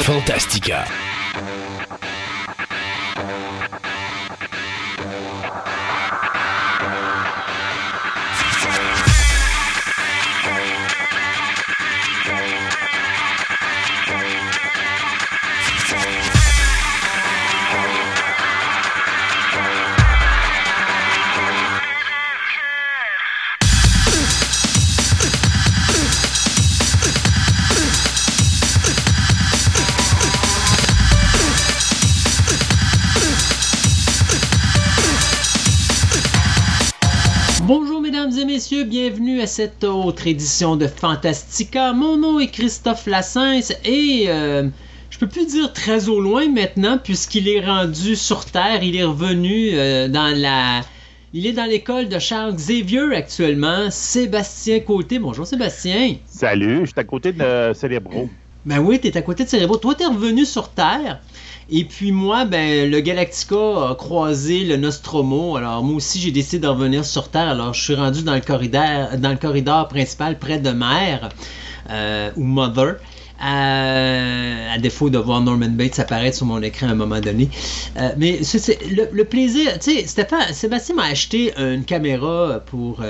Fantastica. Bienvenue à cette autre édition de Fantastica. Mon nom est Christophe Lassens et euh, je peux plus dire très au loin maintenant puisqu'il est rendu sur Terre, il est revenu euh, dans la... Il est dans l'école de Charles Xavier actuellement. Sébastien Côté. Bonjour Sébastien. Salut, je suis à côté de Cérébro. Ben oui, tu es à côté de Cérébro. Toi, tu es revenu sur Terre. Et puis moi, ben, le Galactica a croisé le Nostromo. Alors moi aussi, j'ai décidé de revenir sur Terre. Alors je suis rendu dans le corridor, dans le corridor principal près de Mère euh, ou Mother. Euh, à défaut de voir Norman Bates apparaître sur mon écran à un moment donné. Euh, mais le, plaisir, tu sais, Sébastien m'a acheté une caméra pour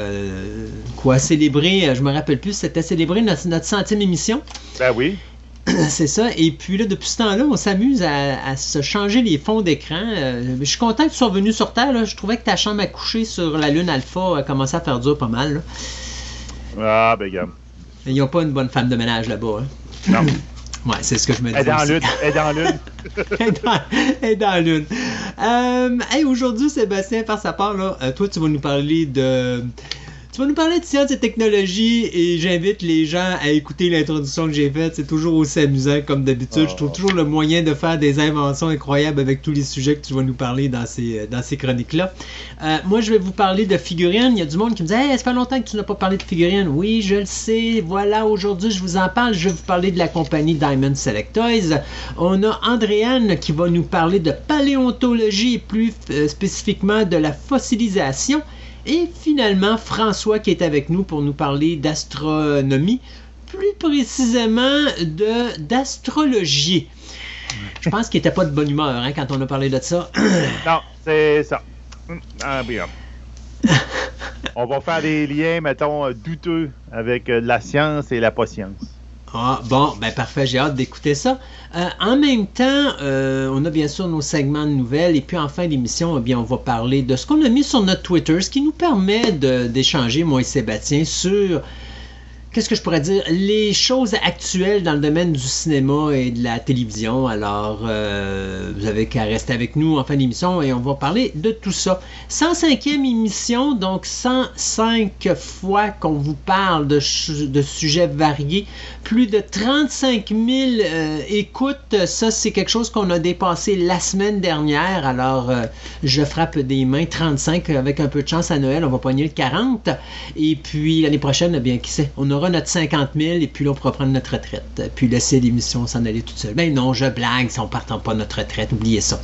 quoi célébrer, je me rappelle plus, c'était célébrer notre, notre centième émission. Ben oui. C'est ça. Et puis là, depuis ce temps-là, on s'amuse à, se changer les fonds d'écran. Euh, je suis content que tu sois venu sur Terre. Je trouvais que ta chambre à coucher sur la Lune Alpha a commencé à faire dur pas mal. Ah, ben. Ils n'ont pas une bonne femme de ménage là-bas. Hein. Non. Ouais, c'est ce que je me dis. Elle est dans lune. Elle est dans lune. Elle est dans lune. Euh, aujourd'hui, Sébastien, par sa part, là, euh, toi, tu vas nous parler de tu vas nous parler de science et technologie et j'invite les gens à écouter l'introduction que j'ai faite. C'est toujours aussi amusant comme d'habitude. Je trouve oh. toujours le moyen de faire des inventions incroyables avec tous les sujets que tu vas nous parler dans ces, dans ces chroniques-là. Euh, moi, je vais vous parler de figurines. Il y a du monde qui me dit Hey, ça fait longtemps que tu n'as pas parlé de figurines. Oui, je le sais. Voilà, aujourd'hui, je vous en parle. Je vais vous parler de la compagnie Diamond Select Toys. On a Andréane qui va nous parler de paléontologie et plus euh, spécifiquement de la fossilisation. Et finalement, François qui est avec nous pour nous parler d'astronomie, plus précisément de d'astrologie. Je pense qu'il n'était pas de bonne humeur hein, quand on a parlé de ça. non, c'est ça. Ah, bien. on va faire des liens, mettons, douteux avec euh, la science et la pas-science. Ah, bon, ben parfait, j'ai hâte d'écouter ça. Euh, en même temps, euh, on a bien sûr nos segments de nouvelles et puis en fin d'émission, eh bien, on va parler de ce qu'on a mis sur notre Twitter, ce qui nous permet d'échanger, moi et Sébastien, sur qu'est-ce que je pourrais dire, les choses actuelles dans le domaine du cinéma et de la télévision. Alors, euh, vous avez qu'à rester avec nous en fin d'émission et on va parler de tout ça. 105e émission, donc 105 fois qu'on vous parle de, sujets variés. Plus de 35 000 euh, écoutes. Ça, c'est quelque chose qu'on a dépassé la semaine dernière. Alors, euh, je frappe des mains 35 avec un peu de chance à Noël. On va poigner le 40. Et puis, l'année prochaine, eh bien, qui sait, on aura notre 50 000 et puis là, on pourra prendre notre retraite. Puis laisser l'émission s'en aller toute seule. Ben non, je blague, si on partant pas notre retraite, oubliez ça.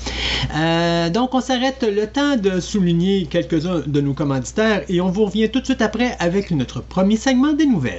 Euh, donc, on s'arrête le temps de souligner quelques-uns de nos commanditaires et on vous revient tout de suite après avec notre premier segment des nouvelles.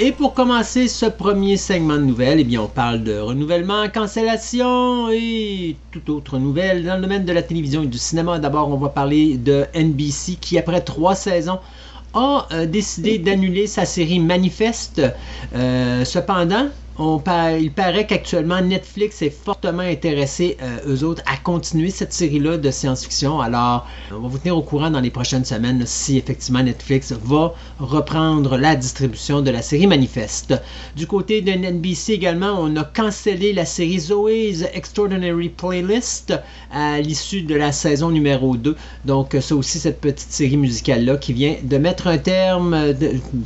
Et pour commencer ce premier segment de nouvelles, eh bien, on parle de renouvellement, cancellation et toute autre nouvelle dans le domaine de la télévision et du cinéma. D'abord, on va parler de NBC qui, après trois saisons, a euh, décidé d'annuler sa série Manifeste. Euh, cependant, il paraît qu'actuellement Netflix est fortement intéressé, euh, eux autres, à continuer cette série-là de science-fiction. Alors, on va vous tenir au courant dans les prochaines semaines si effectivement Netflix va reprendre la distribution de la série Manifeste. Du côté de NBC également, on a cancellé la série Zoe's Extraordinary Playlist à l'issue de la saison numéro 2. Donc, ça aussi, cette petite série musicale-là qui vient de mettre un terme,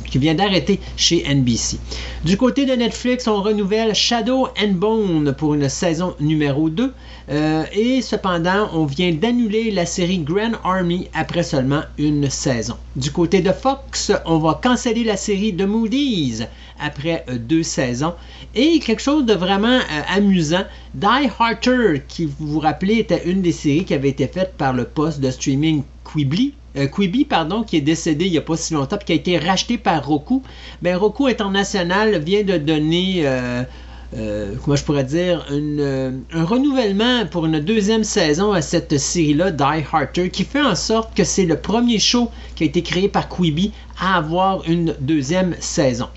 qui vient d'arrêter chez NBC. Du côté de Netflix, on renouvelle Shadow and Bone pour une saison numéro 2. Euh, et cependant, on vient d'annuler la série Grand Army après seulement une saison. Du côté de Fox, on va canceller la série The Moody's après euh, deux saisons. Et quelque chose de vraiment euh, amusant, Die Harder, qui vous vous rappelez était une des séries qui avait été faite par le poste de streaming Quibi, pardon, qui est décédé il n'y a pas si longtemps, puis qui a été racheté par Roku. Ben, Roku International vient de donner euh, comment je pourrais dire, euh, un renouvellement pour une deuxième saison à cette série-là, Die Harder, qui fait en sorte que c'est le premier show qui a été créé par Quibi à avoir une deuxième saison.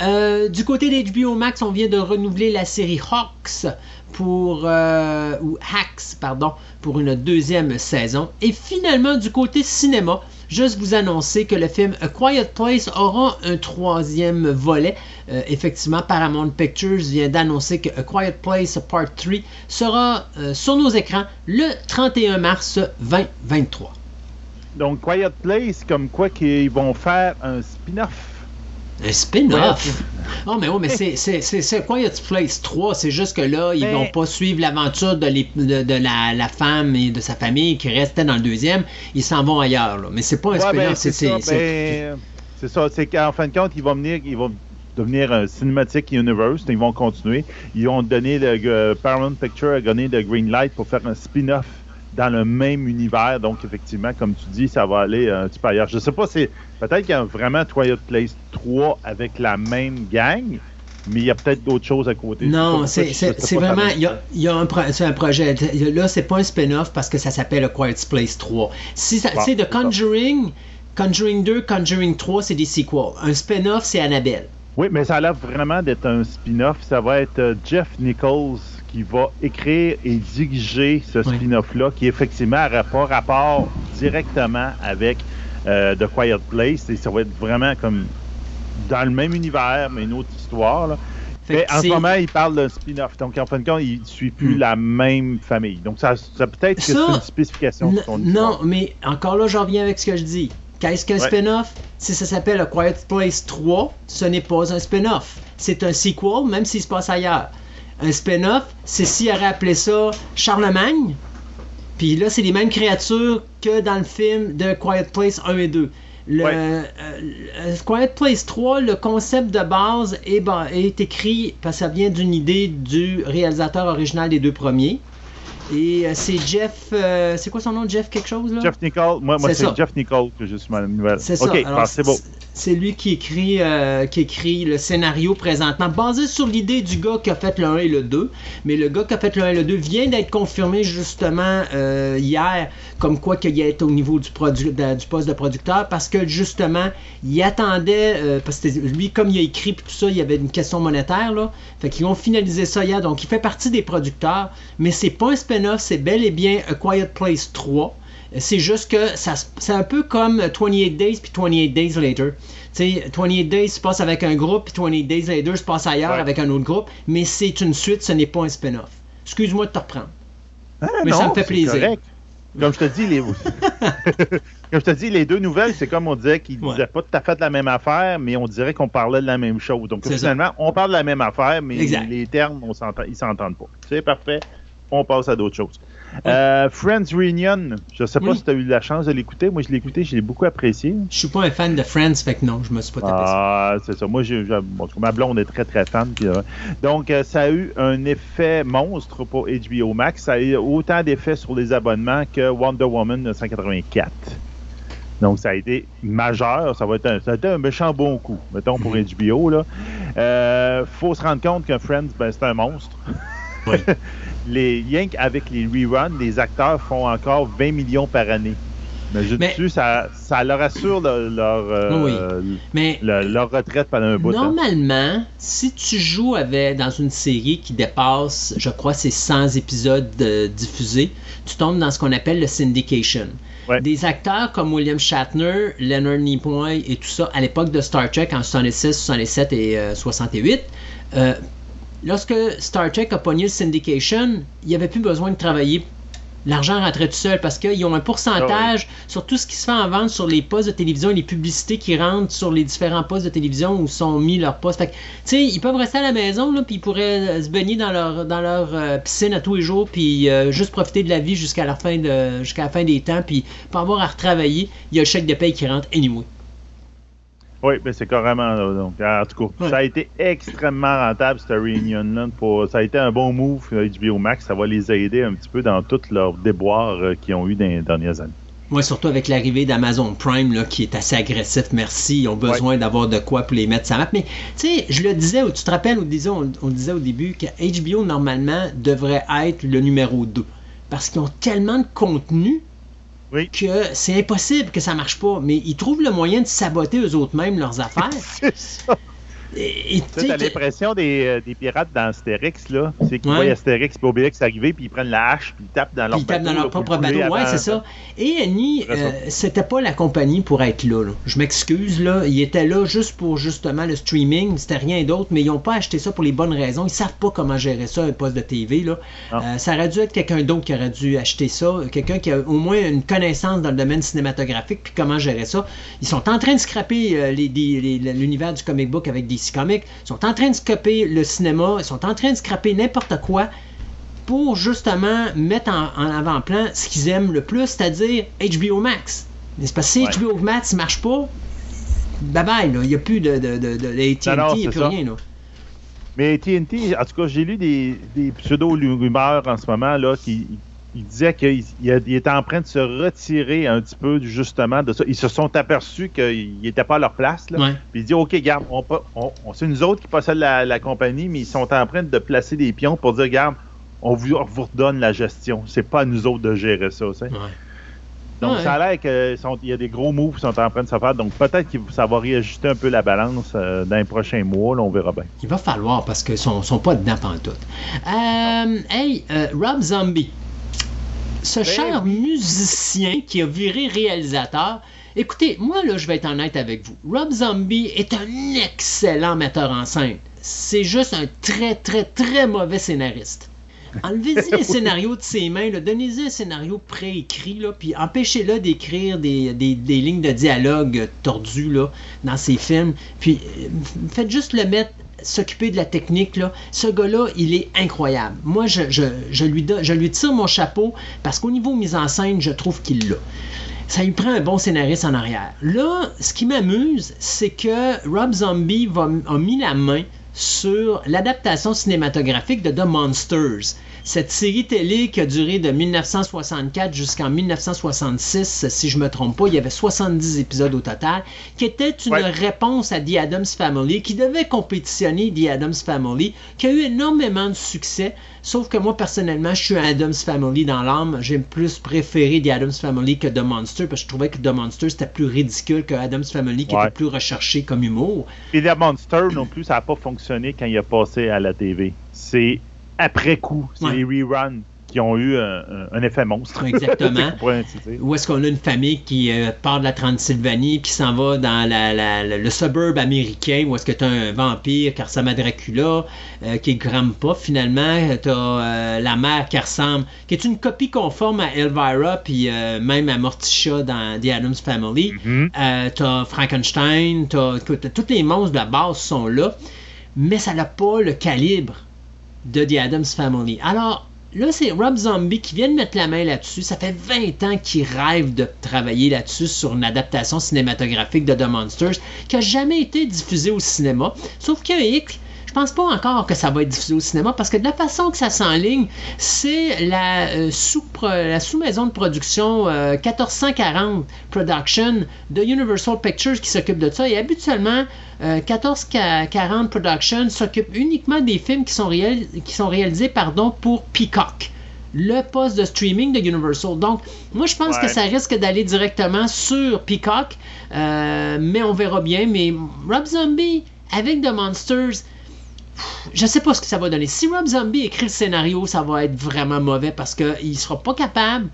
Euh, du côté d'HBO Max, on vient de renouveler la série Hawks pour ou Hacks pardon pour une deuxième saison. Et finalement du côté cinéma, Juste vous annoncer que le film A Quiet Place aura un troisième volet. Euh, effectivement, Paramount Pictures vient d'annoncer que A Quiet Place Part 3 sera euh, sur nos écrans le 31 mars 2023. Donc, Quiet Place, comme quoi qu'ils vont faire un spin-off un spin-off? Oh, mais oui, mais c'est Quiet Place 3. C'est juste que là, ils vont pas suivre l'aventure de, de, la, femme et de sa famille qui restait dans le deuxième. Ils s'en vont ailleurs. Là. Mais c'est pas un spin-off. Ben, c'est ça. Ben, c'est ça. C'est qu'en fin de compte, ils vont venir. Ils vont devenir un Cinematic Universe. Ils vont continuer. Ils ont donné le euh, Paramount Picture a donné le green light pour faire un spin-off dans le même univers. Donc, effectivement, comme tu dis, ça va aller un petit peu ailleurs. Je sais pas, c'est peut-être qu'il y a vraiment Twilight Place 3 avec la même gang, mais il y a peut-être d'autres choses à côté. Non, c'est vraiment. Il y a, un, un, projet. Là, c'est pas un spin-off parce que ça s'appelle A Quiet Place 3. Si c'est de Conjuring, Conjuring 2, Conjuring 3, c'est des sequels. Un spin-off, c'est Annabelle. Oui, mais ça a l'air vraiment d'être un spin-off. Ça va être euh, Jeff Nichols qui va écrire et diriger ce spin-off-là, qui effectivement n'aura pas rapport directement avec euh, The Quiet Place. Et ça va être vraiment comme dans le même univers, mais une autre histoire. Mais en ce moment, il parle d'un spin-off. Donc, en fin de compte, il ne suit plus hmm. la même famille. Donc, ça, ça peut-être que c'est une spécification de son Non, mais encore là, j'en reviens avec ce que je dis. Qu'est-ce qu'un spin-off? Si ça s'appelle A Quiet Place 3, ce n'est pas un spin-off. C'est un sequel, même s'il se passe ailleurs un spin-off, c'est s'il aurait appelé ça Charlemagne. Puis là, c'est les mêmes créatures que dans le film de Quiet Place 1 et 2. Le, euh, Quiet Place 3, le concept de base est, est écrit parce que ça vient d'une idée du réalisateur original des deux premiers. Et euh, c'est Jeff. Euh, c'est quoi son nom? Jeff quelque chose là? Jeff Nicole. Moi, moi c'est Jeff Nicole que je suis ma nouvelle. C'est ça. c'est beau. C'est lui qui écrit, euh, qui écrit le scénario présentement, basé sur l'idée du gars qui a fait le 1 et le 2. Mais le gars qui a fait le 1 et le 2 vient d'être confirmé justement hier, comme quoi qu'il est au niveau du, du poste de producteur, parce que justement, il attendait, parce que lui, comme il a écrit tout ça, il y avait une question monétaire là. Fait qu'ils ont finalisé ça hier, donc il fait partie des producteurs, mais c'est pas un c'est bel et bien A Quiet Place 3. C'est juste que c'est un peu comme 28 Days puis 28 Days Later. sais, 28 Days se passe avec un groupe, puis 28 Days Later se passe ailleurs avec un autre groupe, mais c'est une suite, ce n'est pas un spin-off. Excuse-moi de te reprendre. Ah, mais ça me fait plaisir. Comme je te dis, les... comme je te dis, les deux nouvelles, c'est comme on disait qu'ils ne disaient pas tout à fait la même affaire, mais on dirait qu'on parlait de la même chose. Donc finalement, on parle de la même affaire, mais les termes, on ils s'entendent pas. C'est parfait on passe à d'autres choses. Euh, Friends Reunion, je sais pas si tu as eu la chance de l'écouter. Moi, je l'ai écouté, je l'ai beaucoup apprécié. Je suis pas un fan de Friends, fait que non, je me suis pas tapé Ah, c'est ça. Moi, j'ai, ma blonde est très, très fan. Euh, donc, euh, ça a eu un effet monstre pour HBO Max. Ça a eu autant d'effets sur les abonnements que Wonder Woman 1984. Donc, ça a été majeur. Ça, va être un, ça a été un méchant bon coup, mettons, pour HBO. Il faut se rendre compte que Friends, ben, c'est un monstre. Oui. les Yanks avec les reruns, les acteurs font encore 20 millions par année. Mais, ça, ça leur assure leur, euh, leur retraite pendant un bout de temps. Normalement, si tu joues avec, dans une série qui dépasse, je crois, ces 100 épisodes diffusés, tu tombes dans ce qu'on appelle le syndication. Des acteurs comme William Shatner, Leonard Nimoy et tout ça, à l'époque de Star Trek en 76, 67 et 68, euh, lorsque Star Trek a pogné le syndication, il n'y avait plus besoin de travailler l'argent rentrait tout seul parce qu'ils ont un pourcentage ah sur tout ce qui se fait en vente sur les postes de télévision et les publicités qui rentrent sur les différents postes de télévision où sont mis leurs postes. Fait ils peuvent rester à la maison, là, puis ils pourraient euh, se baigner dans leur, dans leur euh, piscine à tous les jours, puis euh, juste profiter de la vie jusqu'à la fin de jusqu'à la fin des temps, puis pas avoir à retravailler. Il y a le chèque de paye qui rentre anyway. Oui, mais c'est carrément Donc, en tout cas, ça a été extrêmement rentable, cette réunion-là. Ça a été un bon move HBO Max. Ça va les aider un petit peu dans toutes leurs déboires euh, qu'ils ont eu dans les dernières années. Oui, surtout avec l'arrivée d'Amazon Prime, là, qui est assez agressif, merci. Ils ont besoin d'avoir de quoi pour les mettre sur map. Mais, tu sais, je le disais, tu te rappelles, on, on disait au début que HBO, normalement, devrait être le numéro 2. Parce qu'ils ont tellement de contenu que c'est impossible que ça marche pas. Mais ils trouvent le moyen de saboter eux autres mêmes leurs affaires. c'est ça. Tu as l'impression des, euh, des, pirates dans Astérix, là. C'est qu'ils voient Astérix et Obélix arriver, puis ils prennent la hache, puis ils tapent dans leur ils tapent dans leur propre bateau, ouais, c'est ça. Et Annie, euh, c'était pas la compagnie pour être là. Je m'excuse, là. Ils étaient là juste pour justement le streaming, c'était rien d'autre, mais ils n'ont pas acheté ça pour les bonnes raisons. Ils savent pas comment gérer ça, un poste de TV, là. Euh, ça aurait dû être quelqu'un d'autre qui aurait dû acheter ça, quelqu'un qui a au moins une connaissance dans le domaine cinématographique, puis comment gérer ça. Ils sont en train de scraper l'univers du comic book avec des Comics sont en train de scraper le cinéma, ils sont en train de scraper n'importe quoi pour justement mettre en, avant-plan ce qu'ils aiment le plus, c'est-à-dire HBO Max. N'est-ce pas? Si HBO Max ne marche pas, bye bye, il n'y a plus de, de, de, AT&T, il n'y a plus rien. Là. Mais AT&T, en tout cas, j'ai lu des, des pseudo-rumeurs en ce moment là, qui, il disait qu'il était en train de se retirer un petit peu justement de ça. Ils se sont aperçus qu'ils n'étaient pas à leur place. Là. Puis il dit OK, garde, on, on, c'est nous autres qui possèdent la, compagnie, mais ils sont en train de placer des pions pour dire garde, on vous, redonne la gestion. C'est pas à nous autres de gérer ça. Donc, ça a l'air qu'il y a des gros moves qui sont en train de se faire. Donc, peut-être que ça va réajuster un peu la balance euh, dans les prochains mois. Là, on verra bien. Il va falloir parce qu'ils sont, sont pas dedans pendant tout. Euh, hey, euh, Rob Zombie ce ben cher musicien qui a viré réalisateur. Écoutez, moi là, je vais être honnête avec vous. Rob Zombie est un excellent metteur en scène. C'est juste un très, très, très mauvais scénariste. Enlevez-y les scénarios de ses mains, donnez-y un scénario préécrit, puis empêchez-le d'écrire des, lignes de dialogue tordues là, dans ses films. Puis euh, faites juste le mettre s'occuper de la technique, là, ce gars-là, il est incroyable. Moi, je, lui je lui tire mon chapeau parce qu'au niveau mise en scène, je trouve qu'il l'a. Ça lui prend un bon scénariste en arrière. Là, ce qui m'amuse, c'est que Rob Zombie a mis la main sur l'adaptation cinématographique de The Monsters. Cette série télé qui a duré de 1964 jusqu'en 1966, si je me trompe pas, il y avait 70 épisodes au total, qui était une réponse à The Addams Family, qui devait compétitionner The Addams Family, qui a eu énormément de succès. Sauf que moi, personnellement, je suis un Addams Family dans l'âme. J'ai plus préféré The Addams Family que The Monster, parce que je trouvais que The Monster, c'était plus ridicule que Addams Family, qui était plus recherché comme humour. Et The Monster, non plus, ça n'a pas fonctionné quand il a passé à la TV. C'est après coup. C'est les reruns qui ont eu un, effet monstre. Exactement. Où est-ce qu'on a une famille qui euh, part de la Transylvanie qui s'en va dans le suburb américain où est-ce que tu as un vampire qui ressemble à Dracula, euh, qui est Grandpa finalement. Tu as euh, la mère qui ressemble, qui est une copie conforme à Elvira puis même à Morticia dans The Addams Family. Mm-hmm. tu as Frankenstein, tous les monstres de la base sont là, mais ça n'a pas le calibre de The Adams Family. Alors, là, c'est Rob Zombie qui vient de mettre la main là-dessus. Ça fait 20 ans qu'il rêve de travailler là-dessus sur une adaptation cinématographique de The Monsters qui n'a jamais été diffusée au cinéma. Sauf qu'il y a un hic, je pense pas encore que ça va être diffusé au cinéma parce que de la façon que ça s'enligne, c'est la, euh, sous, la sous-maison de production 1440 euh, Production de Universal Pictures qui s'occupe de ça. Et habituellement, 1440 euh, Production s'occupe uniquement des films qui sont, qui sont réalisés pardon, pour Peacock. le poste de streaming de Universal. Donc, moi, je pense que ça risque d'aller directement sur Peacock, euh, mais on verra bien. Mais Rob Zombie avec The Monsters, je sais pas ce que ça va donner. Si Rob Zombie écrit le scénario, ça va être vraiment mauvais parce qu'il sera pas capable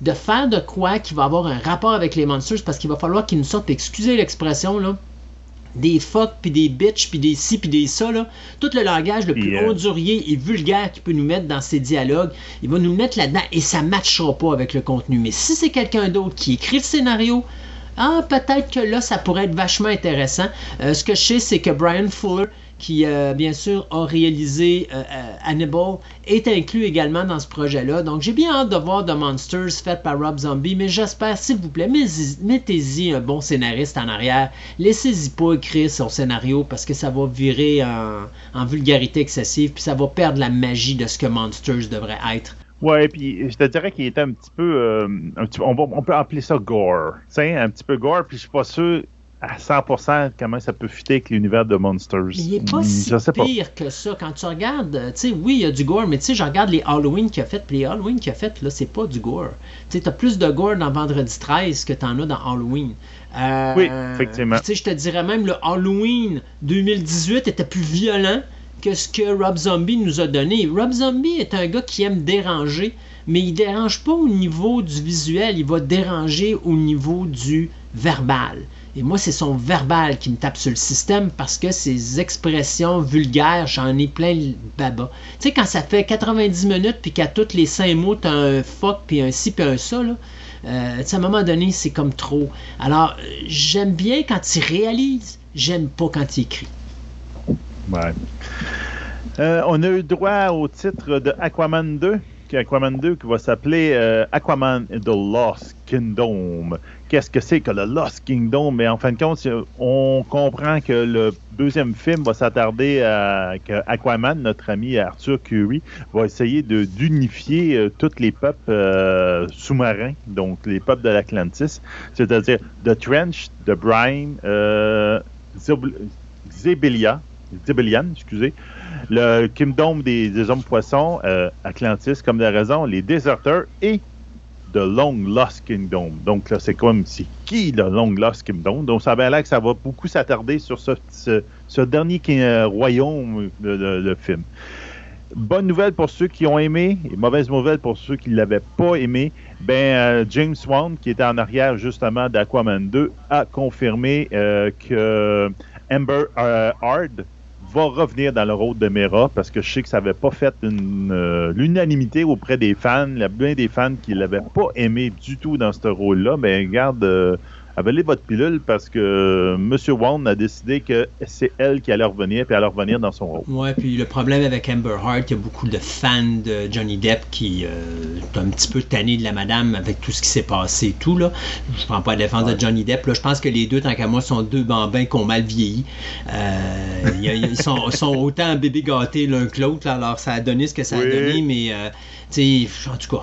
de faire de quoi qui va avoir un rapport avec les Monsters parce qu'il va falloir qu'il nous sorte, excusez l'expression, là, des fuck, puis des bitch, puis des ci, puis des ça, là. Tout le langage le plus ondurier et vulgaire qu'il peut nous mettre dans ses dialogues, il va nous mettre là-dedans et ça ne matchera pas avec le contenu. Mais si c'est quelqu'un d'autre qui écrit le scénario, ah, peut-être que là, ça pourrait être vachement intéressant. Euh, ce que je sais, c'est que Brian Fuller, qui euh, bien sûr a réalisé euh, euh, Hannibal, est inclus également dans ce projet-là. Donc j'ai bien hâte de voir The Monsters fait par Rob Zombie, mais j'espère, s'il vous plaît, mettez-y un bon scénariste en arrière. Laissez-y pas écrire son scénario parce que ça va virer en, vulgarité excessive, puis ça va perdre la magie de ce que Monsters devrait être. Ouais, puis je te dirais qu'il était un petit peu, on, peut appeler ça gore, un petit peu gore, puis je suis pas sûr à 100% comment ça peut fitter avec l'univers de Monsters. Il est pas si pire que ça. Quand tu regardes, tu sais, oui, il y a du gore, mais tu sais, je regarde les Halloween qu'il a fait, puis les Halloween qu'il a fait, là, c'est pas du gore. Tu sais, t'as plus de gore dans Vendredi 13 que t'en as dans Halloween. Euh, oui, effectivement. Tu sais, je te dirais même, le Halloween 2018 était plus violent que ce que Rob Zombie nous a donné. Rob Zombie est un gars qui aime déranger, mais il dérange pas au niveau du visuel, il va déranger au niveau du verbal. Et moi, c'est son verbal qui me tape sur le système parce que ses expressions vulgaires, j'en ai plein le baba. Tu sais, quand ça fait 90 minutes puis qu'à tous les cinq mots, t'as un fuck puis un ci puis un ça, là, euh, à un moment donné, c'est comme trop. Alors, j'aime bien quand il réalise, j'aime pas quand il écrit. Ouais. Euh, on a eu droit au titre de Aquaman 2. Aquaman 2 qui va s'appeler euh, Aquaman the Lost Kingdom. Qu'est-ce que c'est que le Lost Kingdom? Mais en fin de compte, on comprend que le deuxième film va s'attarder à Aquaman, notre ami Arthur Curry, va essayer d'unifier euh, tous les peuples euh, sous-marins, donc les peuples de l'Atlantis, c'est-à-dire The Trench, The Brine, Zebelia, Zebelian, excusez, le Kingdom des, des hommes poissons, euh, Atlantis, comme de raison, les déserteurs et The Long Lost Kingdom. Donc là, c'est comme, c'est qui le Long Lost Kingdom? Donc ça va l'air que ça va beaucoup s'attarder sur ce, dernier euh, royaume de, film. Bonne nouvelle pour ceux qui ont aimé et mauvaise nouvelle pour ceux qui ne l'avaient pas aimé. Ben, euh, James Wan, qui était en arrière justement d'Aquaman 2, a confirmé que Amber Hard, va revenir dans le rôle de Mera parce que je sais que ça n'avait pas fait euh, l'unanimité auprès des fans. Il y a bien des fans qui l'avaient pas aimé du tout dans ce rôle-là. Mais ben, regarde, euh, avalez votre pilule parce que euh, M. Wand a décidé que c'est elle qui allait revenir, puis allait revenir dans son rôle. Ouais, puis le problème avec Amber Heart, il y a beaucoup de fans de Johnny Depp qui sont un petit peu tannés de la madame avec tout ce qui s'est passé et tout. Là. Je prends pas la défense de Johnny Depp. Là. Je pense que les deux, tant qu'à moi, sont deux bambins qui ont mal vieilli. Euh, ils sont, autant bébé gâtés l'un que l'autre, alors ça a donné ce que ça a donné, mais euh, en tout cas,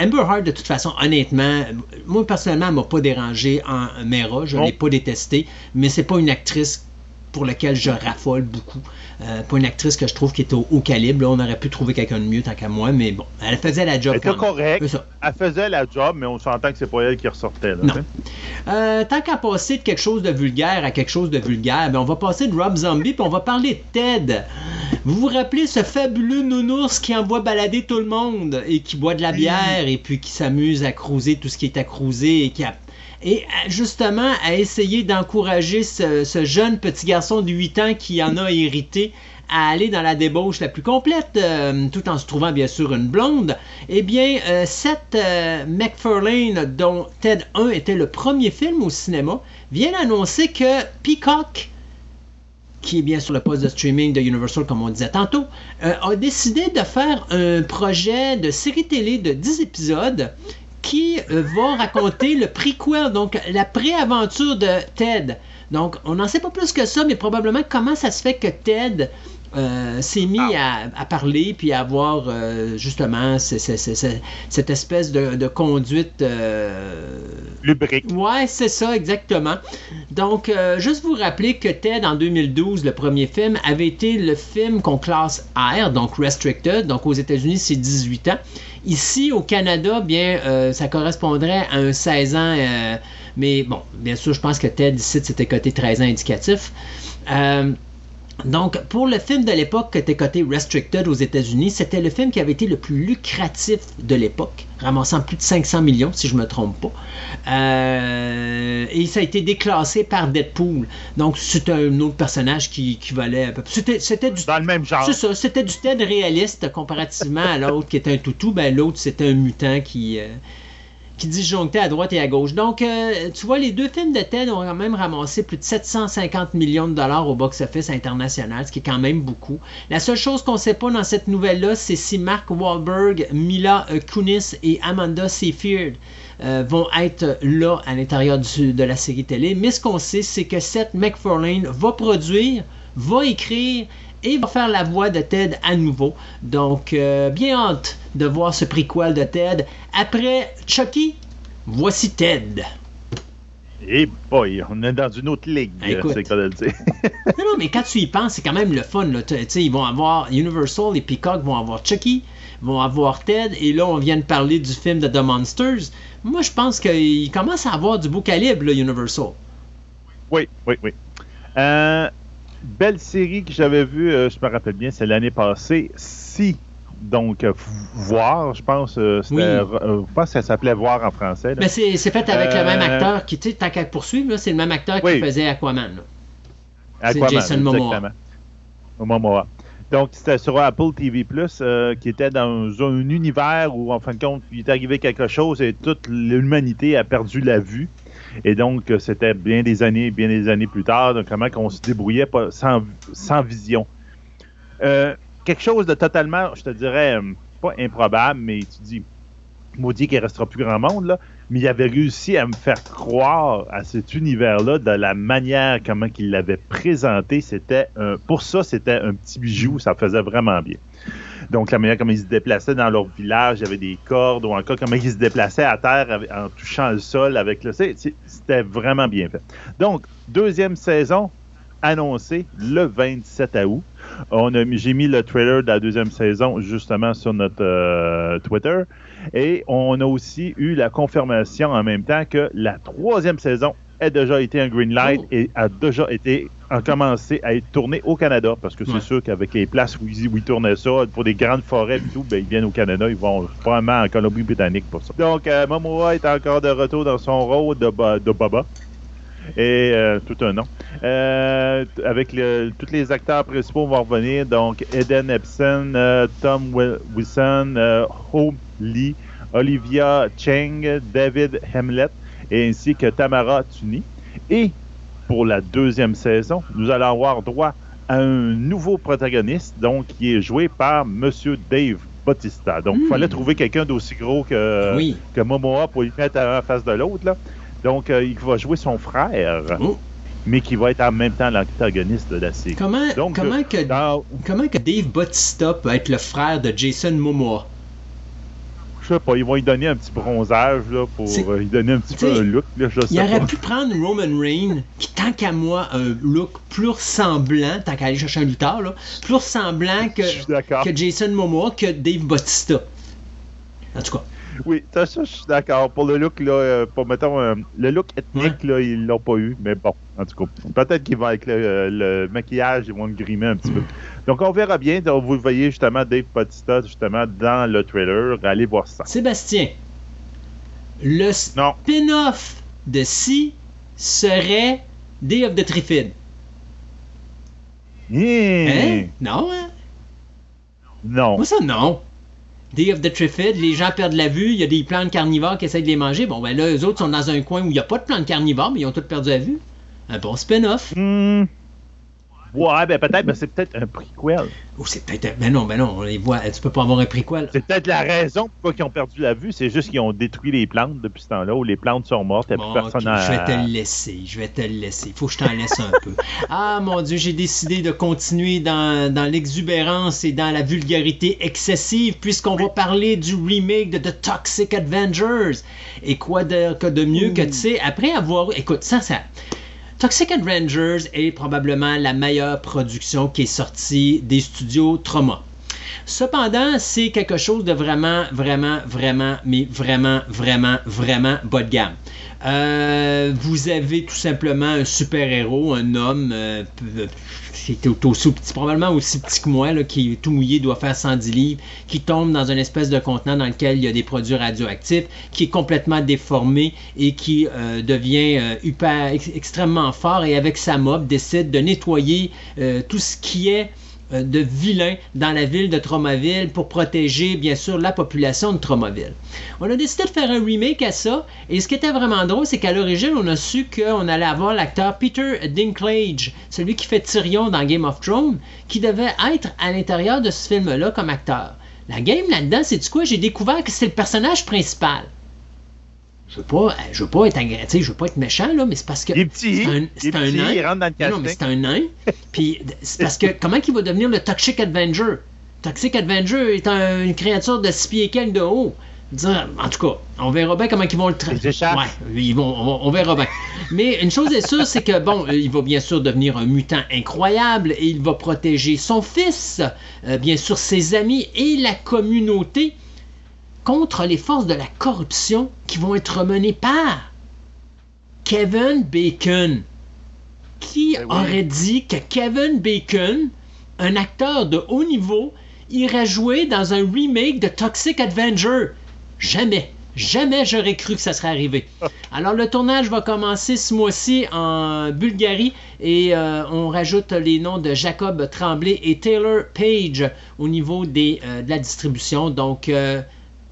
Amber Heart, de toute façon, honnêtement, moi personnellement, elle m'a pas dérangé en Mera, je ne l'ai pas détesté, mais c'est pas une actrice pour laquelle je raffole beaucoup. Euh, pas une actrice que je trouve qui est au haut calibre. on aurait pu trouver quelqu'un de mieux tant qu'à moi, mais bon, elle faisait la job. Elle était correcte. Elle faisait la job, mais on s'entend que c'est pas elle qui ressortait. Là, euh, tant qu'à passer de quelque chose de vulgaire à quelque chose de vulgaire, ben, on va passer de Rob Zombie puis on va parler de Ted. Vous vous rappelez ce fabuleux nounours qui envoie balader tout le monde et qui boit de la bière et puis qui s'amuse à cruiser tout ce qui est à cruiser et qui a et euh, justement à essayer d'encourager ce, jeune petit garçon de 8 ans qui en a hérité à aller dans la débauche la plus complète, euh, tout en se trouvant bien sûr une blonde, eh bien, euh, Seth MacFarlane, dont Ted 1 était le premier film au cinéma, vient d'annoncer que Peacock, qui est bien sur le poste de streaming de Universal, comme on disait tantôt, a décidé de faire un projet de série télé de 10 épisodes qui euh, va raconter le prequel, donc la préaventure de Ted. Donc, on n'en sait pas plus que ça, mais probablement comment ça se fait que Ted euh, s'est mis ah. à, parler puis à avoir euh, justement cette espèce de, conduite. Lubrique. Ouais, c'est ça, exactement. Donc, juste vous rappeler que Ted, en 2012, le premier film, avait été le film qu'on classe R, donc Restricted. Donc, aux États-Unis, c'est 18 ans. Ici, au Canada, bien, euh, ça correspondrait à un 16 ans. euh, mais bon, bien sûr, je pense que Ted, ici, c'était côté 13 ans indicatif. Euh, donc, pour le film de l'époque qui était coté Restricted aux États-Unis, c'était le film qui avait été le plus lucratif de l'époque, ramassant plus de 500 millions, si je ne me trompe pas. Euh, et ça a été déclassé par Deadpool. Donc, c'était un autre personnage qui, qui valait un peu. C'était, c'était du. Dans le même genre. C'est ça, c'était du Ted réaliste comparativement à l'autre qui était un toutou. Ben, l'autre, c'était un mutant qui. euh, qui disjonctait à droite et à gauche. Donc, euh, tu vois, les deux films de Ted ont quand même ramassé plus de 750 millions de dollars au box-office international, ce qui est quand même beaucoup. La seule chose qu'on ne sait pas dans cette nouvelle-là, c'est si Mark Wahlberg, Mila Kunis et Amanda Seyfried euh, vont être là à l'intérieur de la série télé. Mais ce qu'on sait, c'est que Seth MacFarlane va produire, va écrire et va faire la voix de Ted à nouveau. Donc, euh, bien hâte de voir ce prequel de Ted. Après Chucky, voici Ted. Et boy, on est dans une autre ligue, Ah, c'est cas de le dire. Non, non, mais quand tu y penses, c'est quand même le fun. Là. Ils vont avoir Universal, les Peacock vont avoir Chucky, vont avoir Ted, et là, on vient de parler du film de The Monsters. Moi, je pense qu'ils commencent à avoir du beau calibre, là, Universal. Oui, oui, oui. Euh, belle série que j'avais vue, euh, je me rappelle bien, c'est l'année passée. Si, donc, euh, voir, je pense, euh, Oui. euh, je pense que ça s'appelait voir en français. là. Mais c'est c'est fait avec le même acteur qui, tu sais, tant qu'à poursuivre, là, c'est le même acteur qui faisait Aquaman. là. c'est Aquaman, Jason Momoa. Momoa. Donc, c'était sur Apple TV+, euh, qui était dans un univers où, en fin de compte, il est arrivé quelque chose et toute l'humanité a perdu la vue. Et donc, euh, c'était bien des années, bien des années plus tard, comment qu'on se débrouillait sans, vision. Euh, quelque chose de totalement, je te dirais, euh, pas improbable, mais tu dis, maudit qu'il ne restera plus grand monde, mais il avait réussi à me faire croire à cet univers-là de la manière comment il l'avait présenté. C'était un- pour ça, c'était un petit bijou, ça faisait vraiment bien. Donc, la manière comment ils se déplaçaient dans leur village, il y avait des cordes, ou encore comment ils se déplaçaient à terre en touchant le sol avec le. C'était vraiment bien fait. Donc, deuxième saison annoncée le 27 août. J'ai mis le trailer de la deuxième saison justement sur notre euh, Twitter. Et on a aussi eu la confirmation en même temps que la troisième saison a déjà été un green light Oh. et a déjà été a commencé à être tournée au Canada parce que c'est Ouais. sûr qu'avec les places où ils, où ils tournaient ça pour des grandes forêts et tout, ben, ils viennent au Canada, ils vont probablement en Colombie-Britannique pour ça. Donc euh, Momoa est encore de retour dans son rôle de, Ba- de Baba et euh, tout un nom. Euh, avec le- tous les acteurs principaux vont revenir, donc Eden Epson, euh, Tom Wi- Wilson, Ho Lee, Olivia Cheng, David Hamlet, et ainsi que Tamara Tuni. Et pour la deuxième saison, nous allons avoir droit à un nouveau protagoniste, donc qui est joué par Monsieur Dave Bautista. Donc, il Mm. fallait trouver quelqu'un d'aussi gros que, oui. que Momoa pour lui mettre à la face de l'autre. Donc, euh, il va jouer son frère, Oh. mais qui va être en même temps l'antagoniste de la série. Comment, Donc, comment, euh, que, Dans- comment que Dave Bautista peut être le frère de Jason Momoa? Ils vont lui donner un petit bronzage là, pour euh, lui donner un petit peu un look. Là, je sais Il aurait pas. pu prendre Roman Reigns, qui, tant qu'à moi, a un look plus ressemblant, tant qu'à aller chercher un lutteur, là, plus ressemblant que, que Jason Momoa, que Dave Bautista. En tout cas, Oui, ça, ça, je suis d'accord. Pour le look, là, euh, pour mettons, euh, le look ethnique, là, ils l'ont pas eu, mais bon, en tout cas, peut-être qu'ils vont avec le, euh, le maquillage, ils vont le grimer un petit peu. Donc, on verra bien. Donc, vous voyez justement, Dave Bautista, justement, dans le trailer. Allez voir ça. Sébastien, le spin-off de Si serait Day of the Triffid. Hein? Hein? Non, hein? non. Moi, ça, non. Day of the Triffid, les gens perdent la vue, il y a des plantes carnivores qui essayent de les manger. Bon, ben là, eux autres sont dans un coin où il n'y a pas de plantes carnivores, mais ils ont tous perdu la vue. Un bon spin-off. Hmm. Ouais, ben peut-être, mais c'est peut-être un prequel. Ou c'est peut-être. Ben non, ben non, on les voit. Tu peux pas avoir un prequel. C'est peut-être la raison pourquoi ils ont perdu la vue, c'est juste qu'ils ont détruit les plantes depuis ce temps-là, où les plantes sont mortes, il n'y a Bon, plus personne ok, à... Je vais te le laisser, je vais te le laisser. Il faut que je t'en laisse un peu. Ah mon Dieu, j'ai décidé de continuer dans, dans l'exubérance et dans la vulgarité excessive puisqu'on va parler du remake de The Toxic Avengers. Et quoi de, que de mieux que, tu sais, après avoir... Écoute, ça, ça... Toxic Avengers est probablement la meilleure production qui est sortie des studios Trauma. Cependant, c'est quelque chose de vraiment, vraiment, vraiment, mais vraiment, vraiment, vraiment bas de gamme. Euh, vous avez tout simplement un super-héros, un homme, euh, c'est aussi, probablement aussi petit que moi, là, qui est tout mouillé, doit faire 110 livres, qui tombe dans une espèce de contenant dans lequel il y a des produits radioactifs, qui est complètement déformé et qui euh, devient hyper, extrêmement fort et avec sa mob décide de nettoyer tout ce qui est euh, de vilains dans la ville de Tromaville pour protéger, bien sûr, la population de Tromaville. On a décidé de faire un remake à ça, et ce qui était vraiment drôle, c'est qu'à l'origine, on a su qu'on allait avoir l'acteur Peter Dinklage, celui qui fait Tyrion dans Game of Thrones, qui devait être à l'intérieur de ce film-là comme acteur. La game là-dedans, c'est du quoi? J'ai découvert que c'est le personnage principal je veux pas, je veux pas être je veux pas être méchant là, mais c'est parce que c'est un, c'est un nain. Il rentre dans le non, mais c'est un nain. puis c'est parce que comment il va devenir le Toxic Avenger? Toxic Avenger est une créature de 6 pieds quelques de haut. En tout cas, on verra bien comment ils vont le traiter. Ouais, ils vont, on, verra bien. Mais une chose est sûre, c'est que bon, il va bien sûr devenir un mutant incroyable et il va protéger son fils, euh, bien sûr ses amis et la communauté contre les forces de la corruption qui vont être menées par Kevin Bacon. Qui ben aurait dit que Kevin Bacon, un acteur de haut niveau, irait jouer dans un remake de Toxic Avenger? Jamais. Jamais j'aurais cru que ça serait arrivé. Alors le tournage va commencer ce mois-ci en Bulgarie et euh, on rajoute les noms de Jacob Tremblay et Taylor Page au niveau des, euh, de la distribution. Donc euh,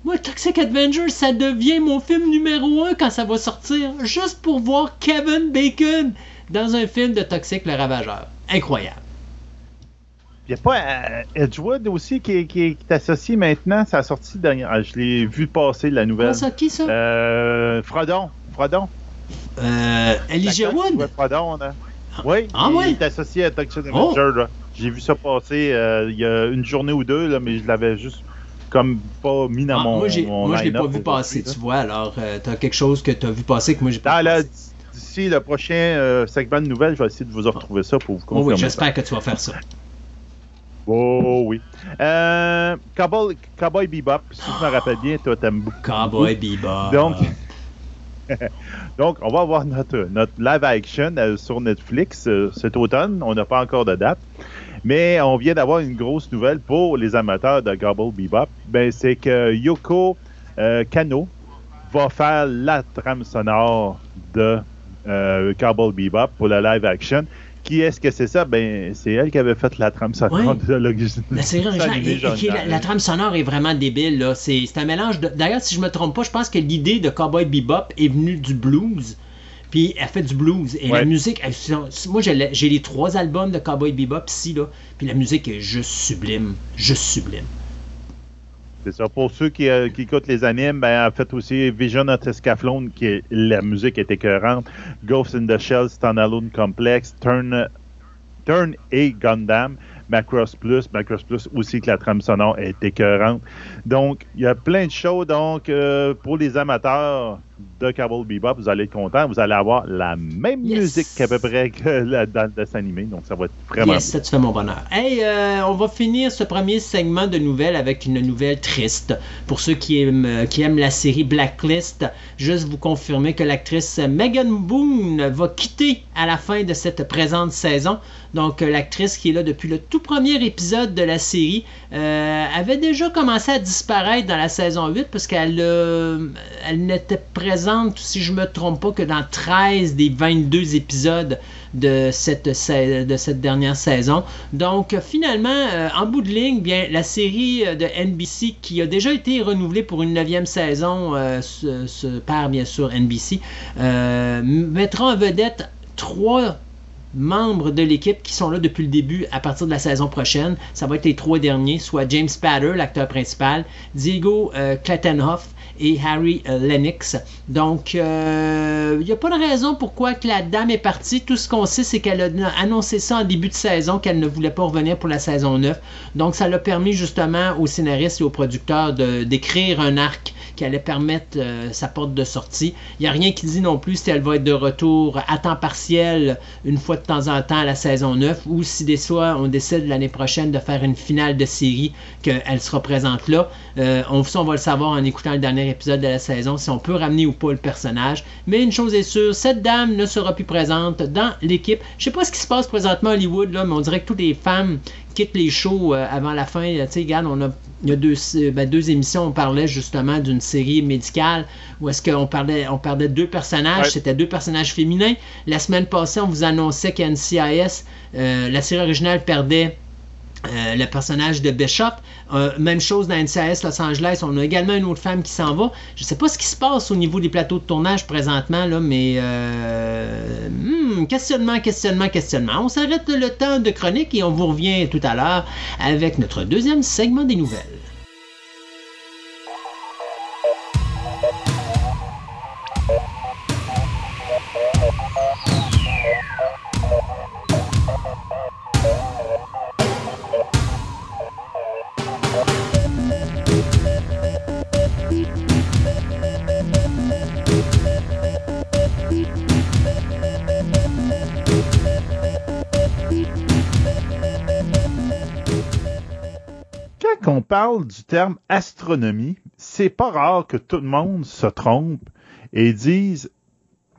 moi, Toxic Avenger, ça devient mon film numéro un quand ça va sortir, juste pour voir Kevin Bacon dans un film de Toxic le Ravageur. Incroyable. Il n'y a pas euh, Edgewood aussi qui, est associé maintenant. Ça a sorti dernière. Ah, je l'ai vu passer la nouvelle. ça, qui ça? Euh, Frodon. Frodon. Euh, Elijah Wood? Frodon, hein. Oui, ah, il est associé à Toxic oh. Avenger. J'ai vu ça passer euh, il y a une journée ou deux, là, mais je l'avais juste comme pas mis dans ah, mon. Moi, moi je l'ai pas vu passer, tu vois. Alors, euh, tu as quelque chose que tu as vu passer que moi, j'ai pas vu D'ici le prochain euh, segment de nouvelles, je vais essayer de vous retrouver ça pour vous confirmer. Oh oui, j'espère que tu vas faire ça. Oh oui. Euh, Cowboy, Cowboy Bebop, si je me rappelle bien, toi t'aimes beaucoup. Cowboy Bebop. Donc, donc, on va avoir notre, notre live action euh, sur Netflix cet automne. On n'a pas encore de date. Mais on vient d'avoir une grosse nouvelle pour les amateurs de Gobble Bebop. Ben, c'est que Yoko euh, Kano va faire la trame sonore de euh, Bebop pour la live action. Qui est-ce que c'est ça? Ben, c'est elle qui avait fait la trame sonore de l'original. La, la, trame sonore est vraiment débile. C'est un mélange D'ailleurs, si je me trompe pas, je pense que l'idée de Cowboy Bebop est venue du blues. Puis elle fait du blues. Et la musique, moi j'ai les trois albums de Cowboy Bebop ici, là. Puis la musique est juste sublime. Juste sublime. C'est ça. Pour ceux qui, euh, écoutent les animes, ben, en fait aussi Vision of Escaflowne, qui est, la musique est écœurante. Ghost in the Shell, Standalone Complex, Turn, Turn A Gundam. Macross Plus. Macross Plus aussi que la trame sonore est écœurante. Donc, il y a plein de choses. Donc, euh, pour les amateurs de Cable Bebop, vous allez être content. Vous allez avoir la même musique qu'à peu près que dans le animé. Donc, ça va être vraiment. Yes, ça, tu fais mon bonheur. Hey, euh, on va finir ce premier segment de nouvelles avec une nouvelle triste. Pour ceux qui aiment, euh, qui aiment la série Blacklist, juste vous confirmer que l'actrice Megan Boone va quitter à la fin de cette présente saison. Donc, euh, l'actrice qui est là depuis le tout premier épisode de la série avait déjà commencé à disparaître dans la saison 8 parce qu'elle elle n'était si je me trompe pas, que dans 13 des 22 épisodes de cette, de cette dernière saison. Donc finalement, euh, en bout de ligne, bien, la série euh, de NBC qui a déjà été renouvelée pour une neuvième saison euh, par bien sûr NBC mettra en vedette trois membres de l'équipe qui sont là depuis le début à partir de la saison prochaine. Ça va être les trois derniers, soit James Spader, l'acteur principal, Diego euh, Klettenhoff et Harry euh, Lennox. Donc, il euh, n'y a pas de raison pourquoi que la dame est partie. Tout ce qu'on sait, c'est qu'elle a annoncé ça en début de saison, qu'elle ne voulait pas revenir pour la saison 9. Donc, ça l'a permis justement aux scénaristes et aux producteurs d'écrire un arc qui allait permettre euh, sa porte de sortie. Il n'y a rien qui dit non plus si elle va être de retour à temps partiel une fois de temps en temps à la saison 9 ou si des fois on décide l'année prochaine de faire une finale de série qu'elle sera présente là. On, on va le savoir en écoutant le dernier épisode de la saison si on peut ramener ou pas le personnage. Mais une chose est sûre, cette dame ne sera plus présente dans l'équipe. Je sais pas ce qui se passe présentement à Hollywood, là, mais on dirait que toutes les femmes quittent les shows euh, avant la fin. Tu sais, regarde, on a, il y a deux, ben, deux émissions, on parlait justement d'une série médicale où est-ce qu'on parlait, on perdait deux personnages, c'était deux personnages féminins. La semaine passée, on vous annonçait qu'NCIS, euh, la série originale perdait euh, le personnage de Bishop. Euh, même chose dans NCIS Los Angeles, on a également une autre femme qui s'en va. Je ne sais pas ce qui se passe au niveau des plateaux de tournage présentement, là, mais euh, hmm, questionnement, questionnement, questionnement. On s'arrête le temps de chronique et on vous revient tout à l'heure avec notre deuxième segment des nouvelles. On parle du terme astronomie, c'est pas rare que tout le monde se trompe et dise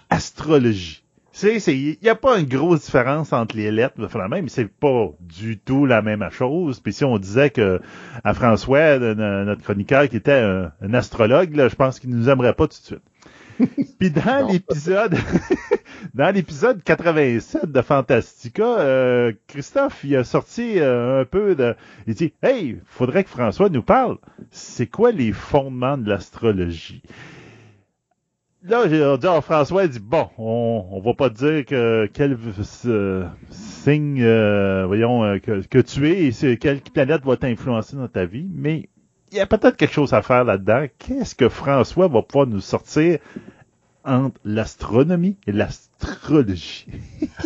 astrologie. Il n'y a pas une grosse différence entre les lettres, mais c'est pas du tout la même chose. Puis si on disait que à François, notre chroniqueur, qui était un, astrologue, je pense qu'il nous aimerait pas tout de suite. Puis dans l'épisode, dans l'épisode 87 de Fantastica, euh, Christophe, il a sorti euh, un peu de, il dit, hey, faudrait que François nous parle. C'est quoi les fondements de l'astrologie? Là, j'ai dit, oh, François dit, bon, on, on va pas dire que quel euh, signe, voyons, que, que, tu es et quelle planète va t'influencer dans ta vie, mais il y a peut-être quelque chose à faire là-dedans. Qu'est-ce que François va pouvoir nous sortir entre l'astronomie et l'astrologie?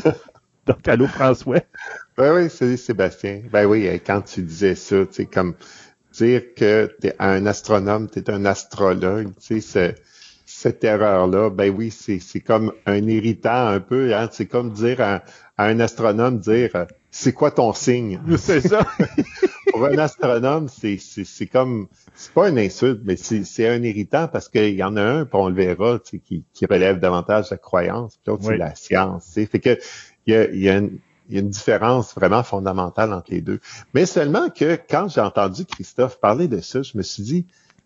Donc, allô, François? Ben oui, salut Sébastien. Ben oui, euh, quand tu disais ça, tu sais, comme dire que tu es un astronome, tu es un astrologue, tu sais, cette erreur-là, ben oui, c'est comme un irritant un peu, hein? c'est comme dire à, un astronome, dire, euh, c'est quoi ton signe? C'est ça. pour un astronome, c'est, c'est, comme, c'est pas une insulte, mais c'est, un irritant parce qu'il y en a un, puis on le verra, qui, qui relève davantage la croyance, puis l'autre, c'est la science. Fait que il y a, y, a une, y a une différence vraiment fondamentale entre les deux. Mais seulement que quand j'ai entendu Christophe parler de ça, je me suis dit,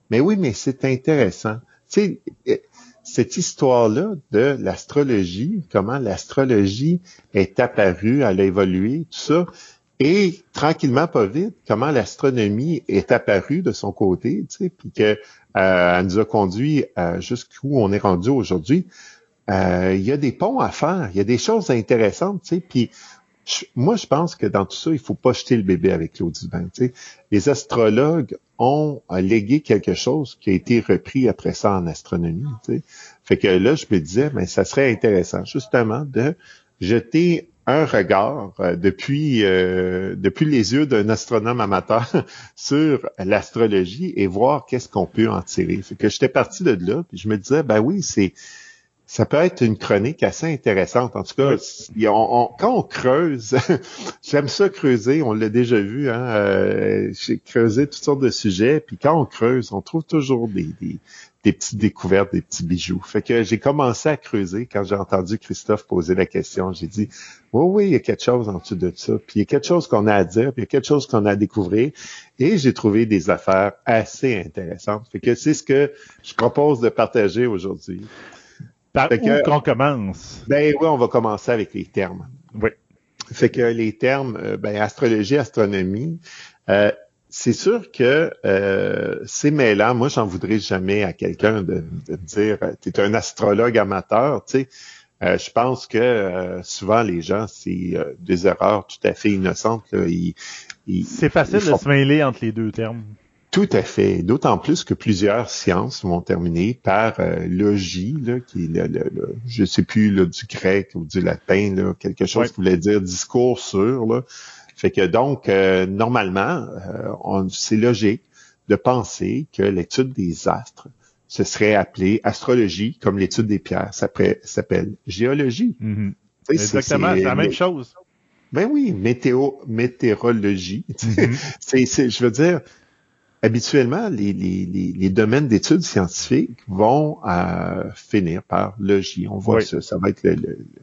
mais oui, mais c'est intéressant. Tu sais, cette histoire-là de l'astrologie, comment l'astrologie est apparue, elle a évolué, tout ça, et tranquillement, pas vite, comment l'astronomie est apparue de son côté, tu sais, puis que euh, elle nous a conduit euh, jusqu'où on est rendu aujourd'hui. Euh, il y a des ponts à faire, il y a des choses intéressantes, tu sais, puis moi, je pense que dans tout ça, il faut pas jeter le bébé avec l'eau du bain. Tu sais. Les astrologues ont légué quelque chose qui a été repris après ça en astronomie. Tu sais. Fait que là, je me disais, mais ça serait intéressant justement de jeter un regard euh, depuis euh, depuis les yeux d'un astronome amateur sur l'astrologie et voir qu'est-ce qu'on peut en tirer. Fait que j'étais parti de là, puis je me disais ben oui, c'est ça peut être une chronique assez intéressante. En tout cas, quand on creuse, j'aime ça creuser, on l'a déjà vu, hein, euh, j'ai creusé toutes sortes de sujets, puis quand on creuse, on trouve toujours des, des petites découvertes, des petits bijoux. Fait que j'ai commencé à creuser quand j'ai entendu Christophe poser la question. J'ai dit, oui, oui, il y a quelque chose en dessous de ça. Puis il y a quelque chose qu'on a à dire, puis il y a quelque chose qu'on a à découvrir. Et j'ai trouvé des affaires assez intéressantes. Fait que c'est ce que je propose de partager aujourd'hui. Par où qu'on commence? Ben oui, on va commencer avec les termes. Oui. Fait que les termes, euh, ben, astrologie, astronomie, euh, c'est sûr que euh, c'est mêlant. Moi, j'en voudrais jamais à quelqu'un de, de, me dire euh, tu es un astrologue amateur. Tu sais, euh, je pense que euh, souvent les gens, c'est des erreurs tout à fait innocentes. c'est facile de se mêler entre les deux termes. Tout à fait. D'autant plus que plusieurs sciences vont terminer par logie, là, qui est le, le, je sais plus là, du grec ou du latin, là, quelque chose qui voulait dire discours sur. Là. Fait que donc, euh, normalement, euh, c'est logique de penser que l'étude des astres ce serait appelé astrologie, comme l'étude des pierres s'appelle géologie. Mm-hmm. Exactement, c'est la même chose. Ben oui, météo, météorologie. Mm-hmm. c'est, je veux dire, habituellement, les, les, les, domaines d'études scientifiques vont euh, finir par logis. On voit ça, ça va être le, le, le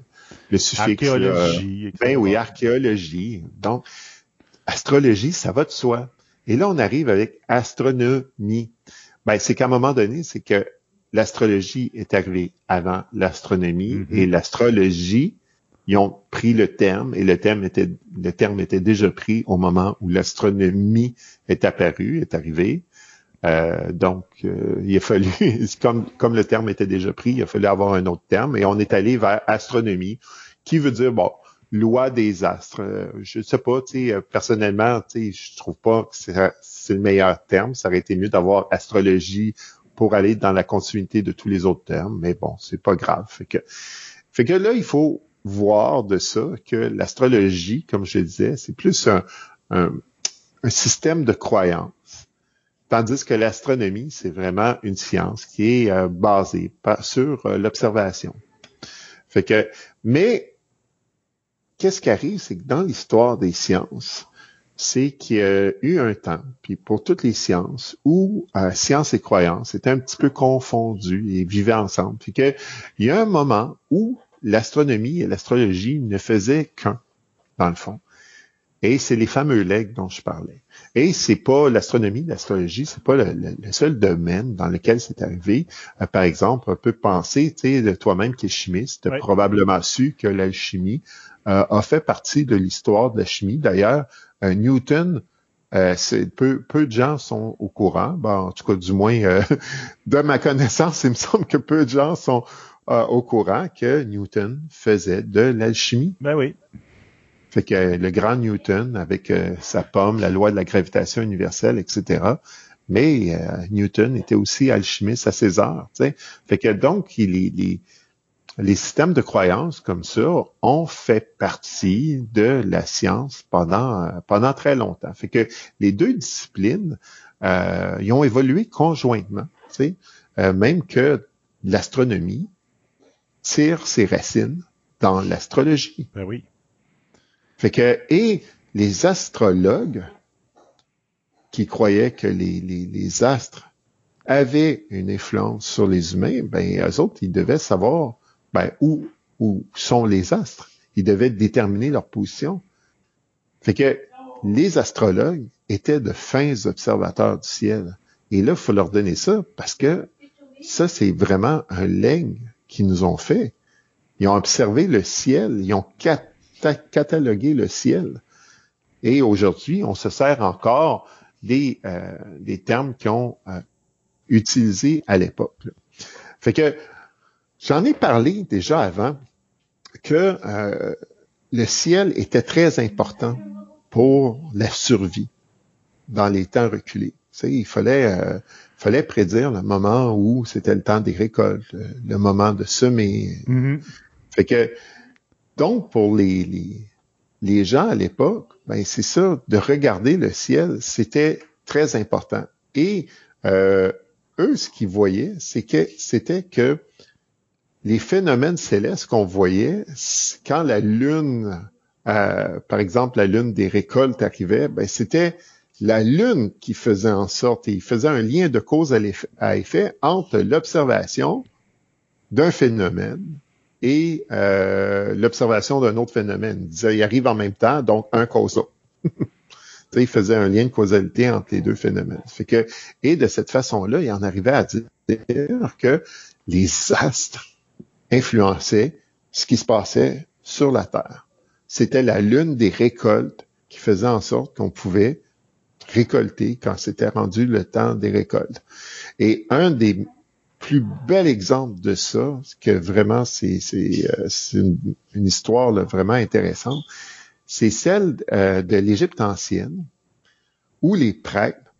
suffixe. Archéologie. ben oui, archéologie. Donc, astrologie, ça va de soi. Et là, on arrive avec astronomie. Ben, c'est qu'à un moment donné, c'est que l'astrologie est arrivée avant l'astronomie mm-hmm. et l'astrologie, ils ont pris le terme et le terme était le terme était déjà pris au moment où l'astronomie est apparue, est arrivée. Euh, donc, euh, il a fallu, comme, comme le terme était déjà pris, il a fallu avoir un autre terme et on est allé vers astronomie, qui veut dire, bon, loi des astres. Euh, je sais pas, tu sais, personnellement, tu sais, je trouve pas que c'est le meilleur terme. Ça aurait été mieux d'avoir astrologie pour aller dans la continuité de tous les autres termes, mais bon, c'est pas grave. Fait que, fait que là, il faut voir de ça que l'astrologie, comme je disais, c'est plus un, un, système de croyance. Tandis que l'astronomie, c'est vraiment une science qui est euh, basée sur euh, l'observation. Fait que, mais qu'est-ce qui arrive, c'est que dans l'histoire des sciences, c'est qu'il y a eu un temps, puis pour toutes les sciences, où euh, science et croyance étaient un petit peu confondus et vivaient ensemble. Puis que, il y a un moment où l'astronomie et l'astrologie ne faisaient qu'un, dans le fond. Et c'est les fameux legs dont je parlais. Et c'est pas l'astronomie, l'astrologie, c'est pas le, seul domaine dans lequel c'est arrivé. Euh, par exemple, on peut penser, tu sais, toi-même qui es chimiste, tu as probablement su que l'alchimie euh, a fait partie de l'histoire de la chimie. D'ailleurs, euh, Newton, peu, peu de gens sont au courant. Bon, en tout cas, du moins, de ma connaissance, il me semble que peu de gens sont euh, au courant que Newton faisait de l'alchimie. Ben oui. Fait que le grand Newton, avec euh, sa pomme, la loi de la gravitation universelle, etc. Mais euh, Newton était aussi alchimiste à ses heures. sais. Fait que donc, les, les, les systèmes de croyances comme ça ont fait partie de la science pendant, pendant très longtemps. Fait que les deux disciplines, euh, ont évolué conjointement. sais. même que l'astronomie tire ses racines dans l'astrologie. Ben oui. Fait que, et les astrologues qui croyaient que les, les, astres avaient une influence sur les humains, ben, eux autres, ils devaient savoir, ben, où, où sont les astres. Ils devaient déterminer leur position. Fait que les astrologues étaient de fins observateurs du ciel. Et là, il faut leur donner ça parce que ça, c'est vraiment un legs qu'ils nous ont fait. Ils ont observé le ciel, ils ont catalogué le ciel. Et aujourd'hui, on se sert encore des, euh, des termes qu'ils ont euh, utilisés à l'époque. Fait que j'en ai parlé déjà avant que euh, le ciel était très important pour la survie dans les temps reculés. Tu il fallait fallait prédire le moment où c'était le temps des récoltes, le, moment de semer. Mm-hmm. Fait que, donc, pour les, les, gens à l'époque, ben, c'est ça, de regarder le ciel, c'était très important. Et euh, eux, ce qu'ils voyaient, c'était que les phénomènes célestes qu'on voyait, quand la lune, euh, par exemple, la lune des récoltes arrivait, ben, c'était la Lune qui faisait en sorte, et il faisait un lien de cause à effet entre l'observation d'un phénomène et euh, l'observation d'un autre phénomène. Il disait, arrive en même temps, donc un cause il faisait un lien de causalité entre les deux phénomènes. Et de cette façon-là, il en arrivait à dire que les astres influençaient ce qui se passait sur la Terre. C'était la lune des récoltes qui faisait en sorte qu'on pouvait récolter quand c'était rendu le temps des récoltes. Et un des plus bels exemples de ça, que vraiment c'est euh, une, histoire vraiment intéressante, c'est celle euh, de l'Égypte ancienne, où les prêtres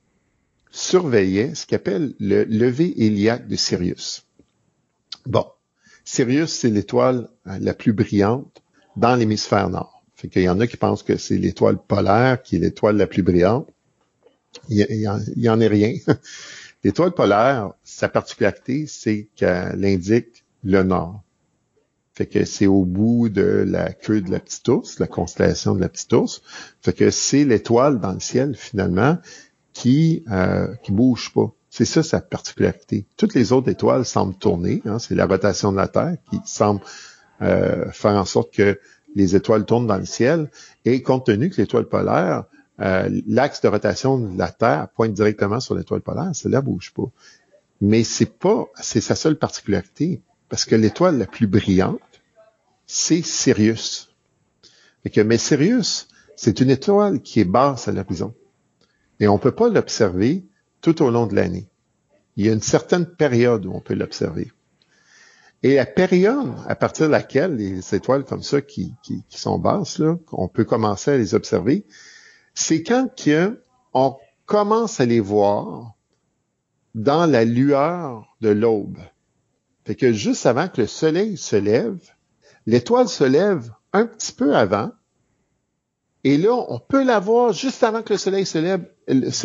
surveillaient ce qu'appelle le lever héliaque de Sirius. Bon, Sirius, c'est l'étoile euh, la plus brillante dans l'hémisphère nord. Fait qu'il y en a qui pensent que c'est l'étoile polaire qui est l'étoile la plus brillante il, y en, est rien. L'étoile polaire, sa particularité, c'est qu'elle indique le nord. Fait que c'est au bout de la queue de la petite ours, la constellation de la petite ours. Fait que c'est l'étoile dans le ciel, finalement, qui euh, qui bouge pas. C'est ça sa particularité. Toutes les autres étoiles semblent tourner. Hein, c'est la rotation de la Terre qui semble euh, faire en sorte que les étoiles tournent dans le ciel. Et compte tenu que l'étoile polaire, euh, l'axe de rotation de la Terre pointe directement sur l'étoile polaire, cela bouge pas. Mais c'est pas, c'est sa seule particularité, parce que l'étoile la plus brillante, c'est Sirius. mais Sirius, c'est une étoile qui est basse à l'horizon. Et on peut pas l'observer tout au long de l'année. Il y a une certaine période où on peut l'observer. Et la période à partir de laquelle les étoiles comme ça qui, qui, sont basses, là, on peut commencer à les observer, c'est quand on commence à les voir dans la lueur de l'aube. Fait que juste avant que le soleil se lève, l'étoile se lève un petit peu avant, et là, on peut la voir juste avant que le soleil se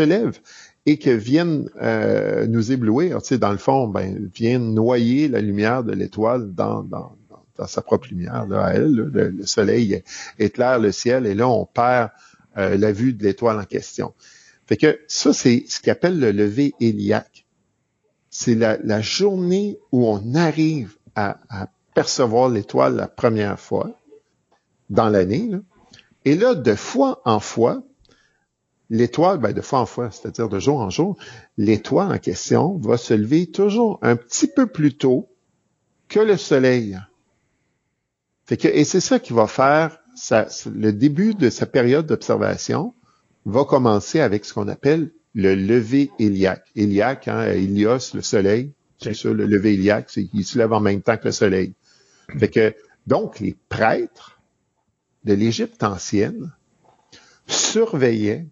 lève, et que vienne euh, nous éblouir. Tu sais, dans le fond, ben, vienne noyer la lumière de l'étoile dans, dans, dans, sa propre lumière, là, à elle. le, soleil éclaire le ciel et là, on perd euh, la vue de l'étoile en question. Fait que ça, c'est ce qu'on appelle le lever héliaque. C'est la, journée où on arrive à, à percevoir l'étoile la première fois dans l'année. Et là, de fois en fois, l'étoile, ben de fois en fois, c'est-à-dire de jour en jour, l'étoile en question va se lever toujours un petit peu plus tôt que le soleil. Fait que, et c'est ça qui va faire le début de sa période d'observation va commencer avec ce qu'on appelle le lever héliaque. Héliaque, hein, Hélios, le soleil, c'est ça, le lever héliaque, c'est qu'il se lève en même temps que le soleil. Fait que, donc, les prêtres de l'Égypte ancienne surveillaient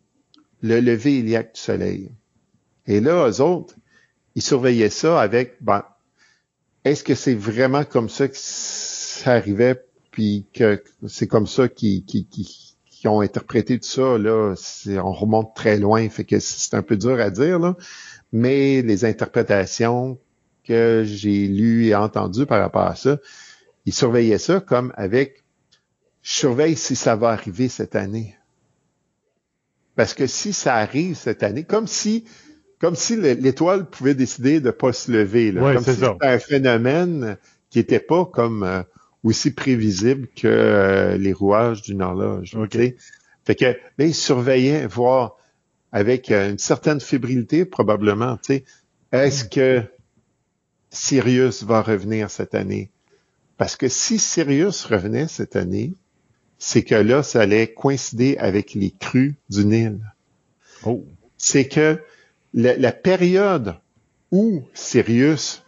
le lever iliaque du soleil. Et là, eux autres, ils surveillaient ça avec, ben, est-ce que c'est vraiment comme ça que ça arrivait, puis que c'est comme ça qu'ils qui, qui, qui, ont interprété tout ça, là, on remonte très loin, fait que c'est un peu dur à dire, là, mais les interprétations que j'ai lues et entendues par rapport à ça, ils surveillaient ça comme avec, je surveille si ça va arriver cette année. Parce que si ça arrive cette année, comme si comme si l'étoile pouvait décider de pas se lever, là, comme si c'était un phénomène qui était pas comme euh, aussi prévisible que euh, les rouages d'une horloge. Okay. Fait que là, il surveillait, voir avec euh, une certaine fébrilité probablement, tu sais, est-ce que Sirius va revenir cette année? Parce que si Sirius revenait cette année, c'est que là, ça allait coïncider avec les crues du Nil. Oh. C'est que la, période où Sirius,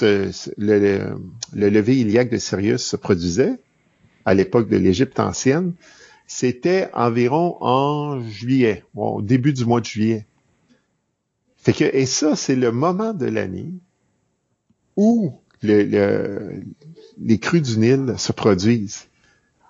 le, le, lever iliaque de Sirius se produisait, à l'époque de l'Égypte ancienne, c'était environ en juillet, au début du mois de juillet. Fait que, et ça, c'est le moment de l'année où le, les crues du Nil se produisent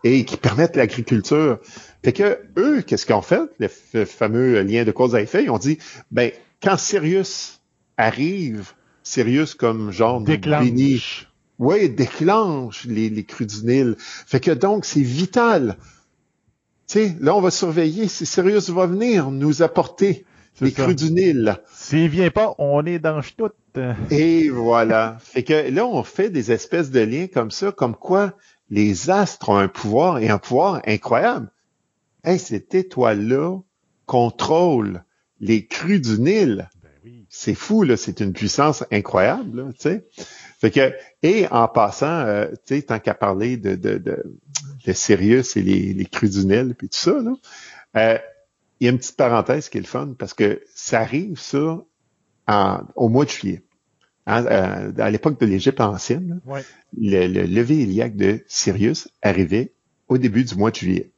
et qui permettent l'agriculture. Fait que eux, qu'est-ce qu'ils ont fait, le fameux lien de cause à effet, ils ont dit, ben, quand Sirius arrive, Sirius comme genre déclenche. Oui, déclenche les, les crues du Nil. Fait que donc, c'est vital. Tu sais, là, on va surveiller si Sirius va venir nous apporter les crues du Nil. S'il vient pas, on est dans tout. Et voilà. Fait que là, on fait des espèces de liens comme ça, comme quoi les astres ont un pouvoir et un pouvoir incroyable. Hey, cette étoile-là contrôle les crues du Nil. C'est fou, là. C'est une puissance incroyable, tu sais. Fait que, et en passant, euh, tu sais, tant qu'à parler de, de, de, Sirius et les, les crues du Nil, puis tout ça, là, euh, il y a une petite parenthèse qui est le fun, parce que ça arrive, ça, en, au mois de juillet. Hein, euh, à l'époque de l'Égypte ancienne, le, lever iliaque de Sirius arrivait au début du mois de juillet.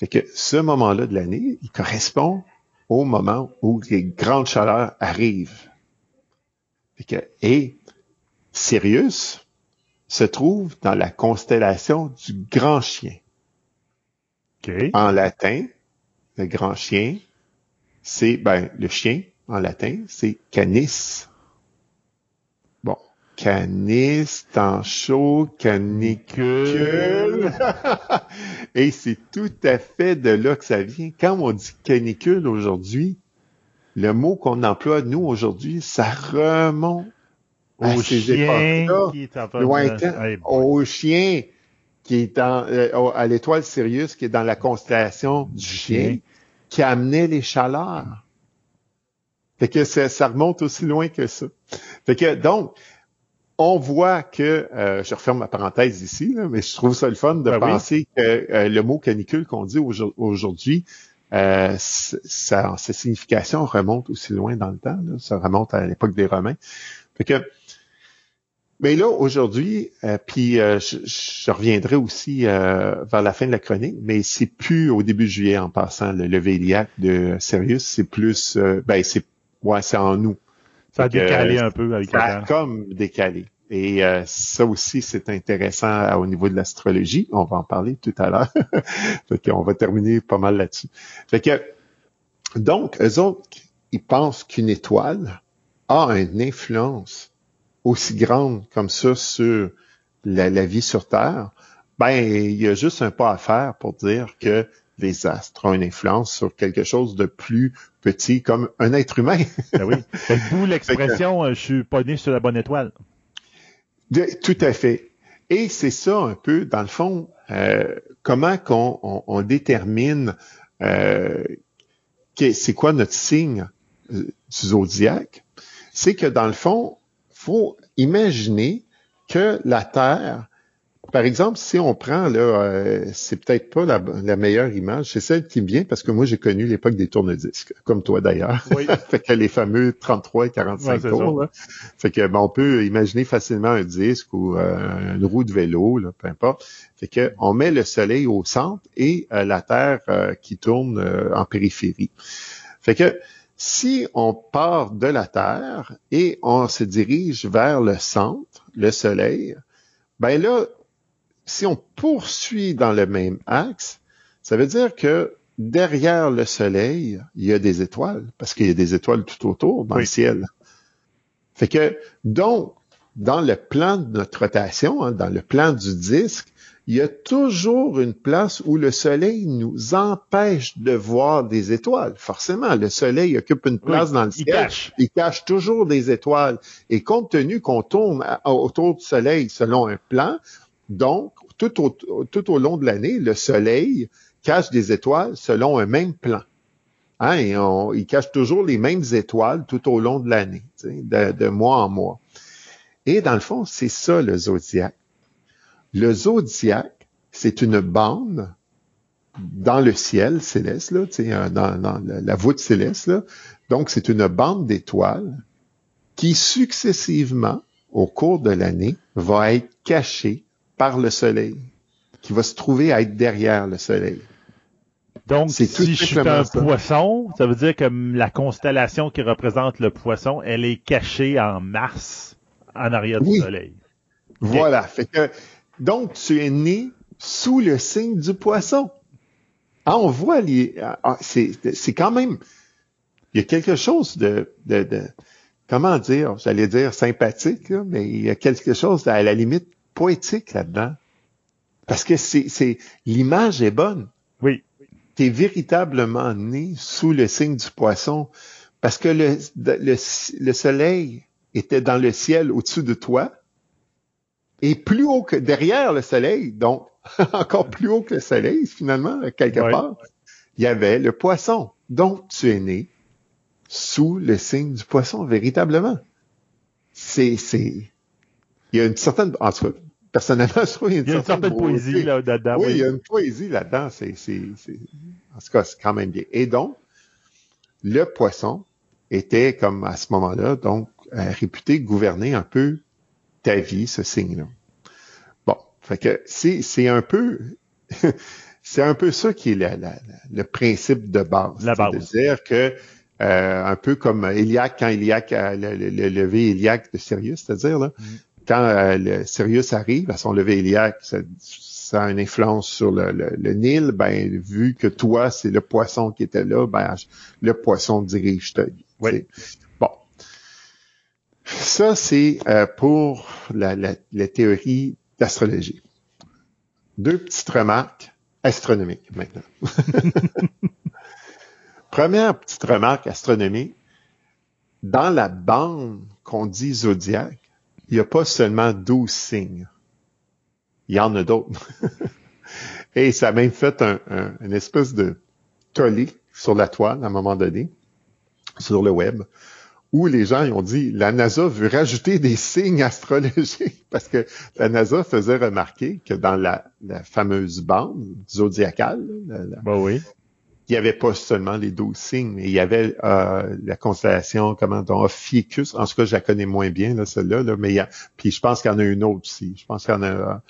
Fait que ce moment-là de l'année, il correspond au moment où les grandes chaleurs arrivent. Et Sirius se trouve dans la constellation du grand chien. En latin, le grand chien, c'est ben, le chien en latin, c'est canis. Canis, temps chaud, canicule. Et c'est tout à fait de là que ça vient. Quand on dit canicule aujourd'hui, le mot qu'on emploie, nous, aujourd'hui, ça remonte au chien qui est en au chien qui est dans, euh, à l'étoile Sirius, qui est dans la constellation du chien, qui amenait les chaleurs. Fait que ça, ça, remonte aussi loin que ça. Fait que donc, on voit que, euh, je referme ma parenthèse ici, mais je trouve ça le fun de ben penser que euh, le mot canicule qu'on dit aujourd'hui, euh, sa, signification remonte aussi loin dans le temps. Ça remonte à l'époque des Romains. Fait que, mais là, aujourd'hui, euh, puis euh, je, reviendrai aussi vers la fin de la chronique, mais c'est plus au début juillet en passant le lever de Sirius, c'est plus, ben c'est, ouais, c'est en nous. Ça a décalé un peu avec Ça a comme décalé. Et euh, ça aussi, c'est intéressant au niveau de l'astrologie. On va en parler tout à l'heure. fait on va terminer pas mal là-dessus. Fait que, donc, eux autres, ils pensent qu'une étoile a une influence aussi grande comme ça sur la, la, vie sur Terre. Ben, il y a juste un pas à faire pour dire que les astres ont une influence sur quelque chose de plus petit comme un être humain. ben oui. D'où l'expression euh, je suis pas né sur la bonne étoile. tout à fait. Et c'est ça un peu, dans le fond, euh, comment qu'on on, détermine euh, c'est quoi notre signe euh, du zodiaque? C'est que dans le fond, faut imaginer que la Terre par exemple, si on prend, là, euh, c'est peut-être pas la, meilleure image, c'est celle qui me vient parce que moi, j'ai connu l'époque des tourne-disques, comme toi d'ailleurs. Oui. fait que les fameux 33 et 45 tours. Là. Fait que, on peut imaginer facilement un disque ou euh, une roue de vélo, là, peu importe. Fait que, on met le soleil au centre et euh, la Terre qui tourne en périphérie. Fait que, si on part de la Terre et on se dirige vers le centre, le soleil, ben là, si on poursuit dans le même axe, ça veut dire que derrière le Soleil, il y a des étoiles, parce qu'il y a des étoiles tout autour dans le ciel. Fait que, donc, dans le plan de notre rotation, hein, dans le plan du disque, il y a toujours une place où le Soleil nous empêche de voir des étoiles. Forcément, le Soleil occupe une place dans le ciel. Il cache. il cache toujours des étoiles. Et compte tenu qu'on tourne autour du Soleil selon un plan, donc, tout au, tout au long de l'année, le Soleil cache des étoiles selon un même plan. Hein, il cache toujours les mêmes étoiles tout au long de l'année, de, de mois en mois. Et dans le fond, c'est ça le zodiaque. Le zodiaque, c'est une bande dans le ciel céleste, là, dans, la voûte céleste. Donc, c'est une bande d'étoiles qui successivement, au cours de l'année, va être cachée par le soleil, qui va se trouver à être derrière le soleil. Donc, si je suis un poisson, ça veut dire que la constellation qui représente le poisson, elle est cachée en Mars, en arrière du soleil. Voilà. Fait que, donc, tu es né sous le signe du poisson. Ah, on voit les, ah, c'est, quand même, il y a quelque chose de, de, de comment dire, j'allais dire sympathique, mais il y a quelque chose à la limite poétique là-dedans. Parce que c'est, l'image est bonne. Oui. Tu es véritablement né sous le signe du poisson parce que le, le, soleil était dans le ciel au-dessus de toi et plus haut que derrière le soleil, donc encore plus haut que le soleil finalement, quelque part, il y avait le poisson. Donc tu es né sous le signe du poisson, véritablement. C'est, c'est, il y a une certaine, en tout cas, personnellement, je trouve qu'il y a une, certaine, poésie là-dedans. Oui, il y a une poésie là-dedans. C'est, c'est, c'est, en tout cas, c'est quand même bien. Et donc, le poisson était, comme à ce moment-là, donc, euh, réputé gouverner un peu ta vie, ce signe-là. Bon, fait que c'est, c'est un peu, c'est un peu ça qui est la, la, le principe de base. La base. C'est-à-dire que, euh, un peu comme Eliac, quand Eliac, a le, le, levé Eliac de Sirius, c'est-à-dire, là, mm quand euh, le Sirius arrive à son lever iliaque, ça, ça, a une influence sur le, le, Nil, ben vu que toi, c'est le poisson qui était là, ben le poisson dirige ta vie. Oui. Bon. Ça, c'est euh, pour la, la, la théorie d'astrologie. Deux petites remarques astronomiques maintenant. Première petite remarque astronomique. Dans la bande qu'on dit zodiaque, il n'y a pas seulement 12 signes. Il y en a d'autres. Et ça a même fait un, un, une espèce de tollé sur la toile à un moment donné, sur le web, où les gens ont dit la NASA veut rajouter des signes astrologiques parce que la NASA faisait remarquer que dans la, fameuse bande zodiacale, la, Ben oui. Il n'y avait pas seulement les 12 signes, mais il y avait euh, la constellation, comment on Ophiuchus. En tout cas, je la connais moins bien, là, celle-là, là, mais il y a, puis je pense qu'il y en a une autre aussi. Je pense qu'il y en a,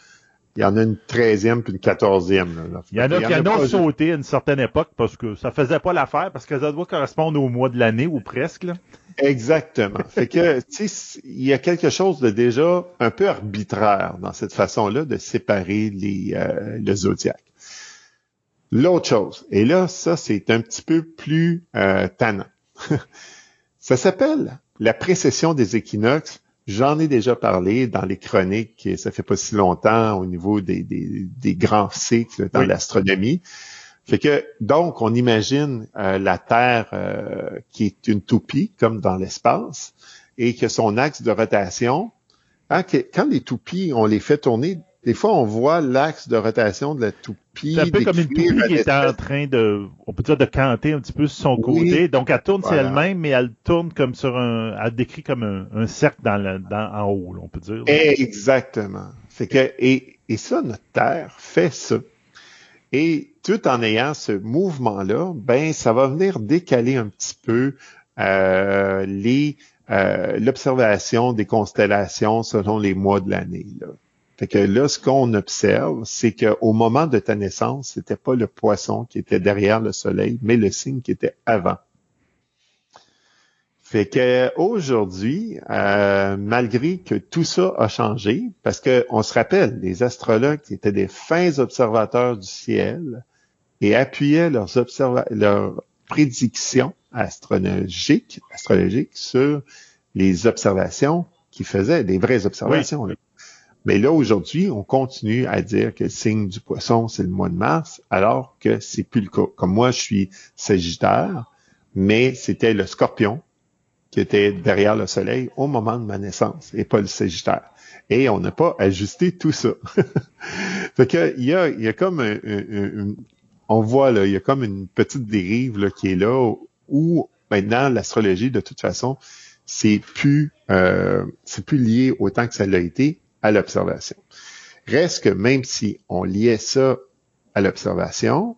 il y en a une treizième puis une quatorzième. Là. Il y en a qui en ont sauté à une certaine époque parce que ça faisait pas l'affaire, parce que ça doit correspondre au mois de l'année ou presque. Là. Exactement. fait que, tu sais, il y a quelque chose de déjà un peu arbitraire dans cette façon-là de séparer les, euh, le zodiaque. L'autre chose, et là, ça, c'est un petit peu plus euh, tannant. ça s'appelle la précession des équinoxes. J'en ai déjà parlé dans les chroniques, et ça fait pas si longtemps au niveau des, des, des grands cycles dans Oui. l'astronomie. Fait que donc on imagine euh, la Terre euh, qui est une toupie comme dans l'espace et que son axe de rotation, hein, que- quand les toupies on les fait tourner, des fois on voit l'axe de rotation de la toupie. C'est un peu comme une toupie qui est en train de, on peut dire, de canter un petit peu sur son Oui. côté. Donc, elle tourne Voilà. sur elle-même, mais elle tourne comme sur un, elle décrit comme un, un cercle dans le, dans, en haut, là, on peut dire. Exactement. Fait que et, et ça notre Terre fait ça. Et tout en ayant ce mouvement-là, ben ça va venir décaler un petit peu euh, les euh, l'observation des constellations selon les mois de l'année. Fait que là, ce qu'on observe, c'est qu'au moment de ta naissance, c'était pas le poisson qui était derrière le soleil, mais le signe qui était avant. Fait que aujourd'hui, euh, malgré que tout ça a changé, parce que on se rappelle, les astrologues étaient des fins observateurs du ciel et appuyaient leurs observa leurs prédictions astrologiques, astrologiques sur les observations qu'ils faisaient, des vraies observations. Mais là, aujourd'hui, on continue à dire que le signe du poisson, c'est le mois de mars, alors que c'est plus le cas. Comme moi, je suis sagittaire, mais c'était le scorpion qui était derrière le soleil au moment de ma naissance et pas le sagittaire. Et on n'a pas ajusté tout ça. fait que il y a, il y a comme un, on voit là, il y a comme une petite dérive là, qui est là où maintenant l'astrologie de toute façon c'est plus euh, c'est plus lié autant que ça l'a été à l'observation. Reste que même si on liait ça à l'observation,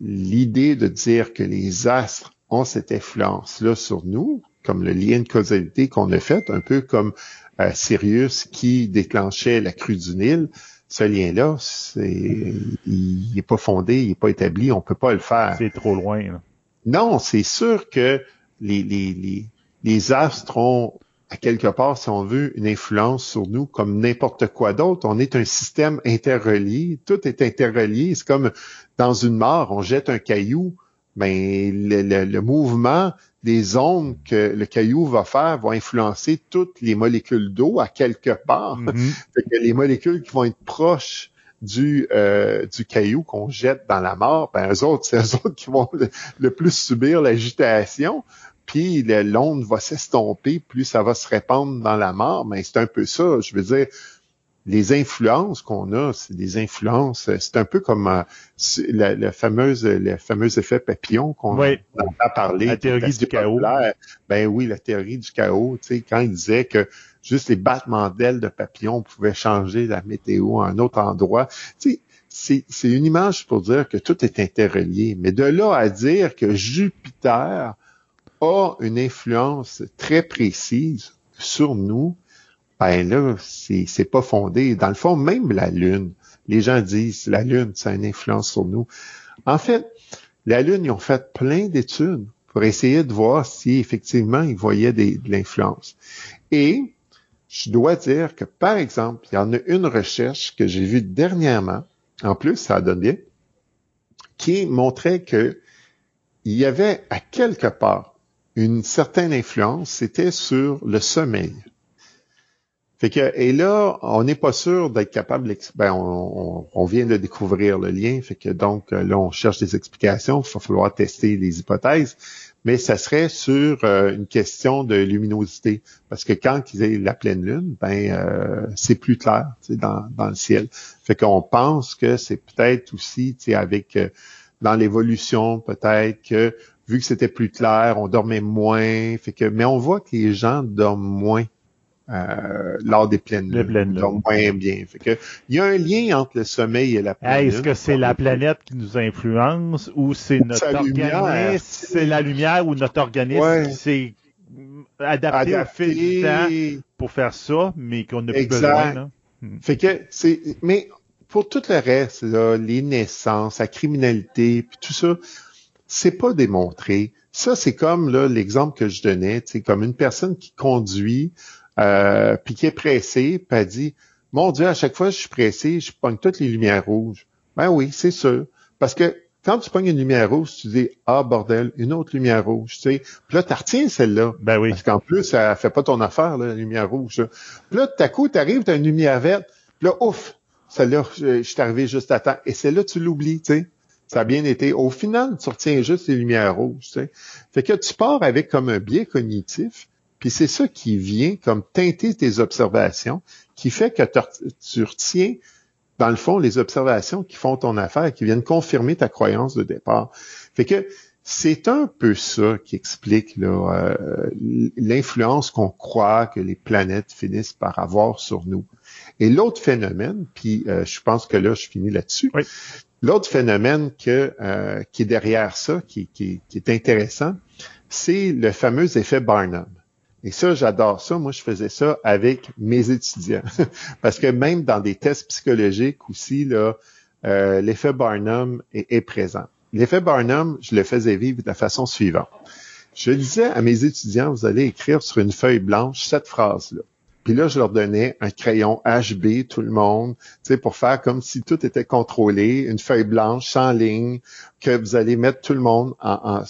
l'idée de dire que les astres ont cette influence-là sur nous, comme le lien de causalité qu'on a fait, un peu comme euh, Sirius qui déclenchait la crue du Nil, ce lien-là, c'est, il n'est pas fondé, il n'est pas établi, on peut pas le faire. C'est trop loin. là. Non, c'est sûr que les, les, les, les astres ont, à quelque part, si on veut, une influence sur nous comme n'importe quoi d'autre. On est un système interrelié, tout est interrelié. C'est comme dans une mare, on jette un caillou, mais le, le- le mouvement des ondes que le caillou va faire va influencer toutes les molécules d'eau à quelque part. Mhm. Fait que les molécules qui vont être proches du, euh, du caillou qu'on jette dans la mort, ben eux autres, c'est eux autres qui vont le, le plus subir l'agitation. Puis le- l'onde va s'estomper, plus ça va se répandre dans la mort. Mais c'est un peu ça. Je veux dire, les influences qu'on a, c'est des influences. C'est un peu comme euh, la, la fameuse, le fameux effet papillon qu'on Oui. entend parler. La théorie du chaos. Ben oui, la théorie du chaos. Tu sais, quand il disait que juste les battements d'ailes de papillon pouvaient changer la météo à un autre endroit. Tu sais, c'est, c'est une image pour dire que tout est interrelié. Mais de là à dire que Jupiter a une influence très précise sur nous, ben là, c'est, pas fondé. Dans le fond, même la Lune, les gens disent la Lune, ça a une influence sur nous. En fait, la Lune, ils ont fait plein d'études pour essayer de voir si effectivement ils voyaient des- de l'influence. Et je dois dire que, par exemple, il y en a une recherche que j'ai vue dernièrement, en plus, ça donne bien, qui montrait que il y avait à quelque part une certaine influence, c'était sur le sommeil. Fait que, et là, on n'est pas sûr d'être capable, ben, on, vient de découvrir le lien, fait que donc là, on cherche des explications, il va falloir tester les hypothèses, mais ça serait sur euh, une question de luminosité, parce que quand il y a la pleine lune, ben euh, c'est plus clair dans, dans le ciel. Fait qu'on pense que c'est peut-être aussi, avec euh, dans l'évolution, peut-être que vu que c'était plus clair, on dormait moins, fait que, mais on voit que les gens dorment moins euh, lors des pleines lunes. donc moins bien. Fait que, il y a un lien entre le sommeil et la planète. Est-ce que c'est la planète qui nous influence ou c'est notre organisme, c'est la lumière ou notre organisme qui s'est adapté, au fil du temps pour faire ça, mais qu'on n'a plus besoin. Hmm. Fait que c'est, mais pour tout le reste, les naissances, la criminalité, puis tout ça, c'est pas démontré. Ça, c'est comme l'exemple que je donnais, c'est comme une personne qui conduit euh, puis qui est pressé, puis elle dit Mon Dieu, à chaque fois que je suis pressé, je pogne toutes les lumières rouges. Ben oui, c'est sûr. Parce que quand tu pognes une lumière rouge, tu dis Ah bordel, une autre lumière rouge, tu sais. Puis là, tu retiens celle-là. Ben oui. Parce qu'en plus, ça fait pas ton affaire, la lumière rouge. Puis là, tout à coup, tu arrives, tu as une lumière verte, puis là, ouf, celle-là, je, suis arrivé juste à temps. Et celle-là, tu l'oublies, tu sais. Ça a bien été. Au final, tu retiens juste les lumières rouges. Fait que tu pars avec comme un biais cognitif puis c'est ça qui vient comme teinter tes observations, qui fait que tu retiens, dans le fond, les observations qui font ton affaire, qui viennent confirmer ta croyance de départ. Fait que c'est un peu ça qui explique euh, l'influence qu'on croit que les planètes finissent par avoir sur nous. Et l'autre phénomène, puis euh, je pense que là, je finis là-dessus. L'autre phénomène euh, qui est derrière ça, qui, qui est intéressant, c'est le fameux effet Barnum. Et ça, j'adore ça. Moi, je faisais ça avec mes étudiants. Parce que même dans des tests psychologiques aussi, euh, l'effet Barnum est, présent. L'effet Barnum, je le faisais vivre de la façon suivante. Je disais à mes étudiants, vous allez écrire sur une feuille blanche cette phrase-là. Puis là, je leur donnais un crayon HB, tout le monde, pour faire comme si tout était contrôlé, une feuille blanche sans ligne, que vous allez mettre tout le monde en,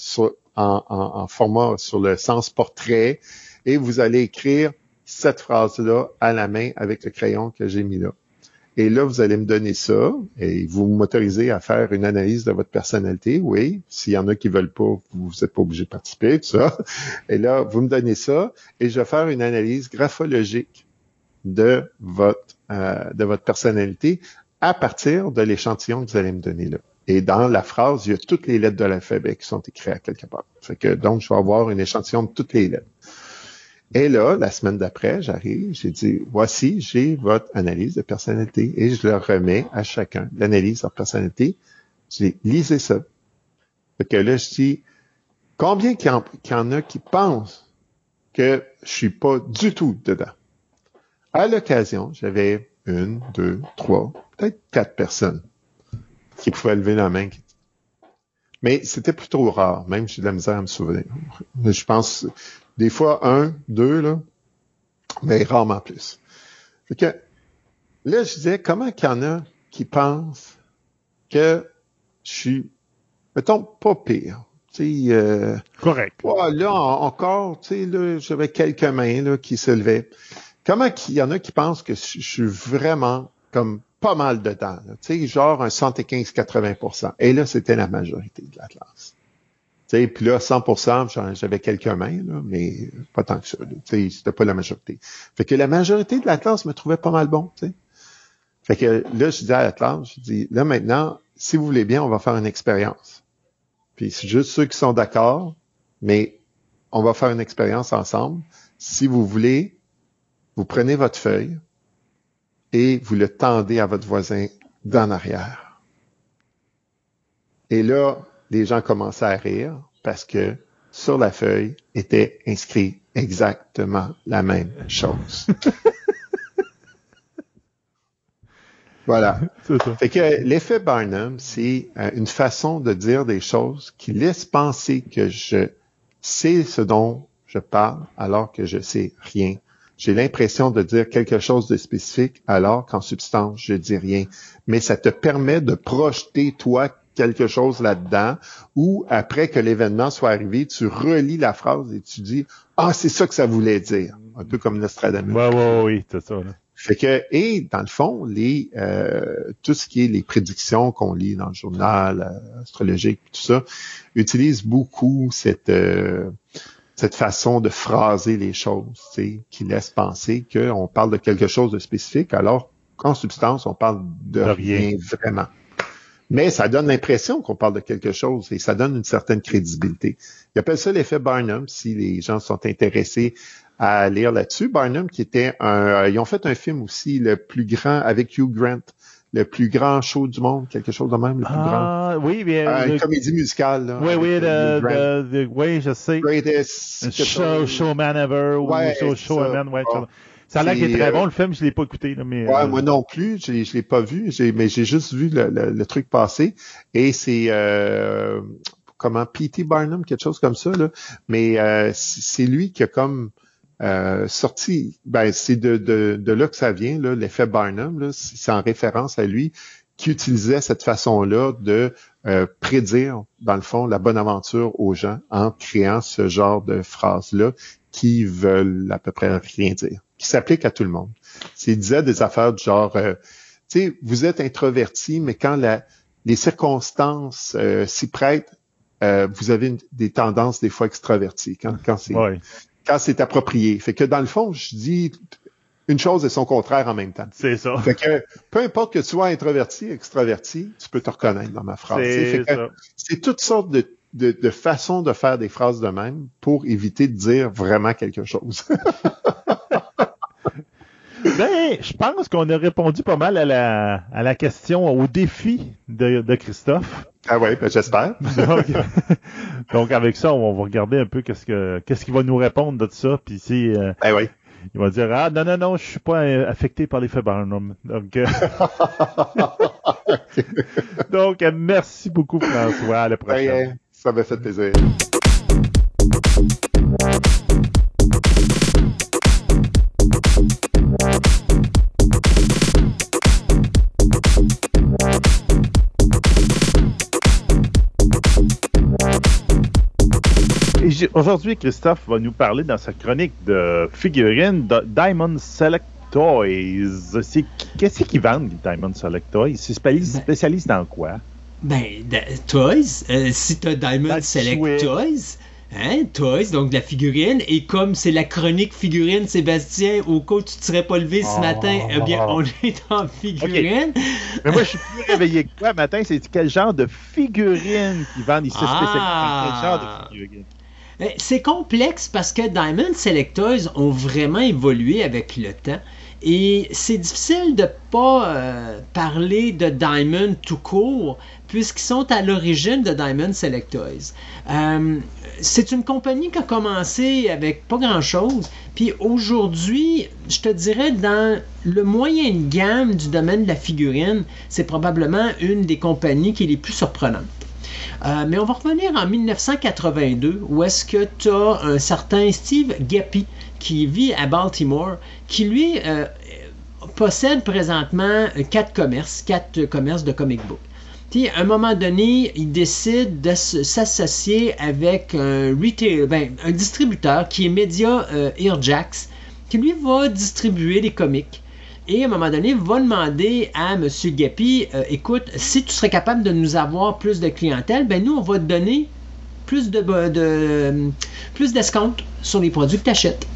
en, en format sur le sens portrait, et vous allez écrire cette phrase-là à la main avec le crayon que j'ai mis là. Et là, vous allez me donner ça et vous m'autorisez à faire une analyse de votre personnalité. Oui, s'il y en a qui veulent pas, vous n'êtes pas obligé de participer, tout ça. Et là, vous me donnez ça et je vais faire une analyse graphologique de votre euh, de votre personnalité à partir de l'échantillon que vous allez me donner là. Et dans la phrase, il y a toutes les lettres de l'alphabet qui sont écrites à quelque part. Fait que donc, je vais avoir une échantillon de toutes les lettres. Et là, la semaine d'après, j'arrive, j'ai dit, voici, j'ai votre analyse de personnalité et je leur remets à chacun l'analyse de personnalité. Je dis, lisez ça. Fait que là, je dis, combien qu'il y, en a qui pensent que je suis pas du tout dedans? À l'occasion, j'avais une, deux, trois, peut-être quatre personnes qui pouvaient lever la main. Mais c'était plutôt rare, même j'ai de la misère à me souvenir. Je pense, des fois, un, deux, là, mais rarement plus. Fait que, là, je disais, comment qu'il y en a qui pensent que je suis, mettons, pas pire. euh, Correct. là, encore, tu sais, là, j'avais quelques mains là, qui se levaient. Comment qu'il y en a qui pensent que je suis vraiment comme pas mal dedans, tu sais, genre un 75-80% Et là, c'était la majorité de la classe. Puis là, 100% j'avais quelques mains, là, mais pas tant que ça. C'était pas la majorité. Fait que la majorité de la classe me trouvait pas mal bon. T'sais. Fait que là, je dis à la classe, je dis, là maintenant, si vous voulez bien, on va faire une expérience. Puis c'est juste ceux qui sont d'accord, mais on va faire une expérience ensemble. Si vous voulez, vous prenez votre feuille et vous le tendez à votre voisin d'en arrière. Et là, les gens commençaient à rire parce que sur la feuille était inscrit exactement la même chose. voilà. Fait que l'effet Barnum, c'est euh, une façon de dire des choses qui laisse penser que je sais ce dont je parle alors que je sais rien. J'ai l'impression de dire quelque chose de spécifique alors qu'en substance, je dis rien. Mais ça te permet de projeter toi quelque chose là-dedans, ou après que l'événement soit arrivé, tu relis la phrase et tu dis ah c'est ça que ça voulait dire, un peu comme Nostradamus. Ouais, ouais, oui, c'est ça. Fait que et dans le fond, les euh, tout ce qui est les prédictions qu'on lit dans le journal euh, astrologique, tout ça, utilise beaucoup cette euh, cette façon de phraser les choses, qui laisse penser qu'on parle de quelque chose de spécifique, alors qu'en substance, on parle de, rien. vraiment. Mais ça donne l'impression qu'on parle de quelque chose et ça donne une certaine crédibilité. Il appelle ça l'effet Barnum, si les gens sont intéressés à lire là-dessus. Barnum, qui était un, euh, ils ont fait un film aussi, le plus grand avec Hugh Grant, le plus grand show du monde, quelque chose de même, le plus ah, grand. Oui, bien. Euh, une comédie musicale. Là, oui, oui, de, oui, je sais. Greatest. Show, showman ever, ouais, ou show, showman, ouais. Ça a l'air qu'il est très bon, le film, je l'ai pas écouté. Là, mais, ouais, euh, moi non plus, je ne l'ai pas vu, mais j'ai juste vu le, le, truc passer. Et c'est euh, comment P.T. Barnum, quelque chose comme ça. Là. Mais euh, c'est lui qui a comme euh, sorti, ben c'est de, de, de, là que ça vient, l'effet Barnum, c'est en référence à lui qui utilisait cette façon-là de euh, prédire, dans le fond, la bonne aventure aux gens en créant ce genre de phrases-là qui veulent à peu près rien dire, qui s'appliquent à tout le monde. Il disait des affaires du genre, euh, tu sais, vous êtes introverti, mais quand la, les circonstances s'y prêtent, vous avez des tendances des fois extraverties. Quand, quand c'est quand c'est approprié. Fait que dans le fond, je dis une chose et son contraire en même temps. C'est ça. Fait que peu importe que tu sois introverti, extraverti, tu peux te reconnaître dans ma phrase. C'est toutes sortes de, de, façons de faire des phrases de même pour éviter de dire vraiment quelque chose. ben, je pense qu'on a répondu pas mal à la, à la question, au défi de, de Christophe. Ah oui, ben j'espère. donc, avec ça, on va regarder un peu qu'est-ce que qu'est-ce qu'il va nous répondre de ça. Puis si euh, ben oui. il va dire ah non non non, je suis pas euh, affecté par l'effet Barnum. Donc, euh, donc merci beaucoup François. À la prochaine. ça m'a fait plaisir. Aujourd'hui, Christophe va nous parler dans sa chronique de figurines de Diamond Select Toys. Qu'est-ce qu'ils vendent, Diamond Select Toys? Ils se spécialisent ben- dans quoi? Ben, Toys. Euh, si tu as Diamond Select Toys, Hein, Toys, donc de la figurine. Et comme c'est la chronique figurine, Sébastien, au cas où tu ne serais pas levé ce matin, eh bien, on est en figurine. Mais moi, je suis plus réveillé que toi. Matin, c'est quel genre de figurine qu'ils vendent? Ils se ah. quel genre de figurine? Euh, c'est complexe parce que Diamond Selectors ont vraiment évolué avec le temps. Et c'est difficile de ne pas euh, parler de Diamond tout court, puisqu'ils sont à l'origine de Diamond Selectors. Euh, c'est une compagnie qui a commencé avec pas grand-chose, puis aujourd'hui, je te dirais, dans le moyen de gamme du domaine de la figurine, c'est probablement une des compagnies qui est les plus surprenantes. Euh, mais on va revenir en 1982, où est-ce que tu as un certain Steve Gappy qui vit à Baltimore, qui lui euh, possède présentement quatre commerces, quatre commerces de comic book. Puis, à un moment donné, il décide de s'associer avec un, ben, un distributeur qui est Media euh, Airjacks, qui lui va distribuer des comics et à un moment donné, va demander à M. Guppy, euh, écoute, si tu serais capable de nous avoir plus de clientèle, ben nous, on va te donner plus de, de plus d'escompte sur les produits que tu achètes.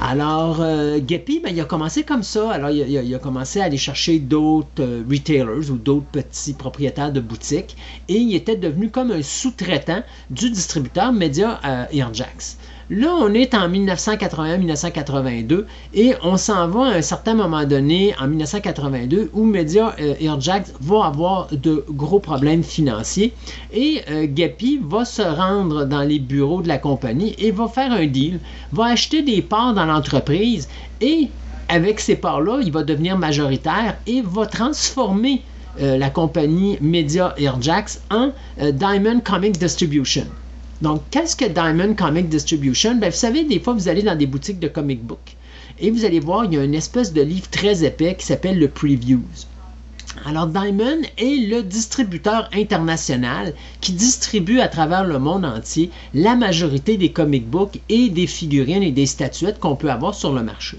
Alors, euh, ben, il a commencé comme ça. Alors, il a, commencé à aller chercher d'autres euh, retailers ou d'autres petits propriétaires de boutiques et il était devenu comme un sous-traitant du distributeur Media Airjacks. Là, on est en 1981-1982 et on s'en va à un certain moment donné, en 1982, où Media euh, Airjacks va avoir de gros problèmes financiers et euh, va se rendre dans les bureaux de la compagnie et va faire un deal, va acheter des parts dans l'entreprise et avec ces parts-là, il va devenir majoritaire et va transformer euh, la compagnie Media Airjacks en Diamond Comic Distribution. Donc, qu'est-ce que Diamond Comic Distribution? Ben, vous savez, des fois, vous allez dans des boutiques de comic book et vous allez voir, il y a une espèce de livre très épais qui s'appelle le Previews. Alors Diamond est le distributeur international qui distribue à travers le monde entier la majorité des comic books et des figurines et des statuettes qu'on peut avoir sur le marché.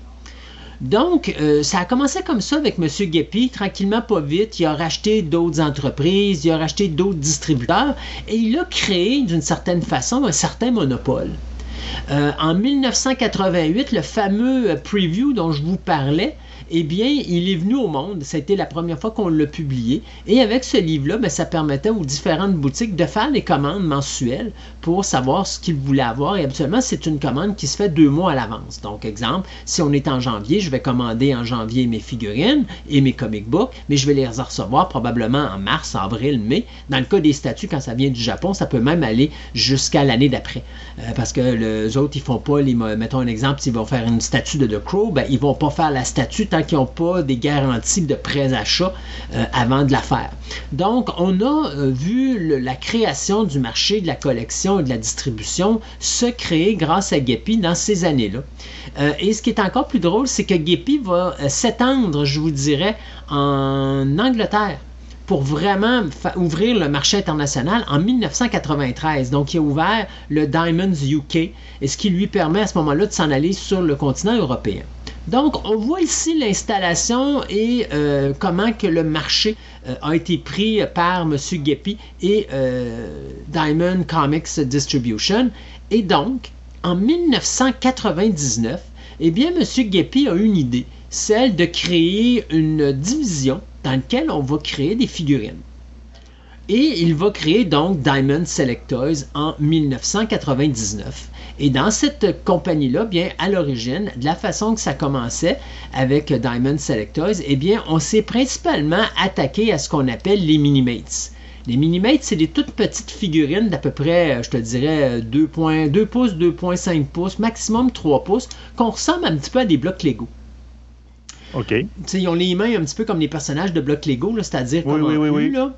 Donc, euh, ça a commencé comme ça avec M. Guépy, tranquillement, pas vite. Il a racheté d'autres entreprises, il a racheté d'autres distributeurs et il a créé d'une certaine façon un certain monopole. Euh, en 1988, le fameux preview dont je vous parlais, eh bien, il est venu au monde. C'était la première fois qu'on l'a publié. Et avec ce livre-là, ben, ça permettait aux différentes boutiques de faire des commandes mensuelles pour savoir ce qu'ils voulaient avoir. Et habituellement, c'est une commande qui se fait deux mois à l'avance. Donc, exemple, si on est en janvier, je vais commander en janvier mes figurines et mes comic books, mais je vais les recevoir probablement en mars, avril, mai. Dans le cas des statues, quand ça vient du Japon, ça peut même aller jusqu'à l'année d'après. Euh, parce que les autres, ils font pas, les, mettons un exemple, s'ils vont faire une statue de The Crow, ben, ils vont pas faire la statue qui n'ont pas des garanties de prêt-achat euh, avant de la faire. Donc, on a euh, vu la création du marché de la collection et de la distribution se créer grâce à Guépy dans ces années-là. Euh, et ce qui est encore plus drôle, c'est que Guépy va s'étendre, je vous dirais, en Angleterre pour vraiment ouvrir le marché international en 1993. Donc, il a ouvert le Diamonds UK, et ce qui lui permet à ce moment-là de s'en aller sur le continent européen. Donc, on voit ici l'installation et euh, comment que le marché euh, a été pris par M. Guépy et euh, Diamond Comics Distribution. Et donc, en 1999, eh bien, M. Guépy a une idée, celle de créer une division dans laquelle on va créer des figurines. Et il va créer donc Diamond Selectors en 1999. Et dans cette compagnie-là, bien, à l'origine, de la façon que ça commençait avec Diamond Selectors, eh bien, on s'est principalement attaqué à ce qu'on appelle les Minimates. Les Minimates, c'est des toutes petites figurines d'à peu près, je te dirais, 2, pouces, 2,5 pouces, maximum 3 pouces, qu'on ressemble un petit peu à des blocs Lego. OK. ils ont les mains un petit peu comme les personnages de blocs Lego, c'est-à-dire comme oui, oui, oui, là.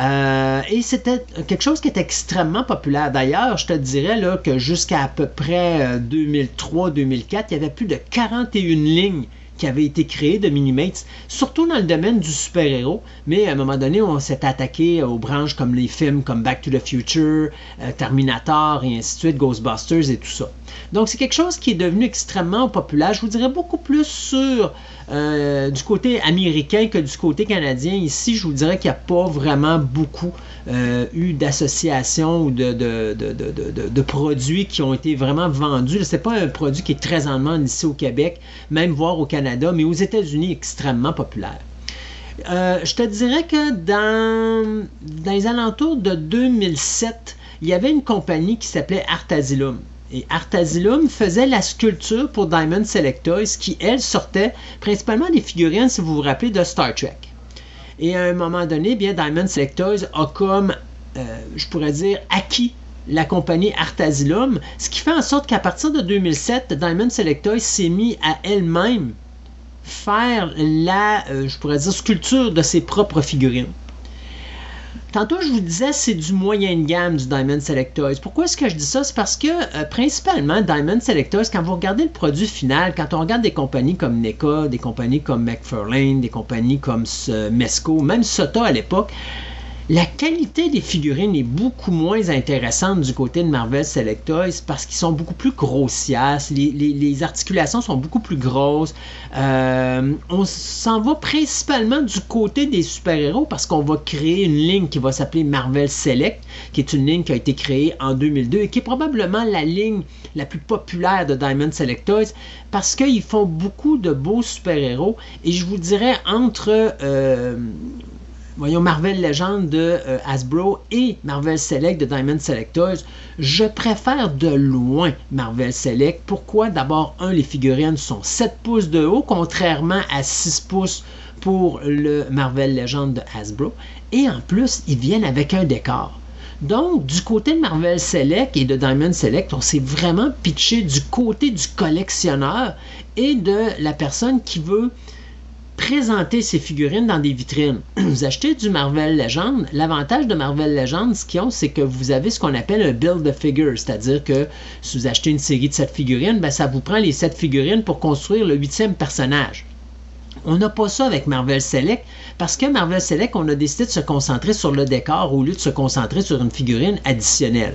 Euh, et c'était quelque chose qui est extrêmement populaire. D'ailleurs, je te dirais là, que jusqu'à à peu près 2003-2004, euh, il y avait plus de 41 lignes qui avaient été créées de Minimates, surtout dans le domaine du super-héros. Mais à un moment donné, on s'est attaqué aux branches comme les films comme Back to the Future, euh, Terminator et ainsi de suite, Ghostbusters et tout ça. Donc c'est quelque chose qui est devenu extrêmement populaire. Je vous dirais beaucoup plus sur euh, du côté américain que du côté canadien. Ici, je vous dirais qu'il n'y a pas vraiment beaucoup euh, eu d'associations ou de, produits qui ont été vraiment vendus. Ce n'est pas un produit qui est très en demande ici au Québec, même voire au Canada, mais aux États-Unis, extrêmement populaire. Euh, je te dirais que dans, dans les alentours de 2007, il y avait une compagnie qui s'appelait Artasilum. Et Artasilum faisait la sculpture pour Diamond Selectoys qui, elle, sortait principalement des figurines, si vous vous rappelez, de Star Trek. Et à un moment donné, bien, Diamond Selectoys a comme, euh, je pourrais dire, acquis la compagnie Artasilum, ce qui fait en sorte qu'à partir de 2007, Diamond Selectoys s'est mis à elle-même faire la, euh, je pourrais dire, sculpture de ses propres figurines. Tantôt, je vous disais, c'est du moyen de gamme du Diamond Selectors. Pourquoi est-ce que je dis ça? C'est parce que, euh, principalement, Diamond Selectors, quand vous regardez le produit final, quand on regarde des compagnies comme NECA, des compagnies comme McFarlane, des compagnies comme Mesco, même Sota à l'époque, la qualité des figurines est beaucoup moins intéressante du côté de Marvel Selectoys parce qu'ils sont beaucoup plus grossières, les, articulations sont beaucoup plus grosses. Euh, on s'en va principalement du côté des super-héros parce qu'on va créer une ligne qui va s'appeler Marvel Select, qui est une ligne qui a été créée en 2002 et qui est probablement la ligne la plus populaire de Diamond Selectoys parce qu'ils font beaucoup de beaux super-héros et je vous dirais entre... Euh, voyons Marvel Legend de euh, Hasbro et Marvel Select de Diamond Selectors, je préfère de loin Marvel Select. Pourquoi? D'abord, un, les figurines sont 7 pouces de haut, contrairement à 6 pouces pour le Marvel Legend de Hasbro. Et en plus, ils viennent avec un décor. Donc, du côté de Marvel Select et de Diamond Select, on s'est vraiment pitché du côté du collectionneur et de la personne qui veut présenter ces figurines dans des vitrines. Vous achetez du Marvel Legend. L'avantage de Marvel Legend, ce qu'ils ont, c'est que vous avez ce qu'on appelle un build a figure, c'est-à-dire que si vous achetez une série de 7 figurines, ben, ça vous prend les 7 figurines pour construire le huitième personnage. On n'a pas ça avec Marvel Select parce que Marvel Select, on a décidé de se concentrer sur le décor au lieu de se concentrer sur une figurine additionnelle.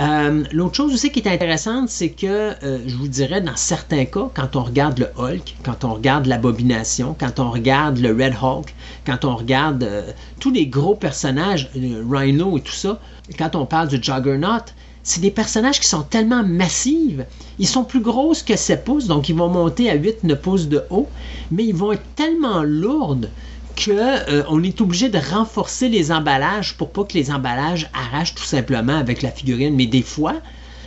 Euh, l'autre chose aussi qui est intéressante, c'est que euh, je vous dirais dans certains cas, quand on regarde le Hulk, quand on regarde l'abomination, quand on regarde le Red Hulk, quand on regarde euh, tous les gros personnages, Rhino et tout ça, quand on parle du Juggernaut, c'est des personnages qui sont tellement massifs. Ils sont plus grosses que 7 pouces, donc ils vont monter à 8-9 pouces de haut, mais ils vont être tellement lourdes qu'on euh, est obligé de renforcer les emballages pour pas que les emballages arrachent tout simplement avec la figurine. Mais des fois,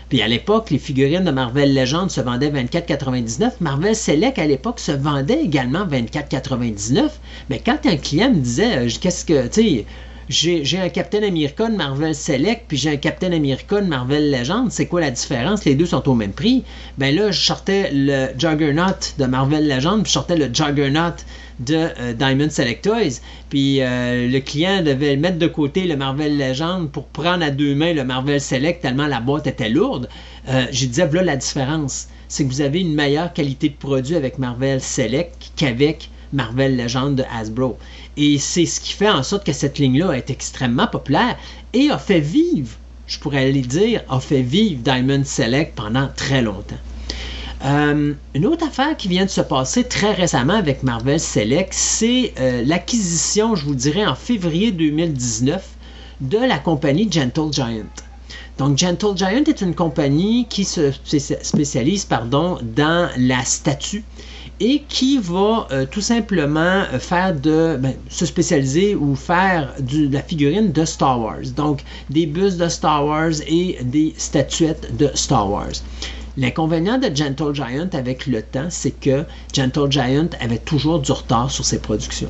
puis à l'époque, les figurines de Marvel Legends se vendaient 24,99. Marvel Select à l'époque se vendait également 24,99. Mais quand un client me disait, euh, qu'est-ce que, tu j'ai un Captain America de Marvel Select, puis j'ai un Captain America de Marvel Legends. C'est quoi la différence? Les deux sont au même prix. Ben là, je sortais le Juggernaut de Marvel Legends, puis je sortais le Juggernaut de euh, Diamond Select Toys. Puis euh, le client devait mettre de côté le Marvel Legend pour prendre à deux mains le Marvel Select tellement la boîte était lourde. Euh, je disais, voilà la différence. C'est que vous avez une meilleure qualité de produit avec Marvel Select qu'avec Marvel Legend de Hasbro. Et c'est ce qui fait en sorte que cette ligne-là est extrêmement populaire et a fait vivre, je pourrais aller dire, a fait vivre Diamond Select pendant très longtemps. Euh, une autre affaire qui vient de se passer très récemment avec Marvel Select, c'est euh, l'acquisition, je vous dirais, en février 2019 de la compagnie Gentle Giant. Donc, Gentle Giant est une compagnie qui se spécialise pardon, dans la statue et qui va euh, tout simplement faire de ben, se spécialiser ou faire de la figurine de Star Wars. Donc, des bustes de Star Wars et des statuettes de Star Wars. L'inconvénient de Gentle Giant avec le temps, c'est que Gentle Giant avait toujours du retard sur ses productions.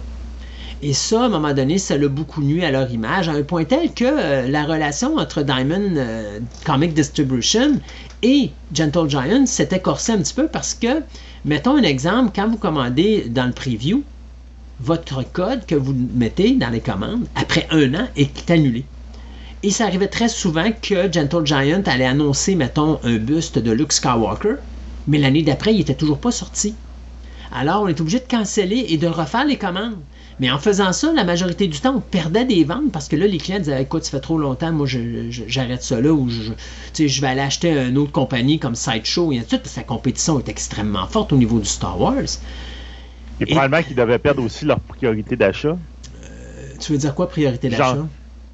Et ça, à un moment donné, ça l'a beaucoup nuit à leur image, à un point tel que euh, la relation entre Diamond euh, Comic Distribution et Gentle Giant s'était corsée un petit peu parce que, mettons un exemple, quand vous commandez dans le preview, votre code que vous mettez dans les commandes, après un an, est annulé. Et ça arrivait très souvent que Gentle Giant allait annoncer, mettons, un buste de Luke Skywalker, mais l'année d'après, il n'était toujours pas sorti. Alors, on est obligé de canceller et de refaire les commandes. Mais en faisant ça, la majorité du temps, on perdait des ventes parce que là, les clients disaient Écoute, ça fait trop longtemps, moi, j'arrête ça là ou je, je vais aller acheter une autre compagnie comme Sideshow et ainsi de suite. Parce que la compétition est extrêmement forte au niveau du Star Wars. Et, probablement qu'ils devaient perdre aussi leur priorité d'achat. Euh, tu veux dire quoi, priorité d'achat?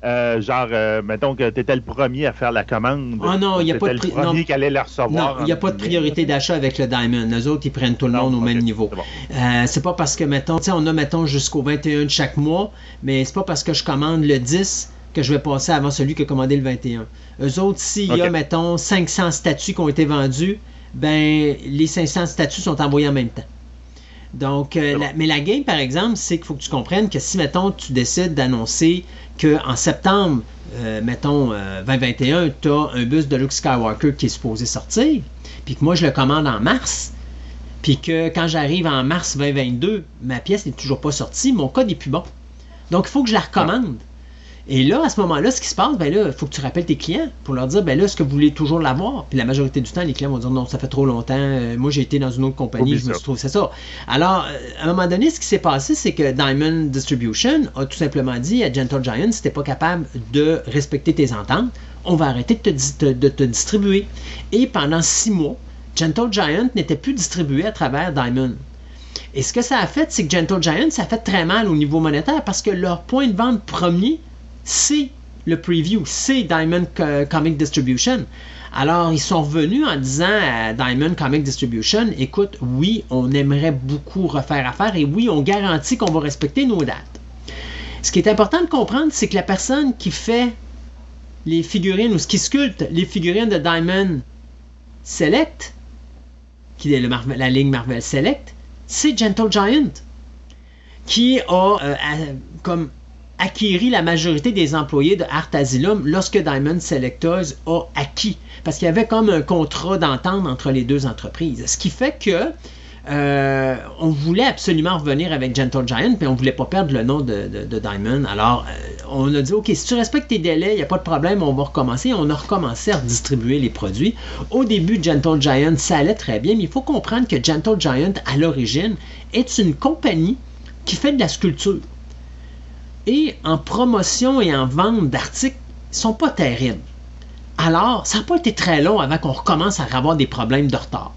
Euh, genre, euh, mettons que tu étais le premier à faire la commande. Ah non, il n'y a pas de le premier qui allait la recevoir. Non, il n'y a pas de priorité d'achat avec le Diamond. Les autres, ils prennent tout le monde au même niveau. Euh, c'est pas parce que, mettons, tu sais, on a, mettons, jusqu'au 21 de chaque mois, mais c'est pas parce que je commande le 10 que je vais passer avant celui qui a commandé le 21. Eux autres, s'il y a, mettons, 500 statuts qui ont été vendus, ben, les 500 statuts sont envoyés en même temps. Donc, mais la game, par exemple, c'est qu'il faut que tu comprennes que si, mettons, tu décides d'annoncer qu'en septembre, euh, mettons, 2021, euh, tu as un bus de Luke Skywalker qui est supposé sortir, puis que moi, je le commande en mars, puis que quand j'arrive en mars 2022, ma pièce n'est toujours pas sortie, mon code n'est plus bon. Donc, il faut que je la recommande. Et là, à ce moment-là, ce qui se passe, ben là, il faut que tu rappelles tes clients pour leur dire, ben là, est-ce que vous voulez toujours l'avoir? Puis la majorité du temps, les clients vont dire, non, ça fait trop longtemps, euh, moi j'ai été dans une autre compagnie, je me suis trouvé, c'est ça. Alors, euh, à un moment donné, ce qui s'est passé, c'est que Diamond Distribution a tout simplement dit à Gentle Giant, si t'es pas capable de respecter tes ententes, on va arrêter de te, de te distribuer. Et pendant six mois, Gentle Giant n'était plus distribué à travers Diamond. Et ce que ça a fait, c'est que Gentle Giant, ça a fait très mal au niveau monétaire parce que leur point de vente premier, c'est le preview, c'est Diamond Comic Distribution. Alors, ils sont revenus en disant à Diamond Comic Distribution, écoute, oui, on aimerait beaucoup refaire affaire et oui, on garantit qu'on va respecter nos dates. Ce qui est important de comprendre, c'est que la personne qui fait les figurines ou ce qui sculpte les figurines de Diamond Select, qui est la ligne Marvel Select, c'est Gentle Giant, qui a euh, comme acquérir la majorité des employés de Art Asylum lorsque Diamond Selectors a acquis. Parce qu'il y avait comme un contrat d'entente entre les deux entreprises. Ce qui fait que euh, on voulait absolument revenir avec Gentle Giant, mais on voulait pas perdre le nom de, Diamond. Alors, euh, on a dit, OK, si tu respectes tes délais, il n'y a pas de problème, on va recommencer. On a recommencé à redistribuer les produits. Au début, Gentle Giant, ça allait très bien, mais il faut comprendre que Gentle Giant, à l'origine, est une compagnie qui fait de la sculpture. Et en promotion et en vente d'articles, ils sont pas terribles. Alors, ça n'a pas été très long avant qu'on recommence à avoir des problèmes de retard.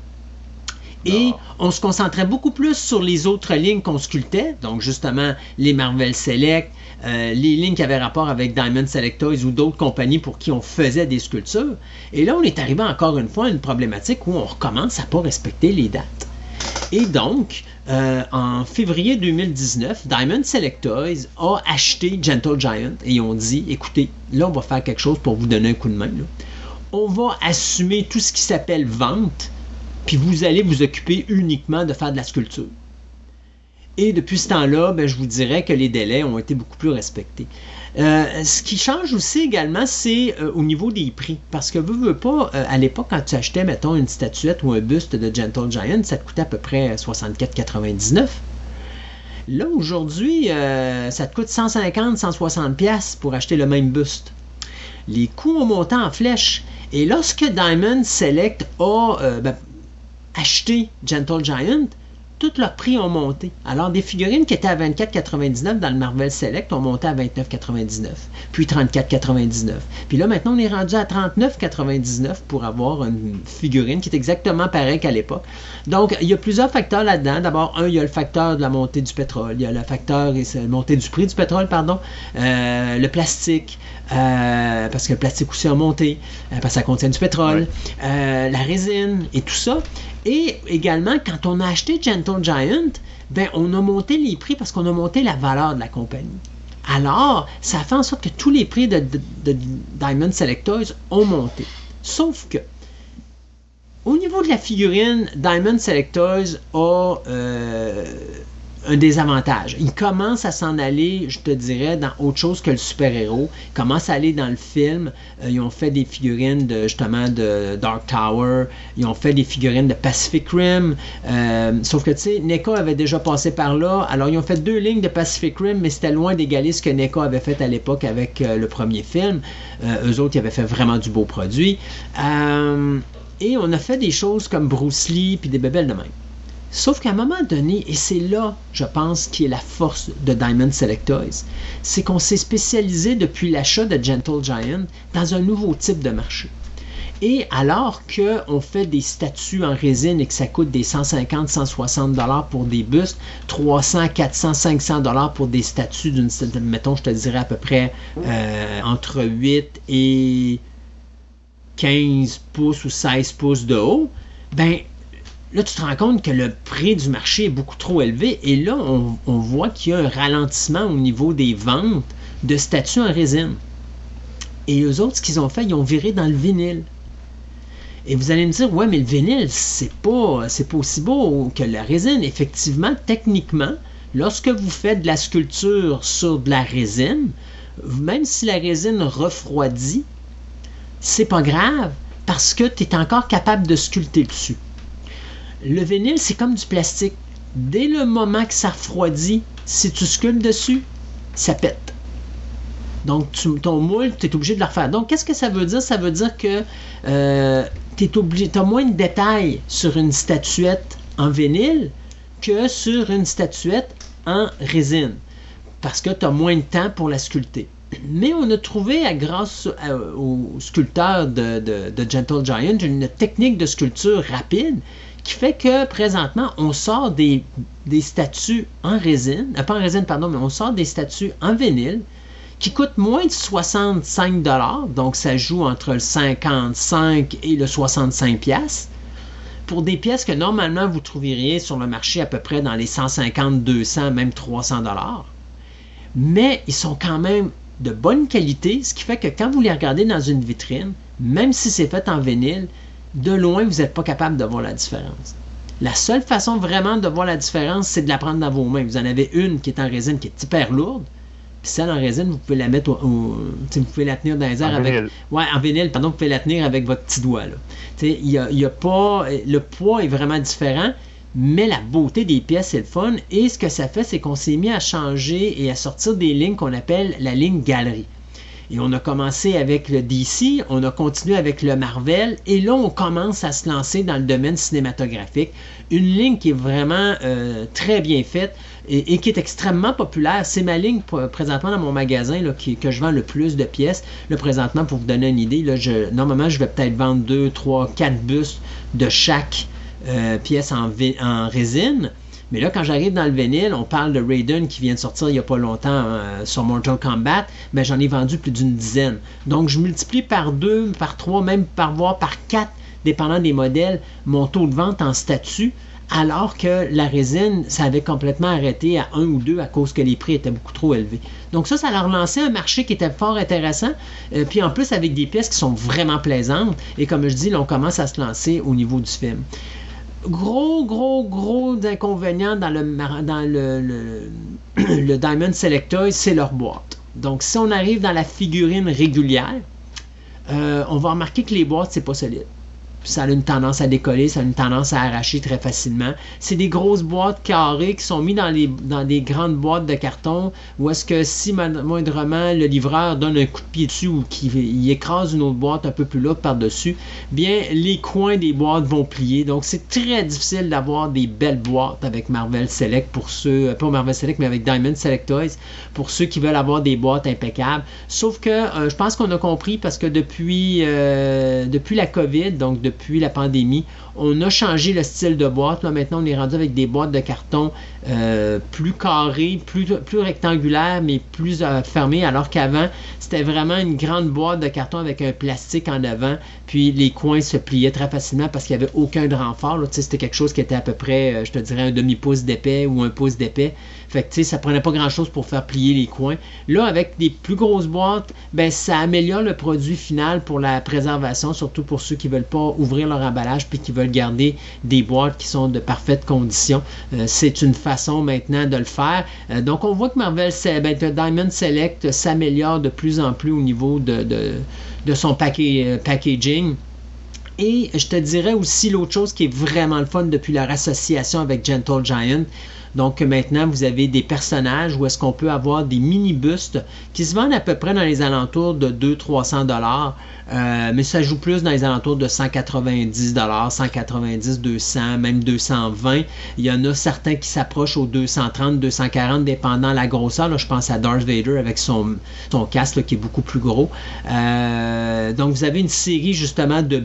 Et on se concentrait beaucoup plus sur les autres lignes qu'on sculptait, donc justement les Marvel Select, euh, les lignes qui avaient rapport avec Diamond Select Toys ou d'autres compagnies pour qui on faisait des sculptures. Et là, on est arrivé encore une fois à une problématique où on recommence à ne pas respecter les dates. Et donc, euh, en février 2019, Diamond Select a acheté Gentle Giant et ont dit écoutez, là, on va faire quelque chose pour vous donner un coup de main. On va assumer tout ce qui s'appelle vente, puis vous allez vous occuper uniquement de faire de la sculpture. Et depuis ce temps-là, ben, je vous dirais que les délais ont été beaucoup plus respectés. Euh, ce qui change aussi également, c'est euh, au niveau des prix. Parce que vous, veux pas, euh, à l'époque, quand tu achetais, mettons, une statuette ou un buste de Gentle Giant, ça te coûtait à peu près 64,99. Là, aujourd'hui, ça te coûte 150, 160 pièces pour acheter le même buste. Les coûts ont monté en flèche. Et lorsque Diamond Select a ben, acheté Gentle Giant, tous leurs prix ont monté. Alors, des figurines qui étaient à 24,99 dans le Marvel Select ont monté à 29,99, puis 34,99. Puis là, maintenant, on est rendu à 39,99 pour avoir une figurine qui est exactement pareille qu'à l'époque. Donc, il y a plusieurs facteurs là-dedans. D'abord, un, il y a le facteur de la montée du pétrole. Il y a le facteur, la montée du prix du pétrole, pardon. Euh, le plastique, euh, parce que le plastique aussi a monté, euh, parce que ça contient du pétrole. la résine et tout ça. Et également, quand on a acheté Gentle Giant, ben, on a monté les prix parce qu'on a monté la valeur de la compagnie. Alors, ça fait en sorte que tous les prix de, Diamond Selectors ont monté. Sauf que, au niveau de la figurine, Diamond Selectors a euh, un désavantage. Il commence à s'en aller, je te dirais, dans autre chose que le super-héros. Commence à aller dans le film. Euh, ils ont fait des figurines de justement de Dark Tower. Ils ont fait des figurines de Pacific Rim. Euh, sauf que tu sais, NECA avait déjà passé par là. Alors ils ont fait deux lignes de Pacific Rim, mais c'était loin d'égaler ce que NECA avait fait à l'époque avec euh, le premier film. eux autres, ils avaient fait vraiment du beau produit. et on a fait des choses comme Bruce Lee puis des bébelles de même. Sauf qu'à un moment donné, et c'est là, je pense, qui est la force de Diamond Select c'est qu'on s'est spécialisé depuis l'achat de Gentle Giant dans un nouveau type de marché. Et alors qu'on fait des statues en résine et que ça coûte des 150, 160 dollars pour des bustes, 300, 400, 500 dollars pour des statues d'une, mettons, je te dirais à peu près euh, entre 8 et 15 pouces ou 16 pouces de haut, ben là, tu te rends compte que le prix du marché est beaucoup trop élevé et là, on, voit qu'il y a un ralentissement au niveau des ventes de statues en résine. Et eux autres, ce qu'ils ont fait, ils ont viré dans le vinyle. Et vous allez me dire, ouais, mais le vinyle, c'est pas, c'est pas aussi beau que la résine. Effectivement, techniquement, lorsque vous faites de la sculpture sur de la résine, même si la résine refroidit, c'est pas grave parce que tu es encore capable de sculpter dessus. Le vinyle, c'est comme du plastique. Dès le moment que ça refroidit, si tu sculptes dessus, ça pète. Donc, ton moule, tu es obligé de le refaire. Donc, qu'est-ce que ça veut dire? Ça veut dire que euh, tu as moins de détails sur une statuette en vinyle que sur une statuette en résine. Parce que tu as moins de temps pour la sculpter. Mais on a trouvé, grâce au sculpteur de Gentle Giant, une technique de sculpture rapide qui fait que présentement, on sort des, statues en résine, euh, pas en résine, pardon, mais on sort des statues en vinyle qui coûtent moins de 65 donc ça joue entre le 55 et le 65 pièces pour des pièces que normalement vous trouveriez sur le marché à peu près dans les 150, 200, même 300 dollars. Mais ils sont quand même de bonne qualité, ce qui fait que quand vous les regardez dans une vitrine, même si c'est fait en vinyle, de loin, vous n'êtes pas capable de voir la différence. La seule façon vraiment de voir la différence, c'est de la prendre dans vos mains. Vous en avez une qui est en résine, qui est hyper lourde. Puis celle en résine, vous pouvez la mettre au, vous pouvez la tenir dans les airs avec. Vinyle. Ouais, en vinyle, pardon, vous pouvez la tenir avec votre petit doigt. Il y a, pas. Le poids est vraiment différent, mais la beauté des pièces, c'est le fun. Et ce que ça fait, c'est qu'on s'est mis à changer et à sortir des lignes qu'on appelle la ligne galerie. Et on a commencé avec le DC, on a continué avec le Marvel, et là, on commence à se lancer dans le domaine cinématographique. Une ligne qui est vraiment euh, très bien faite et, qui est extrêmement populaire. C'est ma ligne présentement dans mon magasin là, que je vends le plus de pièces. Le présentement, pour vous donner une idée, là, normalement, je vais peut-être vendre 2, 3, 4 bustes de chaque euh, pièce en résine. Mais là, quand j'arrive dans le vinyle, on parle de Raiden qui vient de sortir il n'y a pas longtemps euh, sur Mortal Kombat, mais ben, j'en ai vendu plus d'une dizaine. Donc, je multiplie par deux, par trois, même par voire par quatre, dépendant des modèles, mon taux de vente en statut, alors que la résine, ça avait complètement arrêté à un ou deux à cause que les prix étaient beaucoup trop élevés. Donc ça, ça a relancé un marché qui était fort intéressant, euh, puis en plus avec des pièces qui sont vraiment plaisantes, et comme je dis, là, on commence à se lancer au niveau du film gros, gros, gros inconvénient dans le, le, Diamond Selector, c'est leur boîte. Donc, si on arrive dans la figurine régulière, euh, on va remarquer que les boîtes, c'est pas solide ça a une tendance à décoller, ça a une tendance à arracher très facilement. C'est des grosses boîtes carrées qui sont mises dans, des grandes boîtes de carton où est-ce que si moindrement le livreur donne un coup de pied dessus ou qu'il écrase une autre boîte un peu plus lourde par-dessus, bien les coins des boîtes vont plier. Donc c'est très difficile d'avoir des belles boîtes avec Marvel Select pour ceux, pas Marvel Select mais avec Diamond Select Toys pour ceux qui veulent avoir des boîtes impeccables. Sauf que euh, je pense qu'on a compris parce que depuis, euh, depuis la COVID, donc depuis depuis la pandémie. On a changé le style de boîte. Là, maintenant, on est rendu avec des boîtes de carton euh, plus carrées, plus, rectangulaires, mais plus euh, fermées, alors qu'avant, c'était vraiment une grande boîte de carton avec un plastique en avant, puis les coins se pliaient très facilement parce qu'il n'y avait aucun renfort. C'était quelque chose qui était à peu près, euh, je te dirais, un demi-pouce d'épais ou un pouce d'épais. Fait que, tu sais, ça prenait pas grand-chose pour faire plier les coins. Là, avec des plus grosses boîtes, ben, ça améliore le produit final pour la préservation, surtout pour ceux qui veulent pas ouvrir leur emballage puis qui veulent garder des boîtes qui sont de parfaite condition. Euh, c'est une façon maintenant de le faire. Euh, donc, on voit que Marvel ben, Diamond Select s'améliore de plus en plus au niveau de, son euh, packaging. Et je te dirais aussi l'autre chose qui est vraiment le fun depuis leur association avec Gentle Giant, donc maintenant, vous avez des personnages où est-ce qu'on peut avoir des mini-bustes qui se vendent à peu près dans les alentours de 200-300 dollars. Euh, mais ça joue plus dans les alentours de 190 dollars, 190, 200, même 220. Il y en a certains qui s'approchent aux 230, 240, dépendant la grosseur. je pense à Darth Vader avec son, son casque qui est beaucoup plus gros. Euh, donc vous avez une série justement de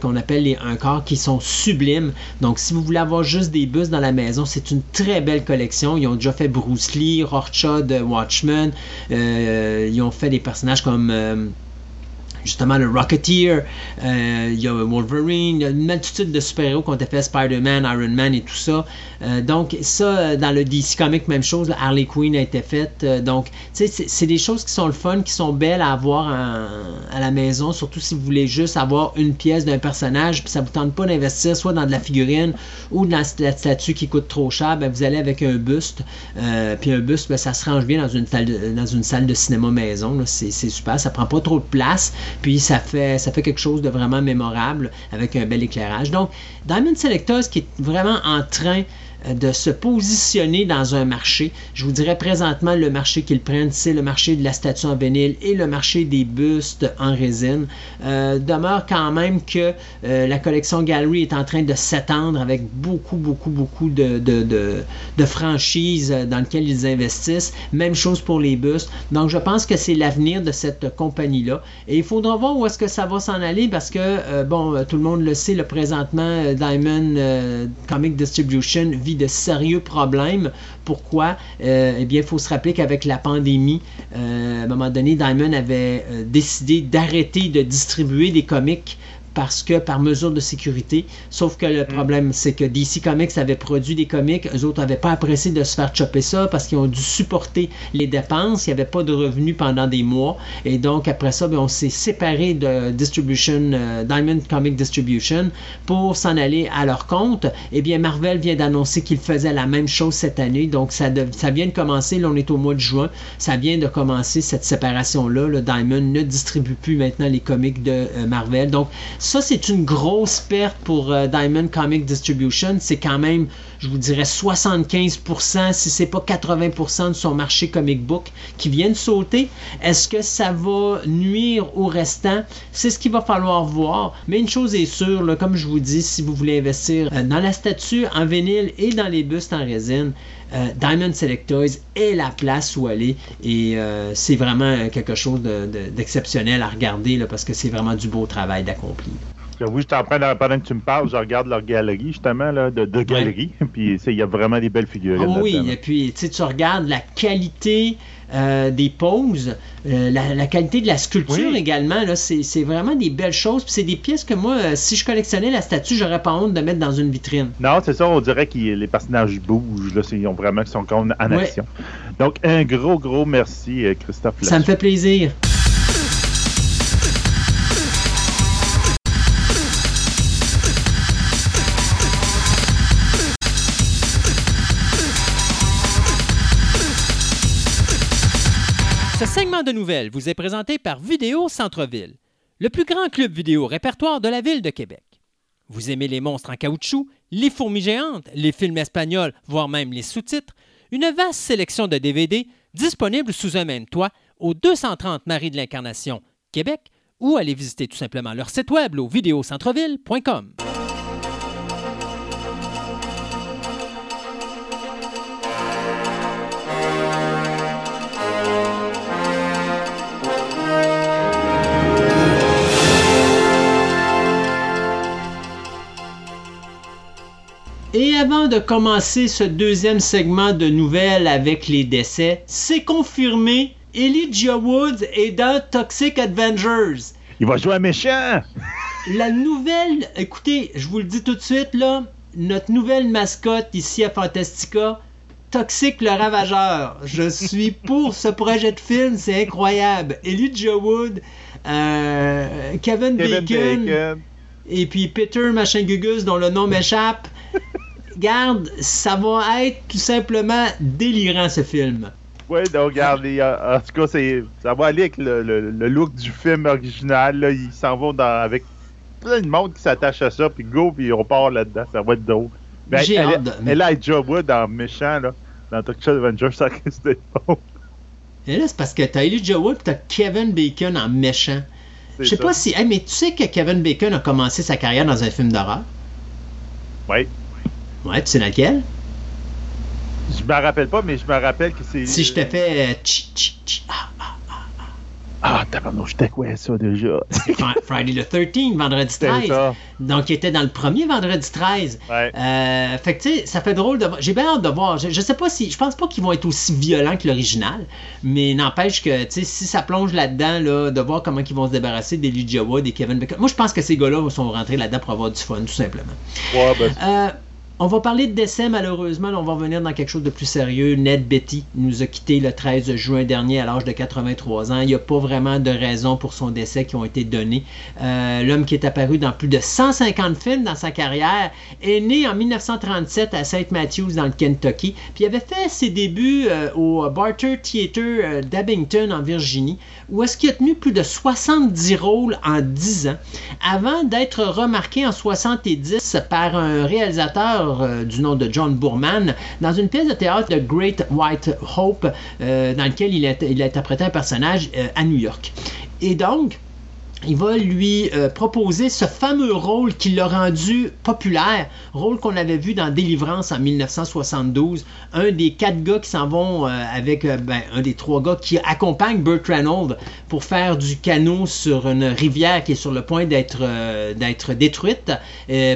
qu'on appelle les un quart qui sont sublimes. Donc si vous voulez avoir juste des bustes dans la maison, c'est une très belle collection. Ils ont déjà fait Bruce Lee, Rorschach Watchmen. Euh, ils ont fait des personnages comme euh, justement le Rocketeer, euh, il y a Wolverine, il y a une multitude de super-héros qu'on a fait Spider-Man, Iron Man et tout ça. Euh, donc ça, dans le DC Comics, même chose, Harley Quinn a été faite. Euh, donc, tu sais, c'est des choses qui sont le fun, qui sont belles à avoir à la maison, surtout si vous voulez juste avoir une pièce d'un personnage, puis ça vous tente pas d'investir soit dans de la figurine ou dans la statue qui coûte trop cher, ben vous allez avec un buste. puis un buste, ben, ça se range bien dans une salle de, dans une salle de cinéma maison. C'est super, ça prend pas trop de place. Puis ça fait, ça fait quelque chose de vraiment mémorable avec un bel éclairage. Donc, Diamond Selectors qui est vraiment en train de se positionner dans un marché. Je vous dirais présentement le marché qu'ils prennent, c'est le marché de la statue en vinyle et le marché des bustes en résine. Euh, demeure quand même que euh, la collection Gallery est en train de s'étendre avec beaucoup, beaucoup, beaucoup de, de, franchises dans lesquelles ils investissent. Même chose pour les bustes. Donc je pense que c'est l'avenir de cette compagnie-là. Et il faudra voir où est-ce que ça va s'en aller parce que, euh, bon, tout le monde le sait, le présentement, Diamond Comic Distribution vit de sérieux problèmes. Pourquoi? Euh, eh bien, il faut se rappeler qu'avec la pandémie, euh, à un moment donné, Diamond avait euh, décidé d'arrêter de distribuer des comics parce que par mesure de sécurité. Sauf que le mm. problème, c'est que DC Comics avait produit des comics, eux autres n'avaient pas apprécié de se faire chopper ça parce qu'ils ont dû supporter les dépenses, il n'y avait pas de revenus pendant des mois. Et donc, après ça, ben, on s'est séparé de Distribution, euh, Diamond Comic Distribution pour s'en aller à leur compte. Eh bien, Marvel vient d'annoncer qu'il faisait la même chose cette année. Donc, ça, ça vient de commencer, là, on est au mois de juin, ça vient de commencer cette séparation-là. Le Diamond ne distribue plus maintenant les comics de euh, Marvel. Donc, Ça, c'est une grosse perte pour euh, Diamond Comic Distribution. C'est quand même, je vous dirais, 75%, si c'est pas 80% de son marché comic book qui vient de sauter. Est-ce que ça va nuire au restant? C'est ce qu'il va falloir voir. Mais une chose est sûre, comme je vous dis, si vous voulez investir euh, dans la statue en vinyle et dans les bustes en résine, euh, Diamond Select Toys est la place où aller et euh, c'est vraiment quelque chose d'exceptionnel à regarder là, parce que c'est vraiment du beau travail d'accomplir. Oui, je en train de, pendant que tu me parles, je regarde leur galerie, justement, là, de, de galerie. Puis, il y a vraiment des belles figurines. Oh oui, et puis, tu regardes la qualité euh, des poses, euh, la, qualité de la sculpture également. C'est vraiment des belles choses. c'est des pièces que moi, euh, si je collectionnais la statue, j'aurais pas honte de mettre dans une vitrine. Non, c'est ça, on dirait que les personnages bougent. Là, ils ont vraiment sont en action. Donc, un gros, gros merci, Christophe. Ça me fait plaisir. De nouvelles vous est présenté par Vidéo Centre-Ville, le plus grand club vidéo répertoire de la ville de Québec. Vous aimez les monstres en caoutchouc, les fourmis géantes, les films espagnols, voire même les sous-titres, une vaste sélection de DVD disponibles sous un même toit au 230 Marie de l'Incarnation, Québec, ou allez visiter tout simplement leur site web au vidéocentreville.com. Et avant de commencer ce deuxième segment de nouvelles avec les décès, c'est confirmé, Elijah Woods est dans Toxic Avengers. Il va jouer un méchant! La nouvelle, écoutez, je vous le dis tout de suite là, notre nouvelle mascotte ici à Fantastica, Toxic le Ravageur. Je suis pour ce projet de film, c'est incroyable. Elijah Wood, euh, Kevin, Bacon, et puis Peter Machin Gugus dont le nom m'échappe. Garde, ça va être tout simplement délirant ce film. Oui, donc regarde, en tout cas, ça va aller avec le, look du film original. Là, ils s'en vont avec plein de monde qui s'attache à ça, puis go, puis on part là-dedans. Ça va être drôle. Ben, J'ai elle, hâte. Elle, a Joe Wood en méchant, là, dans Talk Avengers, ça d'être bon. Et là, c'est parce que t'as Elijah Wood et t'as Kevin Bacon en méchant. Je sais pas si. mais tu sais que Kevin Bacon a commencé sa carrière dans un film d'horreur? Oui. Ouais, tu sais laquelle? Je me rappelle pas, mais je me rappelle que c'est. Si je te fais. Euh, tch, tch, tch, ah, ah, ah, tabarnouche, j'étais quoi ça déjà? Friday the 13, vendredi 13. Donc, il était dans le premier vendredi 13. Ouais. Euh, fait que, tu sais, ça fait drôle de voir. J'ai bien hâte de voir. Je, sais pas si. Je pense pas qu'ils vont être aussi violents que l'original. Mais n'empêche que, tu sais, si ça plonge là-dedans, là, de voir comment ils vont se débarrasser d'Elijah Wood et Kevin Bacon. Moi, je pense que ces gars-là sont rentrés là-dedans pour avoir du fun, tout simplement. Ouais, ben. Euh, on va parler de décès, malheureusement. on va revenir dans quelque chose de plus sérieux. Ned Betty nous a quitté le 13 juin dernier à l'âge de 83 ans. Il n'y a pas vraiment de raison pour son décès qui ont été données. Euh, l'homme qui est apparu dans plus de 150 films dans sa carrière est né en 1937 à St. Matthews dans le Kentucky. Puis il avait fait ses débuts euh, au Barter Theatre euh, d'Abington en Virginie, où est-ce qu'il a tenu plus de 70 rôles en 10 ans, avant d'être remarqué en 70 par un réalisateur euh, du nom de John Boorman dans une pièce de théâtre de Great White Hope euh, dans lequel il a, il a interprété un personnage euh, à New York. Et donc, il va lui euh, proposer ce fameux rôle qui l'a rendu populaire, rôle qu'on avait vu dans Délivrance en 1972. Un des quatre gars qui s'en vont euh, avec euh, ben, un des trois gars qui accompagnent Burt Reynolds pour faire du canot sur une rivière qui est sur le point d'être d'être détruite,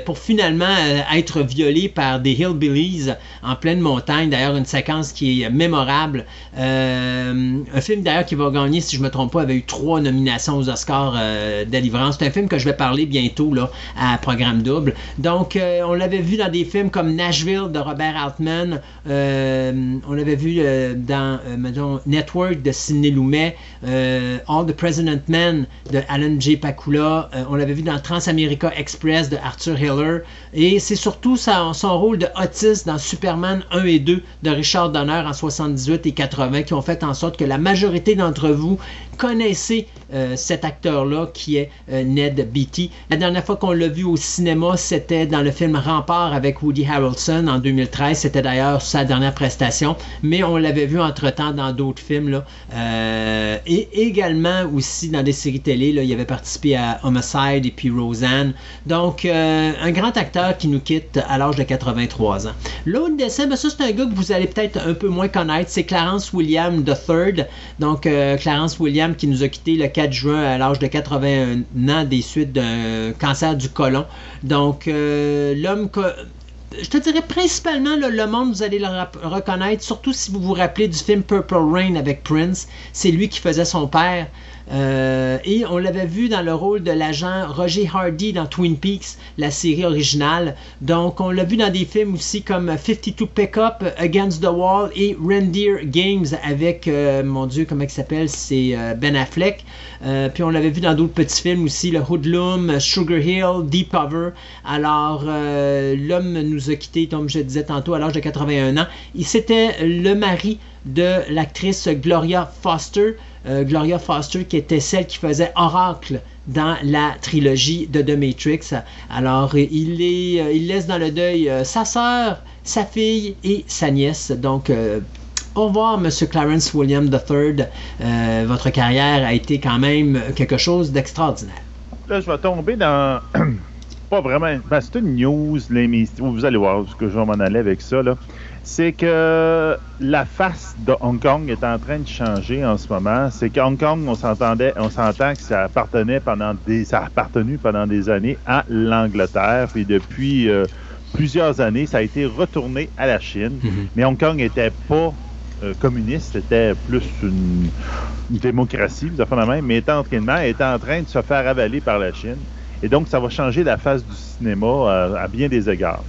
pour finalement être violé par des hillbillies en pleine montagne. D'ailleurs, une séquence qui est mémorable. un film d'ailleurs qui va gagner, si je me trompe pas, avait eu trois nominations aux Oscars euh. C'est un film que je vais parler bientôt là, à Programme Double. Donc, euh, on l'avait vu dans des films comme Nashville de Robert Altman. Euh, on l'avait vu dans Network de Sidney Lumet. All the President Men de Alan J. Pakula. on l'avait vu dans Transamerica Express de Arthur Hiller. Et c'est surtout son, son rôle de Otis dans Superman 1 et 2 de Richard Donner en 78 et 80 qui ont fait en sorte que la majorité d'entre vous connaissez cet acteur-là qui est Ned Beatty. La dernière fois qu'on l'a vu au cinéma, c'était dans le film Rempart avec Woody Harrelson en 2013. C'était d'ailleurs sa dernière prestation, mais on l'avait vu entre-temps dans d'autres films. Là. et également aussi dans des séries télé. Là, il avait participé à Homicide et puis Roseanne. Donc, un grand acteur qui nous quitte à l'âge de 83 ans. L'autre décès, ben ça c'est un gars que vous allez peut-être un peu moins connaître, c'est Clarence William III. Donc euh, Clarence William qui nous a quitté le 4 juin à l'âge de 81 ans des suites d'un cancer du côlon. Donc euh, l'homme que je te dirais principalement le monde, vous allez le reconnaître, surtout si vous vous rappelez du film Purple Rain avec Prince. C'est lui qui faisait son père. Euh, et on l'avait vu dans le rôle de l'agent Roger Hardy dans Twin Peaks, la série originale. Donc, on l'a vu dans des films aussi comme 52 Pickup, Against the Wall et Reindeer Games avec, euh, mon Dieu, comment il s'appelle? C'est euh, Ben Affleck. puis on l'avait vu dans d'autres petits films aussi, le Hoodlum, Sugar Hill, Deep Cover. Alors, l'homme nous a quittés, comme je disais tantôt, à l'âge de 81 ans. Il C'était le mari de l'actrice Gloria Foster. Euh, Gloria Foster qui était celle qui faisait Oracle dans la trilogie de The Matrix. Alors, il, euh, laisse dans le deuil euh, sa sœur, sa fille et sa nièce. Donc, au revoir, Monsieur Clarence William III. votre carrière a été quand même quelque chose d'extraordinaire. Là, je vais tomber dans. pas vraiment. Ben, c'est une news, les... vous allez voir ce que je vais m'en aller avec ça. C'est que la face de Hong Kong est en train de changer en ce moment. C'est que Hong Kong, on s'entendait, on s'entend que ça appartenait pendant des, ça a appartenu pendant des années à l'Angleterre, et depuis euh, plusieurs années, ça a été retourné à la Chine. Mm-hmm. Mais Hong Kong n'était pas euh, communiste, c'était plus une, démocratie, vous avez la même, mais tranquillement, était en train de se faire avaler par la Chine. Et donc, ça va changer la face du cinéma euh, à bien des égards.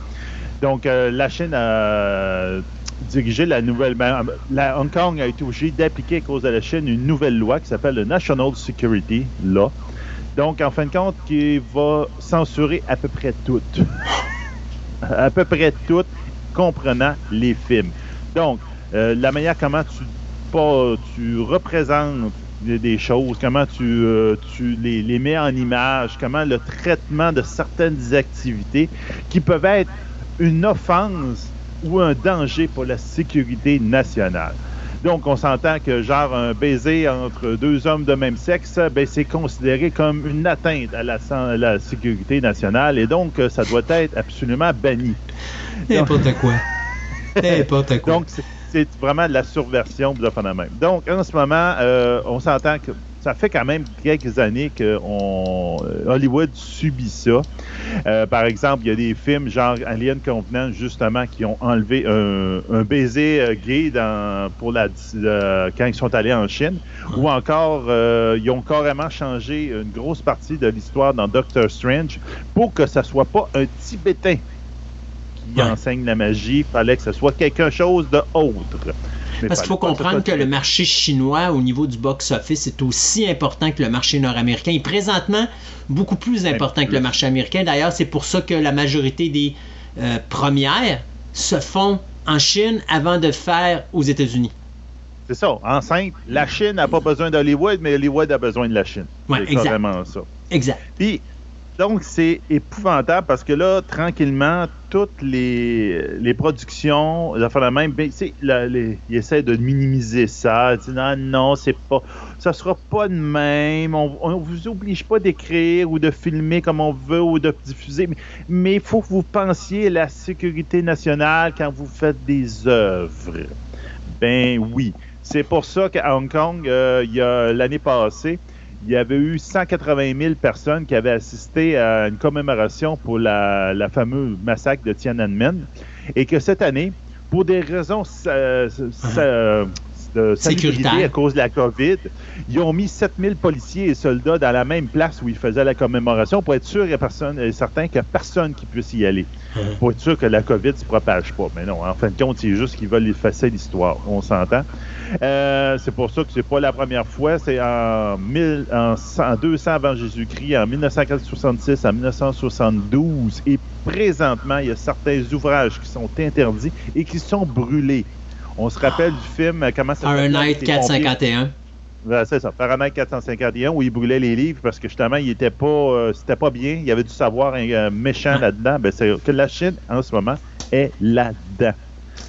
Donc, euh, la Chine a dirigé la nouvelle. Ben, la Hong Kong a été obligé d'appliquer à cause de la Chine une nouvelle loi qui s'appelle le National Security Law. Donc, en fin de compte, qui va censurer à peu près tout. à peu près tout, comprenant les films. Donc, euh, la manière comment tu, pas, tu représentes des choses, comment tu, euh, tu les, mets en image, comment le traitement de certaines activités qui peuvent être une offense ou un danger pour la sécurité nationale. Donc, on s'entend que, genre, un baiser entre deux hommes de même sexe, ben, c'est considéré comme une atteinte à la, la, sécurité nationale et donc, ça doit être absolument banni. N'importe quoi. N'importe quoi. Donc, c'est vraiment de la surversion de la même. Donc, en ce moment, euh, on s'entend que ça fait quand même quelques années que on, euh, Hollywood subit ça. Euh, par exemple, il y a des films genre Alien Covenant, justement, qui ont enlevé un, baiser euh, gay dans, pour la, quand ils sont allés en Chine. Ou encore, ils ont carrément changé une grosse partie de l'histoire dans Doctor Strange pour que ça soit pas un Tibétain qui enseigne la magie. Il fallait que ce soit quelque chose de autre. Parce qu'il faut comprendre que le marché chinois au niveau du box-office est aussi important que le marché nord-américain. Et présentement, beaucoup plus important que le marché américain. D'ailleurs, c'est pour ça que la majorité des euh, premières se font en Chine avant de faire aux États-Unis. C'est ça. En simple, la Chine n'a pas besoin d'Hollywood, mais Hollywood a besoin de la Chine. Ouais, c'est vraiment ça. Exact. Puis, donc, c'est épouvantable parce que là, tranquillement, toutes les, les productions, la la même, ben, ils essaient de minimiser ça. Ils disent non, non, c'est pas, ça sera pas de même. On, ne vous oblige pas d'écrire ou de filmer comme on veut ou de diffuser, mais il faut que vous pensiez à la sécurité nationale quand vous faites des œuvres. Ben oui. C'est pour ça qu'à Hong Kong, euh, l'année passée, il y avait eu 180 000 personnes qui avaient assisté à une commémoration pour la, fameuse massacre de Tiananmen et que cette année, pour des raisons uh-huh. De sécurité à cause de la COVID, ils ont mis 7000 policiers et soldats dans la même place où ils faisaient la commémoration pour être sûr et, personne, certain qu'il n'y a personne qui puisse y aller. Uh-huh. Pour être sûr que la COVID ne se propage pas. Mais non, en fin de compte, c'est juste qu'ils veulent effacer l'histoire. On s'entend. Euh, c'est pour ça que c'est pas la première fois. C'est en, 200 avant Jésus-Christ, en 1966 à 1972. Et présentement, il y a certains ouvrages qui sont interdits et qui sont brûlés. On se rappelle du film, comment ça s'appelle? Fahrenheit 451. Ben, c'est ça, Fahrenheit 451, où il brûlait les livres parce que justement, il était pas, euh, c'était pas bien. Il y avait du savoir euh, méchant là-dedans. Ben, c'est que la Chine, en ce moment, est là-dedans.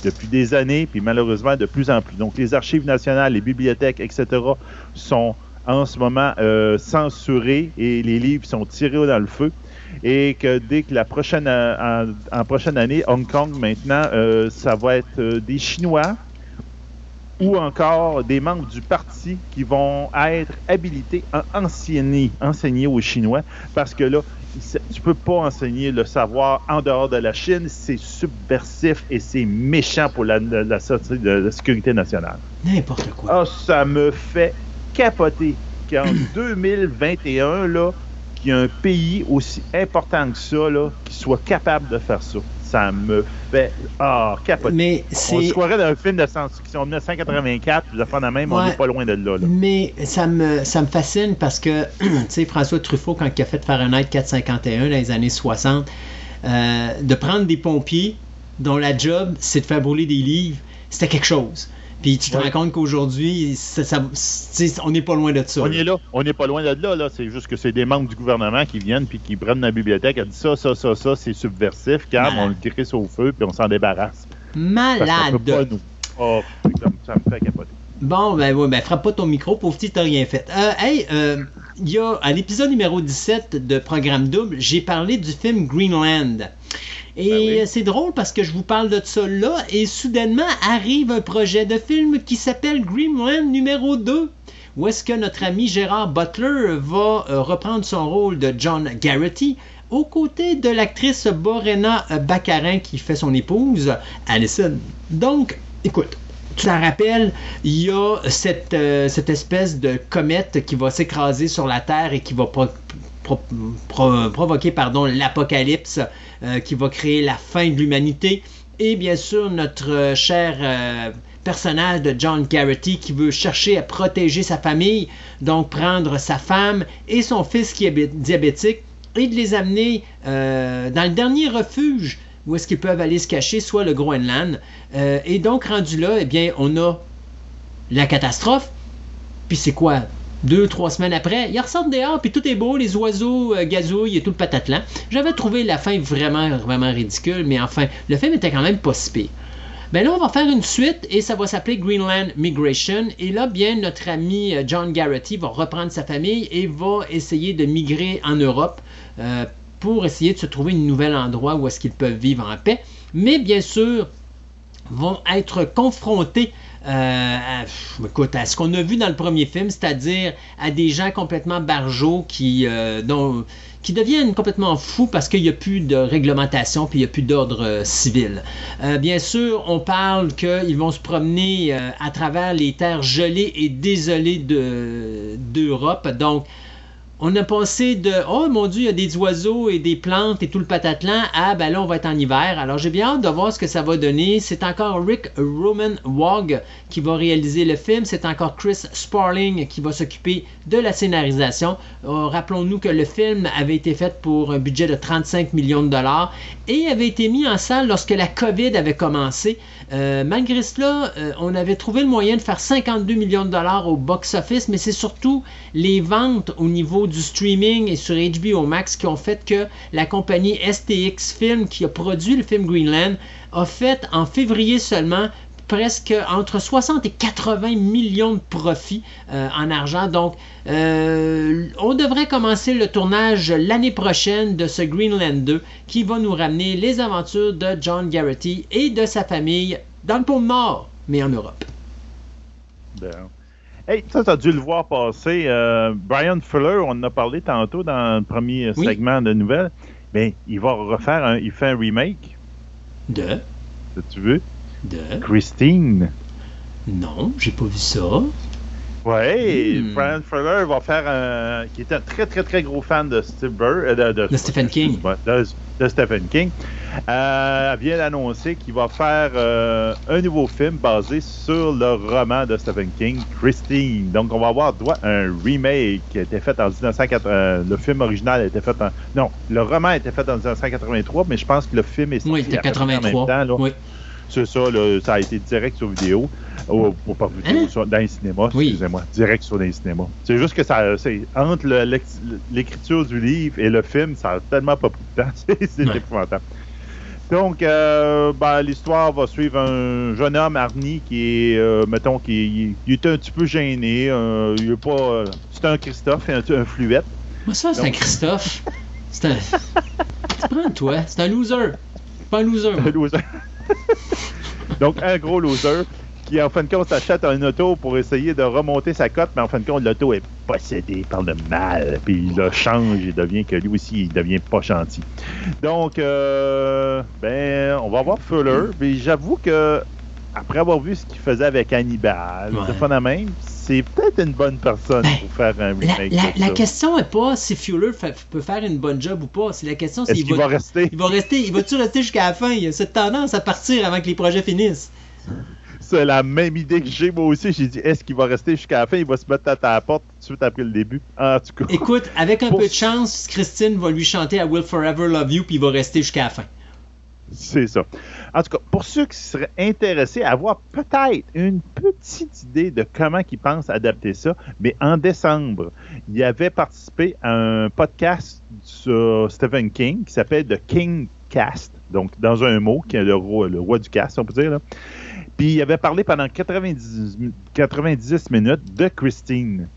Depuis des années, puis malheureusement de plus en plus. Donc, les archives nationales, les bibliothèques, etc., sont en ce moment euh, censurés et les livres sont tirés dans le feu. Et que dès que la prochaine, en, en prochaine année, Hong Kong, maintenant, ça va être des Chinois ou encore des membres du parti qui vont être habilités à enseigner, enseigner aux Chinois parce que là, tu peux pas enseigner le savoir en dehors de la Chine, c'est subversif et c'est méchant pour la, la, la, la sécurité nationale. N'importe quoi. Ah, ça me fait capoter qu'en 2021, là, qu'il y a un pays aussi important que ça, là, qui soit capable de faire ça ça me fait ah capoter. Mais on se croirait dans un film de science-fiction de 1984, puis de la même, on n'est pas loin de là, là, Mais ça me, ça me fascine parce que, tu sais, François Truffaut, quand il a fait Fahrenheit 451 dans les années 60, euh, de prendre des pompiers dont la job, c'est de faire brûler des livres, c'était quelque chose. Puis tu te rends compte qu'aujourd'hui, on n'est pas loin de ça. On est là. On n'est pas loin de là. là. C'est juste que c'est des membres du gouvernement qui viennent puis qui prennent la bibliothèque et disent ça, ça, ça, ça, c'est subversif. Car on le crisse au feu puis on s'en débarrasse. Malade. Pas, nous. Oh, ça, me fait capoter. Bon, ben oui, ben frappe pas ton micro, pauvre petit, t'as rien fait. Euh, hey, euh, il y a, à l'épisode numéro 17 de Programme Double, j'ai parlé du film Greenland. Et ben c'est drôle parce que je vous parle de ça là et soudainement arrive un projet de film qui s'appelle Greenland numéro 2 où est-ce que notre ami Gérard Butler va euh, reprendre son rôle de John Garrity aux côtés de l'actrice Borena Baccarin qui fait son épouse, Alison. Donc, écoute, tu te rappelles, il y a cette, euh, cette espèce de comète qui va s'écraser sur la Terre et qui va provoquer l'apocalypse euh, qui va créer la fin de l'humanité. Et bien sûr, notre euh, cher personnage de John Garrity qui veut chercher à protéger sa famille, donc prendre sa femme et son fils qui est diabétique et de les amener dans le dernier refuge où est-ce qu'ils peuvent aller se cacher, soit le Groenland. et donc, rendu là, eh bien, on a la catastrophe. Puis c'est quoi? Deux, trois semaines après, ils ressortent dehors, puis tout est beau, les oiseaux euh, gazouillent et tout le patatlan. J'avais trouvé la fin vraiment, vraiment ridicule, mais enfin, le film était quand même pas si. Ben là, on va faire une suite et ça va s'appeler Greenland Migration. Et là, bien, notre ami euh, John Garrity va reprendre sa famille et va essayer de migrer en Europe euh, pour essayer de se trouver un nouvel endroit où est-ce qu'ils peuvent vivre en paix. Mais bien sûr, vont être confrontés euh, écoute, à ce qu'on a vu dans le premier film, c'est-à-dire à des gens complètement barjots qui, euh, qui deviennent complètement fous parce qu'il n'y a plus de réglementation puis il n'y a plus d'ordre euh, civil. bien sûr, on parle qu'ils vont se promener à travers les terres gelées et désolées d'Europe. Donc, on a passé de oh mon dieu, il y a des oiseaux et des plantes et tout le patatlan à ben là on va être en hiver. Alors j'ai bien hâte de voir ce que ça va donner. C'est encore Rick Roman Wog qui va réaliser le film. C'est encore Chris Sparling qui va s'occuper de la scénarisation. Euh, rappelons-nous que le film avait été fait pour un budget de 35 millions de dollars et avait été mis en salle lorsque la COVID avait commencé. Euh, malgré cela, euh, on avait trouvé le moyen de faire 52 millions de dollars au box-office, mais c'est surtout les ventes au niveau du streaming et sur HBO Max qui ont fait que la compagnie STX Film, qui a produit le film Greenland, a fait en février seulement presque entre 60 et 80 millions de profits euh, en argent. Donc, on devrait commencer le tournage l'année prochaine de ce Greenland 2 qui va nous ramener les aventures de John Garrity et de sa famille dans le pôle Nord, mais en Europe. Bien. Hey, ça, tu as dû le voir passer. Euh, Brian Fuller, on en a parlé tantôt dans le premier segment de nouvelles. Mais il va refaire un, il fait un remake. De? Si tu veux. De? Christine. Non, j'ai pas vu ça. Ouais, hmm. Brian Fuller va faire un. qui est un très très très gros fan de Steve Burr, euh, de, Stephen King. De, Stephen King. Euh, vient d'annoncer qu'il va faire euh, un nouveau film basé sur le roman de Stephen King, Christine. Donc on va avoir droit à un remake qui a été fait en 1980. Euh, le film original a été fait en. Non, le roman a été fait en 1983, mais je pense que le film est sorti oui, 83. en même temps. Oui. C'est ça, là, ça a été direct sur vidéo. Ou, pas hein? dans les cinémas, excusez-moi. Direct sur les cinémas. C'est juste que ça, c'est entre l'écriture du livre et le film, ça a tellement pas beaucoup de temps. c'est épouvantable. Donc, euh, ben, l'histoire va suivre un jeune homme, Arnie, qui est, euh, mettons, qui est un petit peu gêné. Euh, il est pas. c'est un Christophe, un, un fluette. Moi, ça, c'est un Christophe. C'est un. tu prends toi, c'est un loser. Pas un loser. Un loser. Donc, un gros loser qui, en fin de compte, s'achète un auto pour essayer de remonter sa cote, mais en fin de compte, l'auto est possédé par le mal, puis il le change, il devient que lui aussi, il devient pas gentil. Donc, euh, ben, on va voir Fuller, puis j'avoue que, après avoir vu ce qu'il faisait avec Hannibal, ouais. de même, c'est peut-être une bonne personne ben, pour faire un remake. La, la, question n'est pas si Fuller peut faire une bonne job ou pas. C'est la question c'est il va, rester? Il va rester. Il va-tu rester jusqu'à la fin? Il a cette tendance à partir avant que les projets finissent c'est la même idée que j'ai moi aussi. J'ai dit, est-ce qu'il va rester jusqu'à la fin? Il va se mettre à ta porte tout de suite après le début. En tout cas. Écoute, avec un peu de chance, Christine va lui chanter I Will Forever Love You, puis il va rester jusqu'à la fin. C'est ça. En tout cas, pour ceux qui seraient intéressés à avoir peut-être une petite idée de comment ils pensent adapter ça, mais en décembre, il avait participé à un podcast sur Stephen King qui s'appelle The King Cast. Donc, dans un mot, qui est le roi, du cast, on peut dire. Là. Puis il avait parlé pendant 90, 90 minutes de Christine.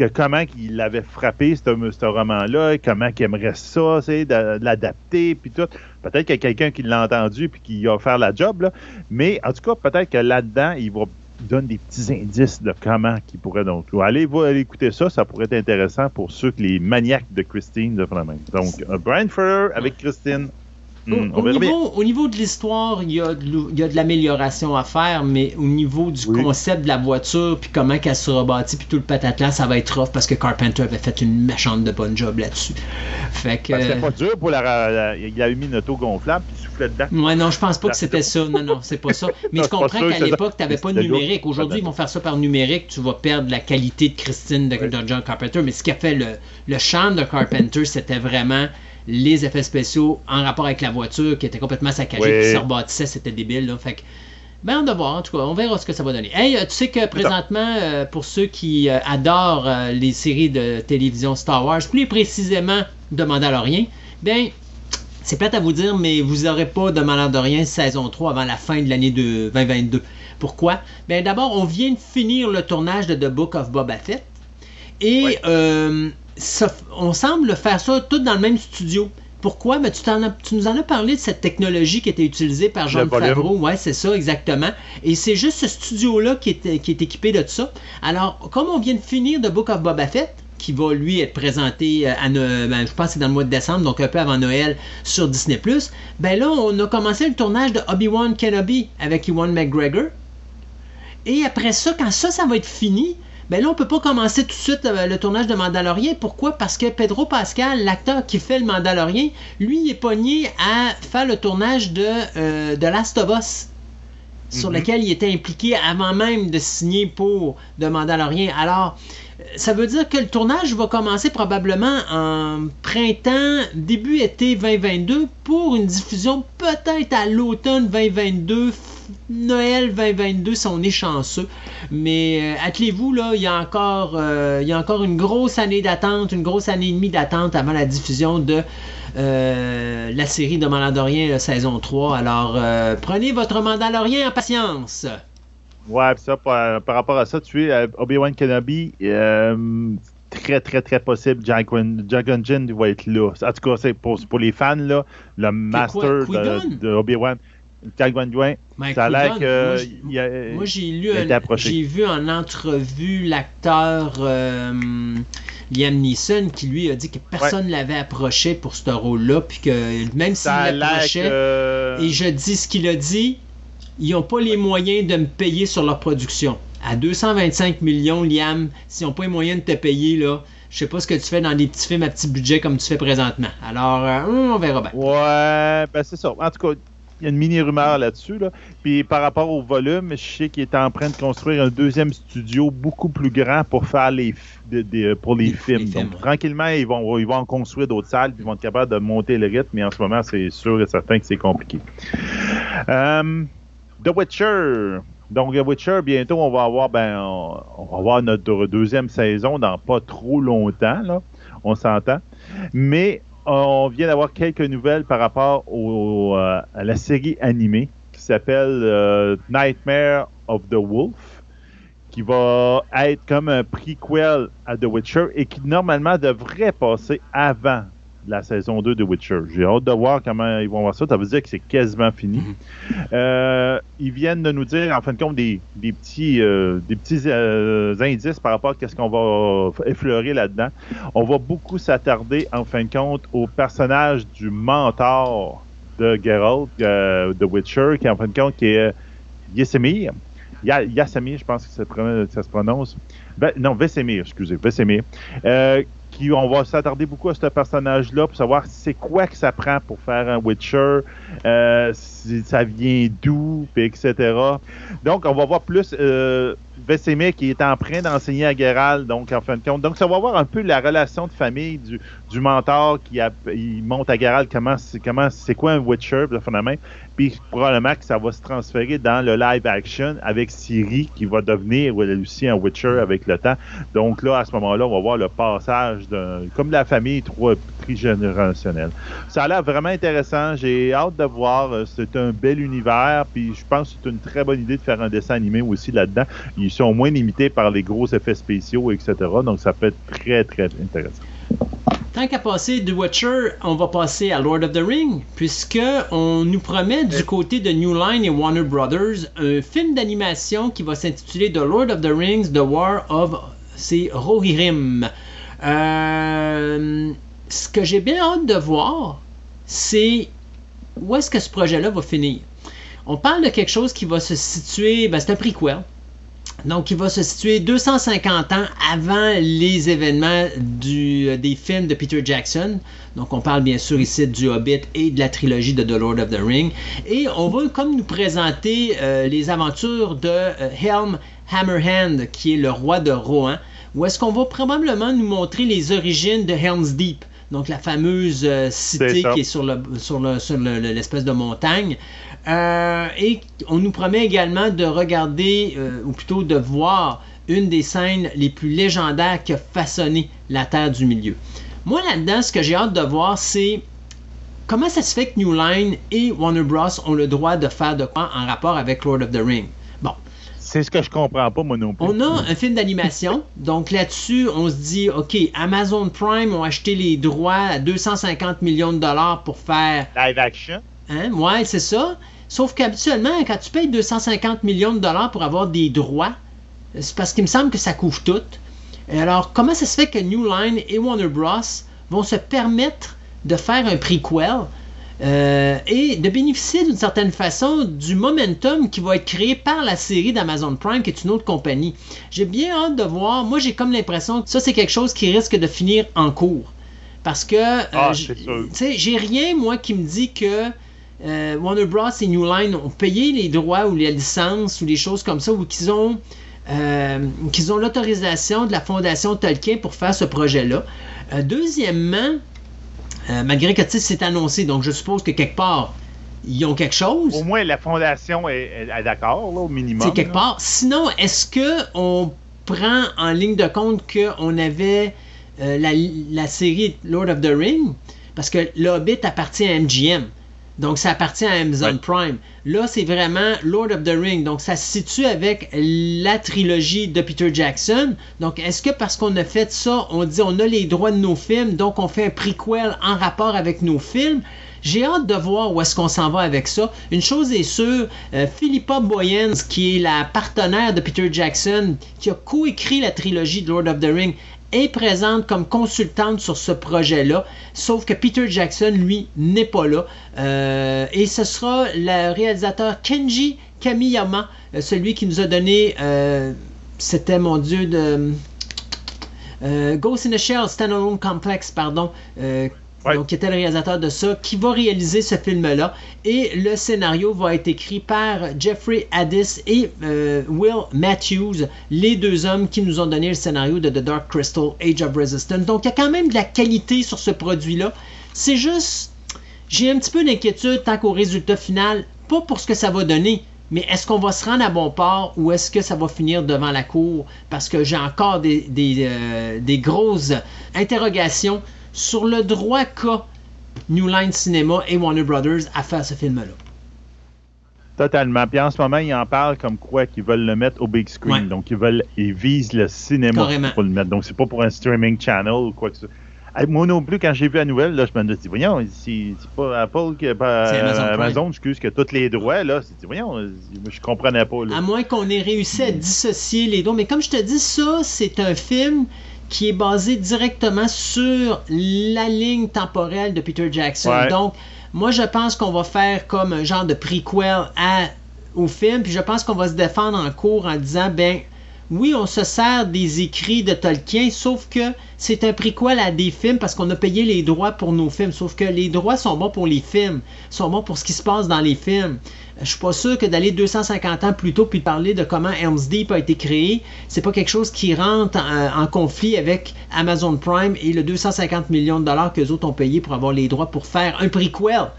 Que comment il avait frappé ce, roman-là, comment il aimerait ça, de, l'adapter, puis tout. Peut-être qu'il y a quelqu'un qui l'a entendu puis qui va faire la job, mais en tout cas, peut-être que là-dedans, il va donner des petits indices de comment il pourrait donc. Allez, vous allez écouter ça, ça pourrait être intéressant pour ceux qui les maniaques de Christine de Donc, Brian Ferrer avec Christine, Hmm, au, niveau, de l'histoire, il y a de, l'amélioration à faire, mais au niveau du concept de la voiture, puis comment qu'elle sera bâtie, puis tout le patatlas, ça va être rough parce que Carpenter avait fait une méchante de bonne job là-dessus. Fait que. C'était pas dur pour la, Il a eu une auto gonflable, puis il soufflait dedans. Ouais, non, je pense pas que c'était ça. Non, non, c'est pas ça. Mais je comprends qu'à l'époque, tu n'avais pas de numérique. Aujourd'hui, ils vont faire ça par numérique, tu vas perdre la qualité de Christine de, John Carpenter. Mais ce qui a fait le, le charme de Carpenter, c'était vraiment les effets spéciaux en rapport avec la voiture qui était complètement saccagée, qui se rebâtissait, c'était débile. Là. Fait que, ben, on va voir, en tout cas, on verra ce que ça va donner. Hey, tu sais que présentement, euh, pour ceux qui euh, adorent euh, les séries de télévision Star Wars, plus précisément de Mandalorian, ben, c'est plate à vous dire, mais vous n'aurez pas de Mandalorian saison 3 avant la fin de l'année de 2022. Pourquoi? Ben, d'abord, on vient de finir le tournage de The Book of Boba Fett. Et on semble faire ça tout dans le même studio. Pourquoi? Mais tu, tu, nous en as parlé de cette technologie qui était utilisée par Jean Favreau. Oui, c'est ça, exactement. Et c'est juste ce studio-là qui est, qui est équipé de ça. Alors, comme on vient de finir The Book of Boba Fett, qui va lui être présenté euh, à ben, je pense que c'est dans le mois de décembre, donc un peu avant Noël sur Disney+. Ben là, on a commencé le tournage de Obi-Wan Kenobi avec Ewan McGregor. Et après ça, quand ça, ça va être fini, ben là, on peut pas commencer tout de suite euh, le tournage de Mandalorian. Pourquoi? Parce que Pedro Pascal, l'acteur qui fait le Mandalorian, lui, il est pogné à faire le tournage de, euh, de Last of Us sur mhm. lequel il était impliqué avant même de signer pour The Mandalorian. Alors, ça veut dire que le tournage va commencer probablement en printemps, début été 2022 pour une diffusion peut-être à l'automne 2022, Noël 2022 si on est chanceux. Mais euh, attelez-vous, là, il y, a encore, euh, il y a encore une grosse année d'attente, une grosse année et demie d'attente avant la diffusion de euh, la série de Mandalorian saison 3. Alors, prenez votre Mandalorian en patience. Ouais, ça, par, rapport à ça, tu es Obi-Wan Kenobi, très, très, très possible, Jack, Jack va être là. En tout cas, c'est pour, pour les fans, là, le master de, Obi-Wan. Jack Van ça a l'air que. Moi, j'ai lu, j'ai vu en entrevue l'acteur euh, Liam Neeson qui lui a dit que personne ne l'avait approché pour ce rôle-là, puis que même s'il l'approchait, et je dis ce qu'il a dit, ils n'ont pas les moyens de me payer sur leur production. À 225 millions, Liam, s'ils n'ont pas les moyens de te payer, là, je sais pas ce que tu fais dans des petits films à petit budget comme tu fais présentement. Alors, euh, on verra bien. Ouais, ben c'est ça. En tout cas, y a une mini rumeur là-dessus. Là. Puis par rapport au volume, je sais qu'il est en train de construire un deuxième studio beaucoup plus grand pour faire les pour les, films. Donc tranquillement, ils vont ils vont en construire d'autres salles, puis ils vont être capables de monter le rythme, mais en ce moment, c'est sûr et certain que c'est compliqué. Euh, The Witcher. Donc, The Witcher, bientôt, on va avoir, ben, on, va avoir notre deuxième saison dans pas trop longtemps, là. On s'entend. Mais on vient d'avoir quelques nouvelles par rapport euh, à la série animée qui s'appelle euh, Nightmare of the Wolf, qui va être comme un prequel à The Witcher et qui normalement devrait passer avant la saison 2 de Witcher. J'ai hâte de voir comment ils vont voir ça. Ça veut dire que c'est quasiment fini. Mhm. Euh, ils viennent de nous dire, en fin de compte, des, petits, euh, des petits euh, indices par rapport à ce qu'on va effleurer là-dedans. On va beaucoup s'attarder, en fin de compte, au personnage du mentor de Geralt, de Witcher, qui, en fin de compte, qui est Yesemir. Yasemir, je pense que ça, se prononce. Ben, non, Vesemir, excusez, Vesemir on va s'attarder beaucoup à ce personnage-là pour savoir c'est quoi que ça prend pour faire un Witcher, euh, si ça vient d'où, etc. Donc, on va voir plus euh, Vesemir qui est en train d'enseigner à Geralt, donc en fin de compte. Donc, ça va voir un peu la relation de famille du, mentor qui a, il monte à Geralt comment c'est quoi un Witcher, le phénomène. Puis probablement que ça va se transférer dans le live action avec Siri qui va devenir aussi un Witcher avec le temps. Donc là, à ce moment-là, on va voir le passage de comme la famille trois trigénérationnelle. Ça a l'air vraiment intéressant. J'ai hâte de voir. C'est un bel univers. Puis je pense que c'est une très bonne idée de faire un dessin animé aussi là-dedans. Sont moins limités par les gros effets spéciaux, etc. Donc ça peut être très, très intéressant. Tant qu'à passer du Watcher, on va passer à Lord of the Ring, puisque on nous promet du côté de New Line et Warner Brothers un film d'animation qui va s'intituler The Lord of the Rings, The War of c'est Rohirrim. Euh, ce que j'ai bien hâte de voir, c'est où est-ce que ce projet-là va finir. On parle de quelque chose qui va se situer, ben c'est un prequel, donc, il va se situer 250 ans avant les événements du, des films de Peter Jackson. Donc, on parle bien sûr ici du Hobbit et de la trilogie de The Lord of the Ring. Et on va comme nous présenter euh, les aventures de euh, Helm Hammerhand, qui est le roi de Rohan, où est-ce qu'on va probablement nous montrer les origines de Helm's Deep. Donc, la fameuse euh, cité qui est sur l'espèce sur le, de montagne. Euh, et on nous promet également de regarder, euh, ou plutôt de voir, une des scènes les plus légendaires qui a façonné la Terre du Milieu. Moi, là-dedans, ce que j'ai hâte de voir, c'est comment ça se fait que New Line et Warner Bros. ont le droit de faire de quoi en rapport avec Lord of the Ring. Bon. C'est ce que je comprends pas, moi non plus. On a un film d'animation. donc là-dessus, on se dit, OK, Amazon Prime ont acheté les droits à 250 millions de dollars pour faire. Live action. Hein? Ouais, c'est ça. Sauf qu'habituellement, quand tu payes 250 millions de dollars pour avoir des droits, c'est parce qu'il me semble que ça couvre tout. Et alors, comment ça se fait que New Line et Warner Bros. vont se permettre de faire un prequel euh, et de bénéficier d'une certaine façon du momentum qui va être créé par la série d'Amazon Prime, qui est une autre compagnie? J'ai bien hâte de voir. Moi, j'ai comme l'impression que ça, c'est quelque chose qui risque de finir en cours. Parce que, ah, euh, j'ai rien, moi, qui me dit que euh, Warner Bros. et New Line ont payé les droits ou les licences ou les choses comme ça, ou qu'ils ont, euh, qu'ils ont l'autorisation de la Fondation Tolkien pour faire ce projet-là. Euh, deuxièmement, malgré que c'est annoncé, donc je suppose que quelque part, ils ont quelque chose. Au moins, la Fondation est, d'accord, au minimum. C'est quelque part. Sinon, est-ce qu'on prend en ligne de compte qu'on avait la, la, série Lord of the Ring? Parce que l'Hobbit appartient à MGM. Donc, ça appartient à Amazon Prime. Là, c'est vraiment Lord of the Ring. Donc, ça se situe avec la trilogie de Peter Jackson. Donc, est-ce que parce qu'on a fait ça, on dit on a les droits de nos films, donc on fait un prequel en rapport avec nos films? J'ai hâte de voir où est-ce qu'on s'en va avec ça. Une chose est sûre, euh, Philippa Boyens, qui est la partenaire de Peter Jackson, qui a coécrit la trilogie de Lord of the Ring, est présente comme consultante sur ce projet-là, sauf que Peter Jackson, lui, n'est pas là. Euh, et ce sera le réalisateur Kenji Kamiyama, euh, celui qui nous a donné, euh, c'était mon dieu de... Ghost in the Shell, Standalone Complex, pardon, donc, qui était le réalisateur de ça, qui va réaliser ce film-là. Et le scénario va être écrit par Jeffrey Addis et euh, Will Matthews, les deux hommes qui nous ont donné le scénario de The Dark Crystal Age of Resistance. Donc, il y a quand même de la qualité sur ce produit-là. C'est juste, j'ai un petit peu d'inquiétude tant qu'au résultat final, pas pour ce que ça va donner, mais est-ce qu'on va se rendre à bon port ou est-ce que ça va finir devant la cour? Parce que j'ai encore des, des, euh, des, grosses interrogations sur le droit qu'a New Line Cinema et Warner Brothers à faire ce film-là. Totalement. Puis en ce moment, ils en parlent comme quoi qu'ils veulent le mettre au big screen. Donc, ils veulent, ils visent le cinéma pour le mettre. Donc, c'est pas pour un streaming channel ou quoi que ce soit. Moi non plus, quand j'ai vu la nouvelle, là, je me suis dit, voyons, c'est pas Apple qui pas Amazon, Amazon excuse, que tous les droits, là, c'est voyons, je comprenais pas. À moins qu'on ait réussi à dissocier les droits. Mais comme je te dis, ça, c'est un film qui est basé directement sur la ligne temporelle de Peter Jackson. Donc, moi, je pense qu'on va faire comme un genre de prequel à, au film, puis je pense qu'on va se défendre en cours en disant, ben, oui, on se sert des écrits de Tolkien, sauf que c'est un prequel à des films parce qu'on a payé les droits pour nos films. Sauf que les droits sont bons pour les films, sont bons pour ce qui se passe dans les films. Je suis pas sûr que d'aller 250 ans plus tôt puis de parler de comment Helm's Deep a été créé, c'est pas quelque chose qui rentre en, conflit avec Amazon Prime et le 250 millions de dollars que autres ont payé pour avoir les droits pour faire un prequel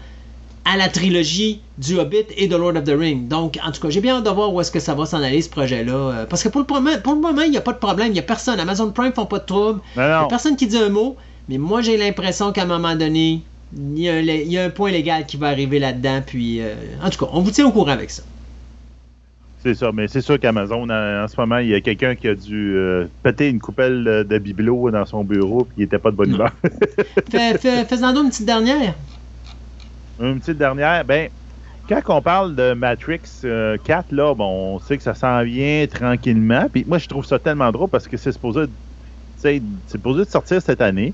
à la trilogie du Hobbit et de Lord of the Ring. Donc, en tout cas, j'ai bien hâte de voir où est-ce que ça va s'en aller, ce projet-là. Euh, parce que pour le moment, pour le moment, il n'y a pas de problème. Il n'y a personne. Amazon Prime font pas de trouble. Il n'y a personne qui dit un mot. Mais moi, j'ai l'impression qu'à un moment donné, il y, a un, point légal qui va arriver là-dedans. Puis, euh, en tout cas, on vous tient au courant avec ça. C'est ça, mais c'est sûr qu'Amazon, en, ce moment, il y a quelqu'un qui a dû euh, péter une coupelle de bibelot dans son bureau, puis il n'était pas de bonne humeur. Fais-en donc une petite dernière. Une petite dernière, ben, quand on parle de Matrix 4, euh, là, bon, on sait que ça s'en vient tranquillement. Puis moi, je trouve ça tellement drôle parce que c'est supposé, de sortir cette année.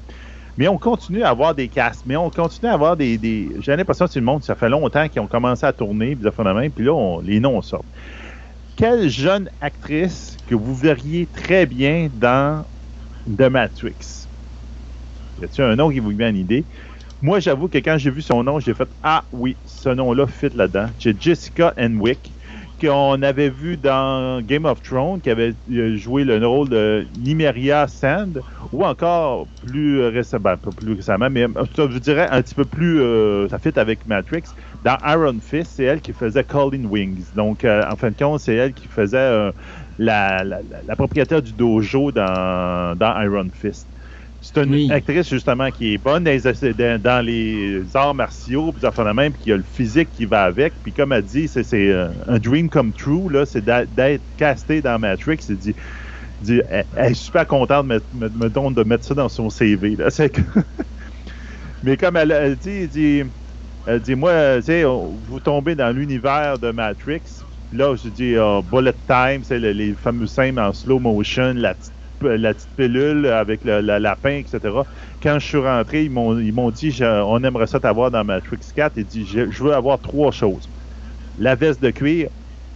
Mais on continue à avoir des castes, mais on continue à avoir des. J'ai l'impression que c'est le monde, ça fait longtemps qu'ils ont commencé à tourner, puis, là, les noms sortent. Quelle jeune actrice que vous verriez très bien dans The Matrix? Y a-t-il un nom qui vous met une idée? Moi, j'avoue que quand j'ai vu son nom, j'ai fait Ah oui, ce nom-là fit là-dedans. J'ai Jessica Henwick, qu'on avait vu dans Game of Thrones, qui avait euh, joué le rôle de Nymeria Sand, ou encore plus récemment, ben, pas plus récemment, mais euh, je dirais un petit peu plus, euh, ça fit avec Matrix. Dans Iron Fist, c'est elle qui faisait Calling Wings. Donc, en fin de compte, c'est elle qui faisait la, propriétaire du dojo dans Iron Fist. C'est une actrice justement qui est bonne dans les, arts martiaux, puis enfin même, puis qui a le physique qui va avec. Puis comme elle dit, c'est euh, un dream come true, là, c'est d'être castée dans Matrix. Elle, dit, dit, elle, est super contente de, me, de mettre ça dans son CV. Là. Mais comme elle, dit, elle dit, moi, tu sais, vous tombez dans l'univers de Matrix. Là, je dis uh, bullet time, c'est les fameux scènes en slow motion, la petite la petite pilule avec le, lapin, etc. Quand je suis rentré, ils m'ont, ils m'ont dit on aimerait ça t'avoir dans Matrix 4. Ils dit je, veux avoir trois choses la veste de cuir,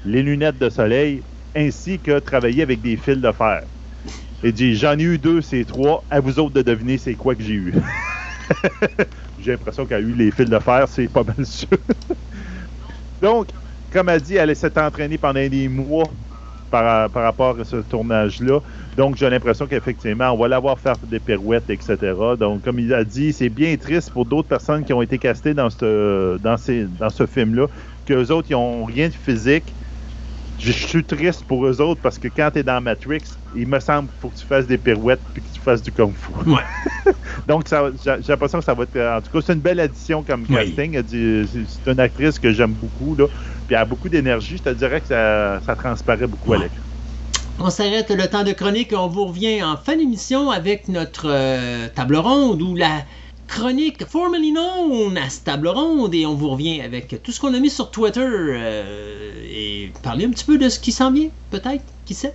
les lunettes de soleil, ainsi que travailler avec des fils de fer. Il dit j'en ai eu deux, c'est trois. À vous autres de deviner c'est quoi que j'ai eu. j'ai l'impression qu'elle a eu les fils de fer, c'est pas mal sûr. Donc, comme elle dit, elle s'est entraînée pendant des mois par, rapport à ce tournage-là. Donc, j'ai l'impression qu'effectivement, on va l'avoir faire des pirouettes, etc. Donc, comme il a dit, c'est bien triste pour d'autres personnes qui ont été castées dans ce, dans ces, dans ce film-là, qu'eux autres, ils n'ont rien de physique. Je suis triste pour eux autres parce que quand tu es dans Matrix, il me semble qu'il faut que tu fasses des pirouettes puis que tu fasses du kung fu. Donc, j'ai l'impression que ça va être. En tout cas, c'est une belle addition comme casting. C'est une actrice que j'aime beaucoup. Là puis a beaucoup d'énergie, je te dirais que ça, transparaît beaucoup à l'écran. On s'arrête le temps de chronique. On vous revient en fin d'émission avec notre euh, table ronde ou la chronique formerly known à cette table ronde et on vous revient avec tout ce qu'on a mis sur Twitter euh, et parler un petit peu de ce qui s'en vient, peut-être, qui sait?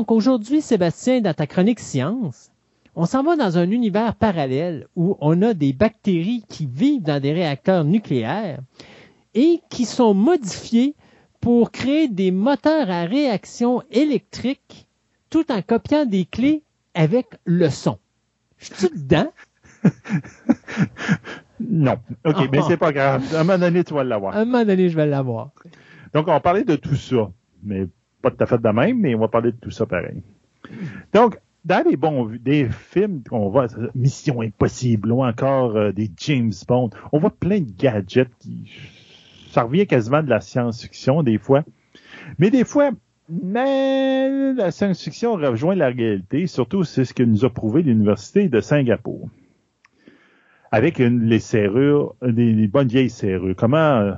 Donc aujourd'hui, Sébastien, dans ta chronique science, on s'en va dans un univers parallèle où on a des bactéries qui vivent dans des réacteurs nucléaires et qui sont modifiées pour créer des moteurs à réaction électrique tout en copiant des clés avec le son. Je suis dedans? non. OK, mais mais c'est pas grave. À un moment donné, tu vas l'avoir. À un moment donné, je vais l'avoir. Donc, on parler de tout ça. Mais pas tout à fait de même, mais on va parler de tout ça pareil. Donc, dans les bons des films qu'on voit Mission Impossible ou encore euh, des James Bond, on voit plein de gadgets qui ça revient quasiment de la science-fiction des fois. Mais des fois, mais la science-fiction rejoint la réalité, surtout c'est ce que nous a prouvé l'Université de Singapour. Avec les serrures, des, bonnes vieilles serrures. Comment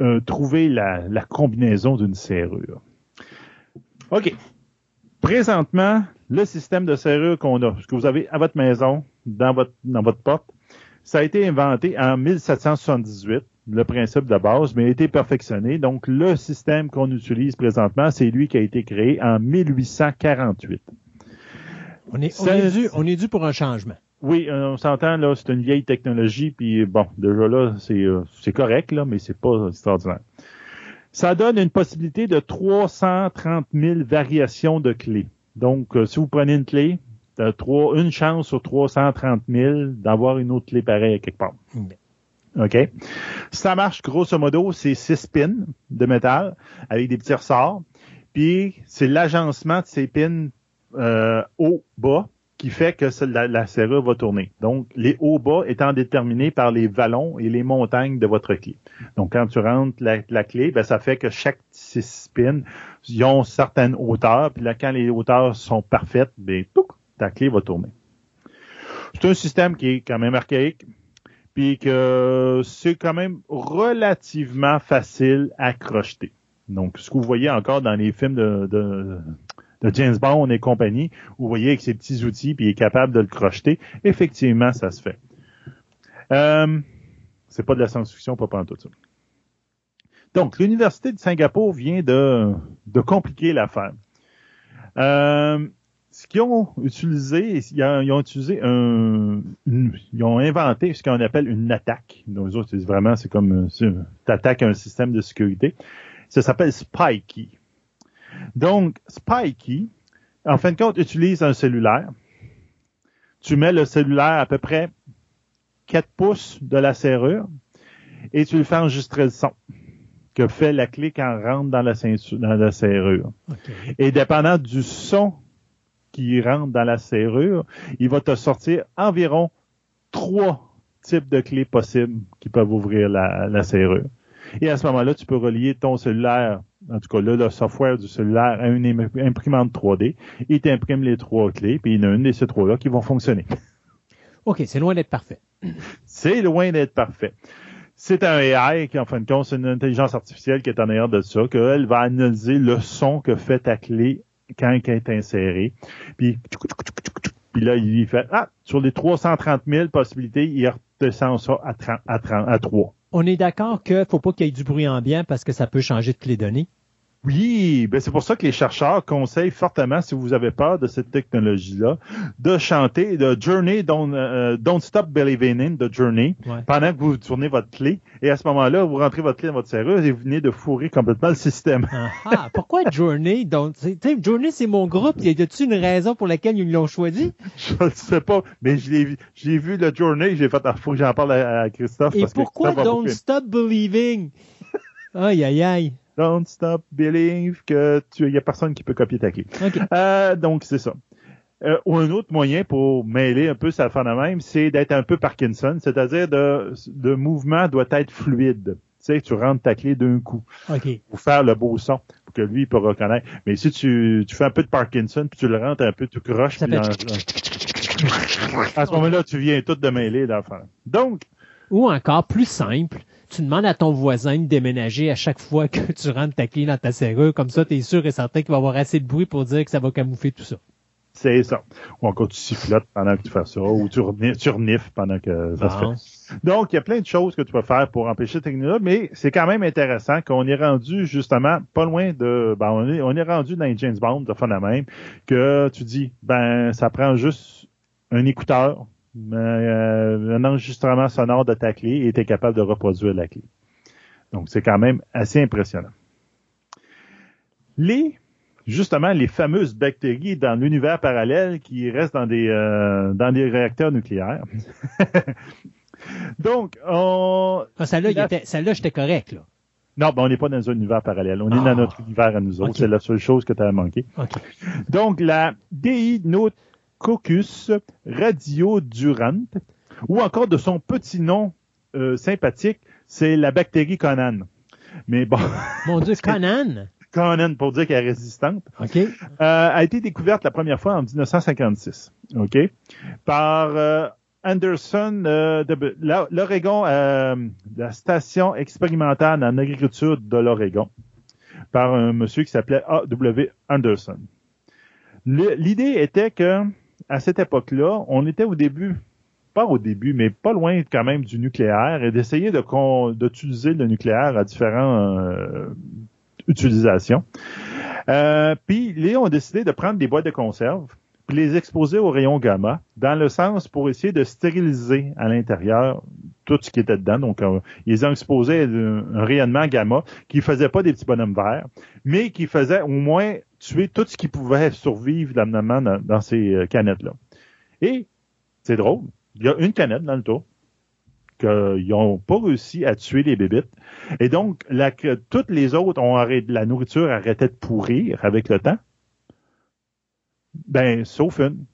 euh, trouver la, la combinaison d'une serrure? OK. Présentement, le système de serrure qu'on a, ce que vous avez à votre maison, dans votre, dans votre porte, ça a été inventé en 1778 le principe de base, mais a été perfectionné. Donc, le système qu'on utilise présentement, c'est lui qui a été créé en 1848. On est, on est, dû, on est dû pour un changement. Oui, on s'entend, là, c'est une vieille technologie, puis bon, déjà là, c'est, euh, c'est correct, là, mais c'est pas extraordinaire. Ça donne une possibilité de 330 000 variations de clés. Donc, euh, si vous prenez une clé, trois, une chance sur 330 000 d'avoir une autre clé pareille quelque part. OK? Ça marche grosso modo, c'est six pins de métal avec des petits ressorts. Puis c'est l'agencement de ces pins euh, haut-bas qui fait que la, serrure va tourner. Donc, les hauts-bas étant déterminés par les vallons et les montagnes de votre clé. Donc, quand tu rentres la, clé, ben, ça fait que chaque six pins, ils ont certaines hauteurs. Puis là, quand les hauteurs sont parfaites, ben, ta clé va tourner. C'est un système qui est quand même archaïque, puis que c'est quand même relativement facile à crocheter. Donc, ce que vous voyez encore dans les films de, James Bond et compagnie, vous voyez avec ses petits outils, puis il est capable de le crocheter, effectivement, ça se fait. Euh, c'est pas de la science-fiction, pas pendant tout ça. Donc, l'Université de Singapour vient de, de compliquer l'affaire. Euh, ce qu'ils ont utilisé, ils ont utilisé un, ils ont inventé ce qu'on appelle une attaque. Nous autres, c'est vraiment, c'est comme, t'attaques un système de sécurité. Ça s'appelle Spikey. Donc, Spikey, en fin de compte, utilise un cellulaire. Tu mets le cellulaire à peu près 4 pouces de la serrure et tu le fais enregistrer le son que fait la clé quand rentre dans la, dans la serrure. Et dépendant du son qui rentre dans la serrure, il va te sortir environ trois types de clés possibles qui peuvent ouvrir la, serrure. Et à ce moment-là, tu peux relier ton cellulaire, en tout cas là, le software du cellulaire à une imprimante 3D. Il t'imprime les trois clés, puis il y en a une de ces trois-là qui vont fonctionner. OK, c'est loin d'être parfait. C'est loin d'être parfait. C'est un AI qui, en fin de compte, c'est une intelligence artificielle qui est en arrière de ça, qu'elle va analyser le son que fait ta clé quand elle est insérée. Puis, puis là, il fait, ah, sur les 330 000 possibilités, il redescend ça à, 30, à, 30, à 3. On est d'accord qu'il faut pas qu'il y ait du bruit ambiant parce que ça peut changer de clé données. Oui, ben c'est pour ça que les chercheurs conseillent fortement, si vous avez peur de cette technologie-là, de chanter de Journey, Don't, euh, don't Stop Believing in de Journey, pendant que vous tournez votre clé. Et à ce moment-là, vous rentrez votre clé dans votre serrure et vous venez de fourrer complètement le système. Ah, ah pourquoi Journey? Donc, Journey, c'est mon groupe. Y a-t-il une raison pour laquelle ils l'ont choisi? Je ne sais pas, mais je l'ai vu, j'ai vu le Journey, j'ai fait, il faut que j'en parle à, Christophe. Et pourquoi Don't Stop Believing? Aïe, aïe, aïe. Don't stop believe que tu y a personne qui peut copier ta clé. Euh, donc c'est ça. Euh, ou un autre moyen pour mêler un peu ça fin de même, c'est d'être un peu Parkinson, c'est-à-dire de le mouvement doit être fluide. Tu sais, tu rentres ta clé d'un coup. Okay. Pour faire le beau son, pour que lui il peut reconnaître. Mais si tu, tu fais un peu de Parkinson, puis tu le rentres un peu, tu croches, puis à ce moment-là, tu viens tout de mêler l'enfant. Donc. Ou encore plus simple, tu demandes à ton voisin de déménager à chaque fois que tu rentres ta clé dans ta serrure. Comme ça, tu es sûr et certain qu'il va y avoir assez de bruit pour dire que ça va camoufler tout ça. C'est ça. Ou encore tu sifflotes pendant que tu fais ça, ou tu, renifles pendant que ça se fait. Donc, il y a plein de choses que tu peux faire pour empêcher cette technique-là, mais c'est quand même intéressant qu'on est rendu justement pas loin de... Ben, on est, on est rendu dans les James Bond de fun même, que tu dis, ben, ça prend juste un écouteur, euh, un enregistrement sonore de ta clé et es capable de reproduire la clé. Donc, c'est quand même assez impressionnant. Les justement les fameuses bactéries dans l'univers parallèle qui restent dans des euh, dans des réacteurs nucléaires. Donc, on... Ah, celle-là, j'étais correct, là. Non, ben on n'est pas dans un univers parallèle. On est dans ah. notre univers à nous autres. C'est la seule chose que tu as manqué. Donc, la Deinococcus radiodurante, ou encore de son petit nom euh, sympathique, c'est la bactérie Conan. Mais bon. Mon Dieu, Conan! Conan pour dire qu'elle est résistante, OK. Euh, a été découverte la première fois en 1956, OK, par euh, Anderson euh, de l'Oregon, la station expérimentale en agriculture de l'Oregon, par un monsieur qui s'appelait A.W. Anderson. L'idée était que à cette époque-là, on était au début pas au début, mais pas loin quand même du nucléaire et d'essayer de d'utiliser le nucléaire à différents utilisation. Euh, puis les ont décidé de prendre des boîtes de conserve les exposer au rayon gamma, dans le sens pour essayer de stériliser à l'intérieur tout ce qui était dedans. Donc, euh, ils ont exposé un, rayonnement gamma qui faisait pas des petits bonhommes verts, mais qui faisait au moins tuer tout ce qui pouvait survivre dans, ces euh, canettes-là. Et c'est drôle, il y a une canette dans le tour qu'ils n'ont pas réussi à tuer les bébites. Et donc, la, toutes les autres ont arrêté, la nourriture arrêtait de pourrir avec le temps. Ben, sauf une.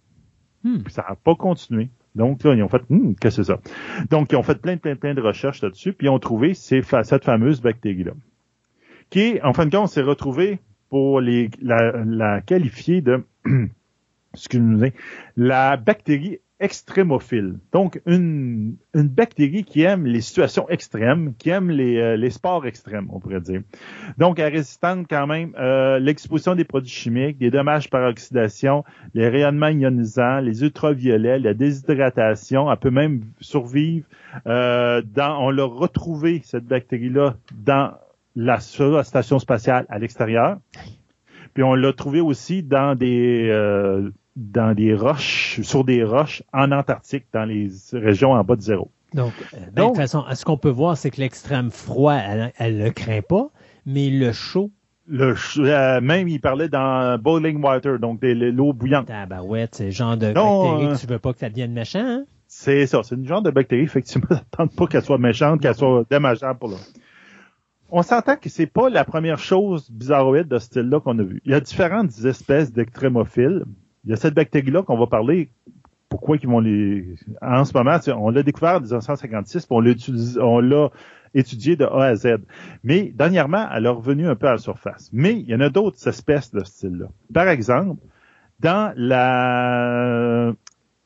Hmm. ça n'a pas continué. Donc là, ils ont fait, hmm, qu'est-ce que c'est ça? Donc, ils ont fait plein, plein, plein de recherches là-dessus, puis ils ont trouvé ces, cette fameuse bactérie-là. Qui, en fin de compte, s'est retrouvée pour les, la, la qualifier de, excusez-moi, la bactérie extrémophile. Donc, une, une bactérie qui aime les situations extrêmes, qui aime les, euh, les sports extrêmes, on pourrait dire. Donc, elle résistante quand même euh, l'exposition des produits chimiques, des dommages par oxydation, les rayonnements ionisants, les ultraviolets, la déshydratation. Elle peut même survivre. Euh, dans, on l'a retrouvé, cette bactérie-là, dans la, station spatiale à l'extérieur. Puis on l'a trouvé aussi dans des euh, dans des roches, sur des roches en Antarctique, dans les régions en bas de zéro. Donc, euh, ben, de toute façon, ce qu'on peut voir, c'est que l'extrême froid, elle ne le craint pas, mais le chaud. Le euh, même, il parlait dans boiling water, donc l'eau bouillante. Ah ben ouais, c'est le genre de bactérie que tu veux pas que ça devienne méchant, hein? C'est ça, c'est une genre de bactérie, effectivement, tente pas qu'elle soit méchante, qu'elle soit dommageable pour l'homme. On s'entend que c'est pas la première chose bizarroïde de ce style-là qu'on a vu. Il y a différentes espèces d'extrémophiles il y a cette bactérie-là qu'on va parler. Pourquoi qu'ils vont les. En ce moment, on l'a découvert en 1956, puis on l'a étudié de A à Z. Mais dernièrement, elle est revenue un peu à la surface. Mais il y en a d'autres espèces de ce style-là. Par exemple, dans la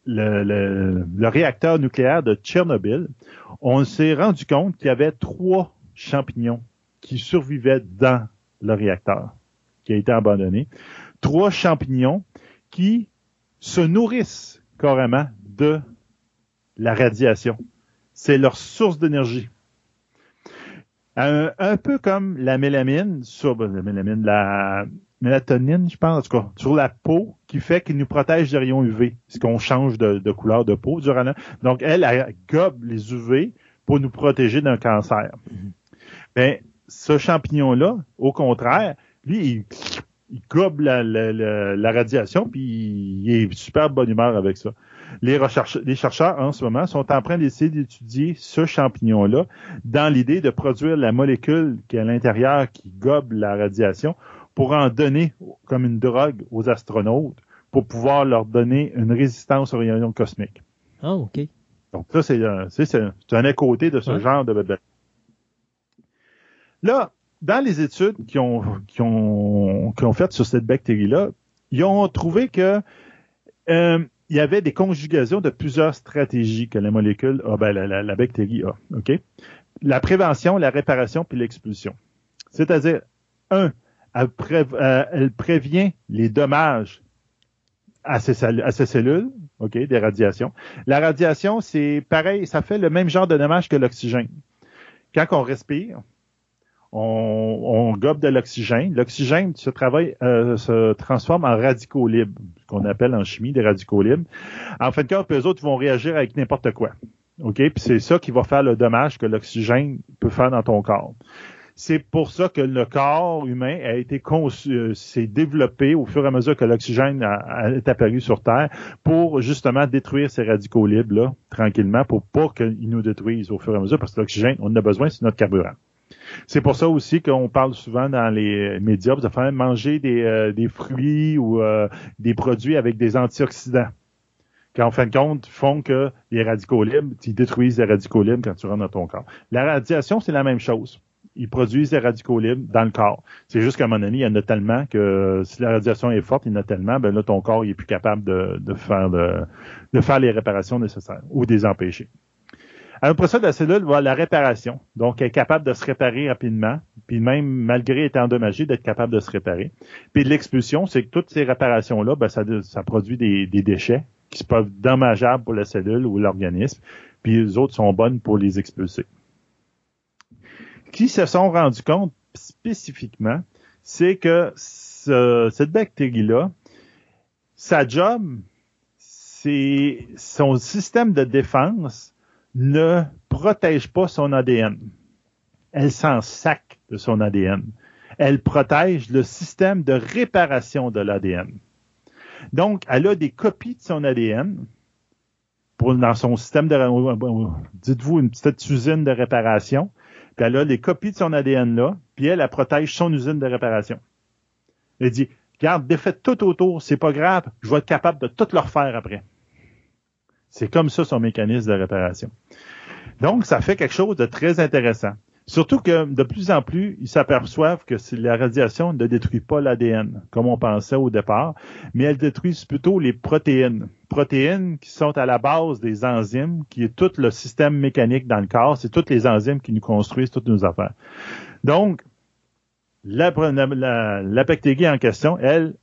le, le, le, réacteur nucléaire de Tchernobyl, on s'est rendu compte qu'il y avait trois champignons qui survivaient dans le réacteur qui a été abandonné. Trois champignons qui se nourrissent carrément de la radiation. C'est leur source d'énergie. Un, peu comme la mélamine, sur ben, la mélamine, la mélatonine, je pense, en tout cas, sur la peau, qui fait qu'il nous protège des rayons UV, ce qu'on change de, couleur de peau durant. Donc, elle, elle, gobe les UV pour nous protéger d'un cancer. Mm-hmm. Ben, ce champignon-là, au contraire, lui, il il gobe la, la, radiation, puis il est super bonne humeur avec ça. Les, les chercheurs, en ce moment, sont en train d'essayer d'étudier ce champignon-là dans l'idée de produire la molécule qui est à l'intérieur qui gobe la radiation pour en donner comme une drogue aux astronautes pour pouvoir leur donner une résistance aux rayons cosmiques. Ah, OK. Donc ça, c'est un, un à côté de ce genre de bébé. Là, dans les études qui ont, qui ont, qui ont faites sur cette bactérie-là, ils ont trouvé que euh, il y avait des conjugations de plusieurs stratégies que la molécule, ah ben, la, bactérie a. OK? La prévention, la réparation puis l'expulsion. C'est-à-dire, un, elle, euh, prévient les dommages à ces, à ces cellules, OK, des radiations. La radiation, c'est pareil, ça fait le même genre de dommage que l'oxygène. Quand on respire, on, on gobe de l'oxygène. L'oxygène se, travaille, euh, se transforme en radicaux libres, ce qu'on appelle en chimie des radicaux libres. En fin de compte, eux autres vont réagir avec n'importe quoi. OK? Puis c'est ça qui va faire le dommage que l'oxygène peut faire dans ton corps. C'est pour ça que le corps humain a été conçu, euh, s'est développé au fur et à mesure que l'oxygène est apparu sur Terre pour justement détruire ces radicaux libres là, tranquillement, pour pas qu'ils nous détruisent au fur et à mesure, parce que l'oxygène, on en a besoin, c'est notre carburant. C'est pour ça aussi qu'on parle souvent dans les médias de faire manger des, euh, des fruits ou euh, des produits avec des antioxydants qui en fin de compte font que les radicaux libres, ils détruisent les radicaux libres quand tu rentres dans ton corps. La radiation, c'est la même chose ils produisent des radicaux libres dans le corps. C'est juste qu'à un moment donné, il y en a tellement que si la radiation est forte, il y en a tellement, ben là, ton corps il est plus capable de, de faire de, de, les réparations nécessaires ou des empêcher. Après ça, la cellule va la réparation. Donc, elle est capable de se réparer rapidement, puis même malgré être endommagée, d'être capable de se réparer. Puis l'expulsion, c'est que toutes ces réparations-là, ben, ça, ça produit des, des déchets qui peuvent dommageables pour la cellule ou l'organisme, puis les autres sont bonnes pour les expulser qui se sont rendus compte spécifiquement, c'est que cette bactérie-là, sa job, c'est son système de défense ne protège pas son ADN. Elle s'en sac de son ADN. Elle protège le système de réparation de l'ADN. Donc, elle a des copies de son ADN dans son système de, dites-vous, une petite usine de réparation puis elle a les copies de son ADN là, puis elle, elle protège son usine de réparation. Elle dit, garde, défait tout autour, c'est pas grave, je vais être capable de tout leur faire après. C'est comme ça son mécanisme de réparation. Donc, ça fait quelque chose de très intéressant. Surtout que de plus en plus, ils s'aperçoivent que la radiation ne détruit pas l'ADN, comme on pensait au départ, mais elle détruit plutôt les protéines. Protéines qui sont à la base des enzymes, qui est tout le système mécanique dans le corps, c'est toutes les enzymes qui nous construisent toutes nos affaires. Donc, la, en question, elle,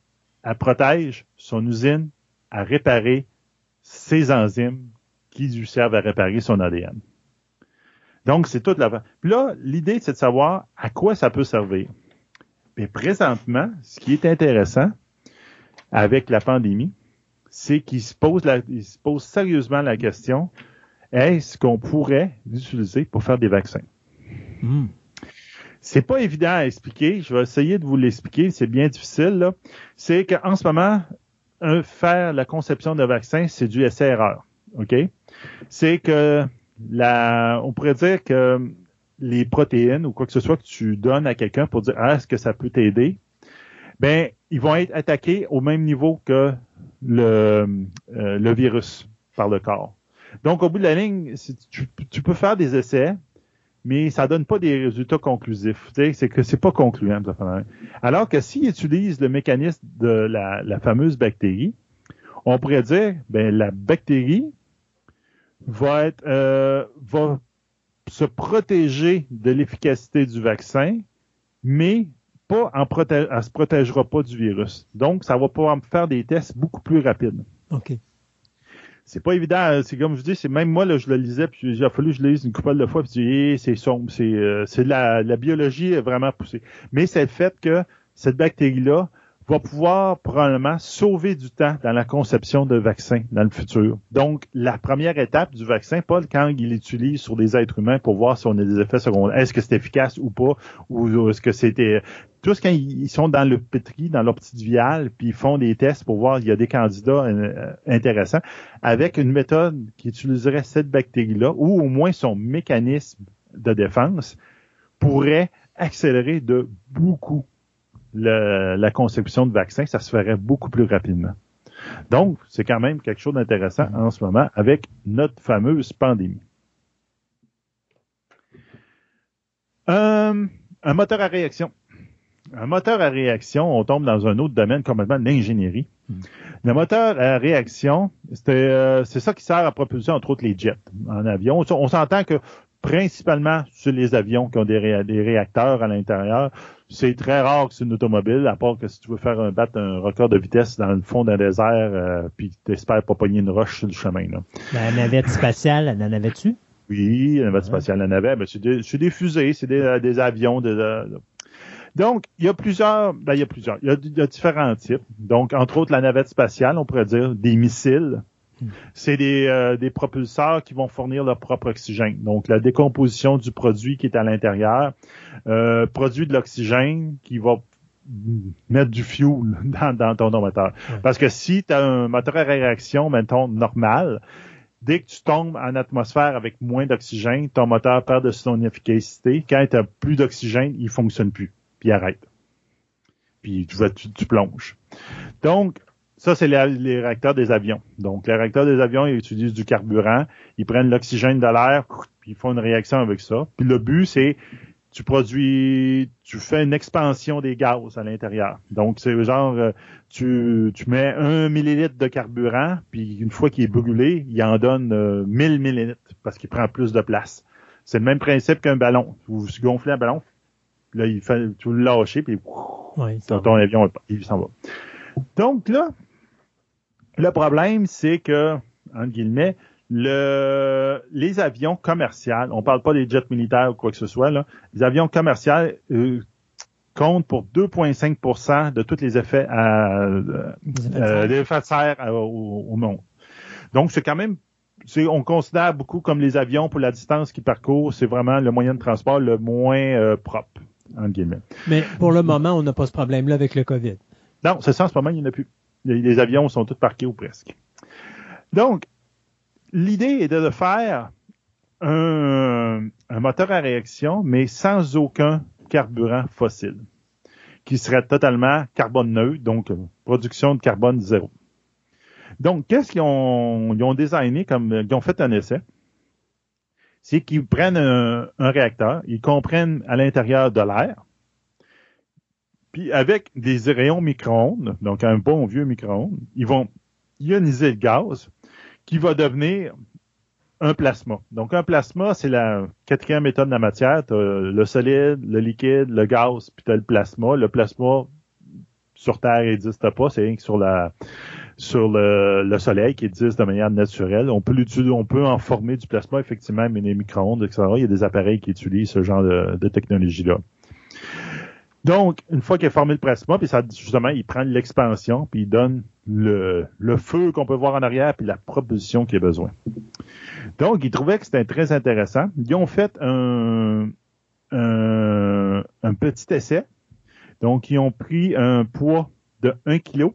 elle protège son usine à réparer ses enzymes qui lui servent à réparer son ADN. Donc, c'est toute la... Puis là, l'idée, c'est de savoir à quoi ça peut servir. Mais présentement, ce qui est intéressant avec la pandémie, c'est qu'il se pose la, il se pose sérieusement la question, est-ce qu'on pourrait l'utiliser pour faire des vaccins? Hmm. C'est pas évident à expliquer. Je vais essayer de vous l'expliquer. C'est bien difficile, là. C'est qu'en ce moment, faire la conception de vaccins, c'est du essai-erreur. OK? C'est que la, on pourrait dire que les protéines ou quoi que ce soit que tu donnes à quelqu'un pour dire ah, est-ce que ça peut t'aider, ben ils vont être attaqués au même niveau que le, euh, le virus par le corps. Donc au bout de la ligne, tu, peux faire des essais, mais ça donne pas des résultats conclusifs. C'est que c'est pas concluant. Alors que s'ils utilisent le mécanisme de la, fameuse bactérie, on pourrait dire ben la bactérie va être euh, va se protéger de l'efficacité du vaccin, mais pas en protège, elle se protégera pas du virus. Donc, ça va pouvoir faire des tests beaucoup plus rapides. C'est pas évident. C'est comme je dis, c'est même moi, là, je le lisais, puis a fallu que je le lise une couple de fois, puis eh, c'est sombre, c'est, euh, c'est la, la biologie est vraiment poussée. Mais c'est le fait que cette bactérie-là va pouvoir probablement sauver du temps dans la conception de vaccins dans le futur. Donc, la première étape du vaccin, pas quand il l'utilise sur des êtres humains pour voir si on a des effets secondaires, est-ce que c'est efficace ou pas, ou est-ce que c'était... Tout ce quand ils sont dans le pétri, dans leur petite viale, puis ils font des tests pour voir s'il y a des candidats euh, intéressants, avec une méthode qui utiliserait cette bactérie-là, ou au moins son mécanisme de défense, pourrait accélérer de beaucoup la conception de vaccins, ça se ferait beaucoup plus rapidement. Donc, c'est quand même quelque chose d'intéressant en ce moment avec notre fameuse pandémie. Euh, un moteur à réaction. Un moteur à réaction, on tombe dans un autre domaine complètement l'ingénierie. Le moteur à réaction, euh, c'est ça qui sert à propulser entre autres les jets en avion. On s'entend que principalement sur les avions qui ont des, des réacteurs à l'intérieur, C'est très rare que c'est une automobile, à part que si tu veux faire un battre un record de vitesse dans le fond d'un désert, euh, puis t'espères pas pogner une roche sur le chemin. Là. La navette spatiale, elle en avait-tu? Oui, la navette spatiale en avait. Ben, c'est des, des, fusées, c'est des, des, avions. De, Donc, il y a plusieurs, ben, il y a plusieurs, il y a, il y a différents types. Donc, entre autres, la navette spatiale, on pourrait dire des missiles, c'est des, euh, des propulseurs qui vont fournir leur propre oxygène. Donc, la décomposition du produit qui est à l'intérieur euh, produit de l'oxygène qui va mettre du fuel dans, dans ton moteur. Parce que si tu as un moteur à réaction, mettons, normal, dès que tu tombes en atmosphère avec moins d'oxygène, ton moteur perd de son efficacité. Quand tu as plus d'oxygène, il fonctionne plus. Puis il arrête. Puis tu, tu, tu plonges. Donc, ça, c'est les, réacteurs des avions. Donc, les réacteurs des avions, ils utilisent du carburant, ils prennent l'oxygène de l'air, puis ils font une réaction avec ça. Puis le but, c'est tu produis, tu fais une expansion des gaz à l'intérieur. Donc, c'est genre, euh, tu, tu mets un millilitre de carburant, puis une fois qu'il est brûlé, il en donne euh, 1000 millilitres parce qu'il prend plus de place. C'est le même principe qu'un ballon. Vous gonflez un ballon, là, il fait, tu le lâches, puis ton, avion, il s'en va. Donc là, le problème, c'est que, entre guillemets, le, les avions commerciaux, on parle pas des jets militaires ou quoi que ce soit, là, les avions commerciaux euh, comptent pour 2,5% de tous les effets à, euh, de serre euh, au, monde. Donc, c'est quand même on considère beaucoup comme les avions pour la distance qu'ils parcourent, c'est vraiment le moyen de transport le moins propre, entre guillemets. Mais pour le moment, on n'a pas ce problème-là avec le COVID. Non, c'est ça, en ce moment, il n'y en a plus les, avions sont tous parqués ou presque. Donc, l'idée est de faire un, moteur à réaction, mais sans aucun carburant fossile, qui serait totalement carbone neutre, donc production de carbone zéro. Donc, qu'est-ce qu'ils ont, ils ont designé comme, ils ont fait un essai? C'est qu'ils prennent un réacteur, ils comprennent à l'intérieur de l'air, puis avec des rayons micro-ondes, donc un bon vieux micro-ondes, ils vont ioniser le gaz qui va devenir un plasma. Donc un plasma, c'est la quatrième étape de la matière. Le solide, le liquide, le gaz, puis tu as le plasma. Le plasma, sur Terre, n'existe pas, c'est rien que sur la sur le, soleil qui existe de manière naturelle. On peut l'utiliser, on peut en former du plasma, effectivement, mais les micro-ondes, etc. Il y a des appareils qui utilisent ce genre de technologie-là. Donc, une fois qu'il a formé le plasma, puis ça, justement, il prend l'expansion, puis il donne le, feu qu'on peut voir en arrière, puis la propulsion qu'il a besoin. Donc, ils trouvaient que c'était très intéressant. Ils ont fait un, un, petit essai. Donc, ils ont pris un poids de 1 kg,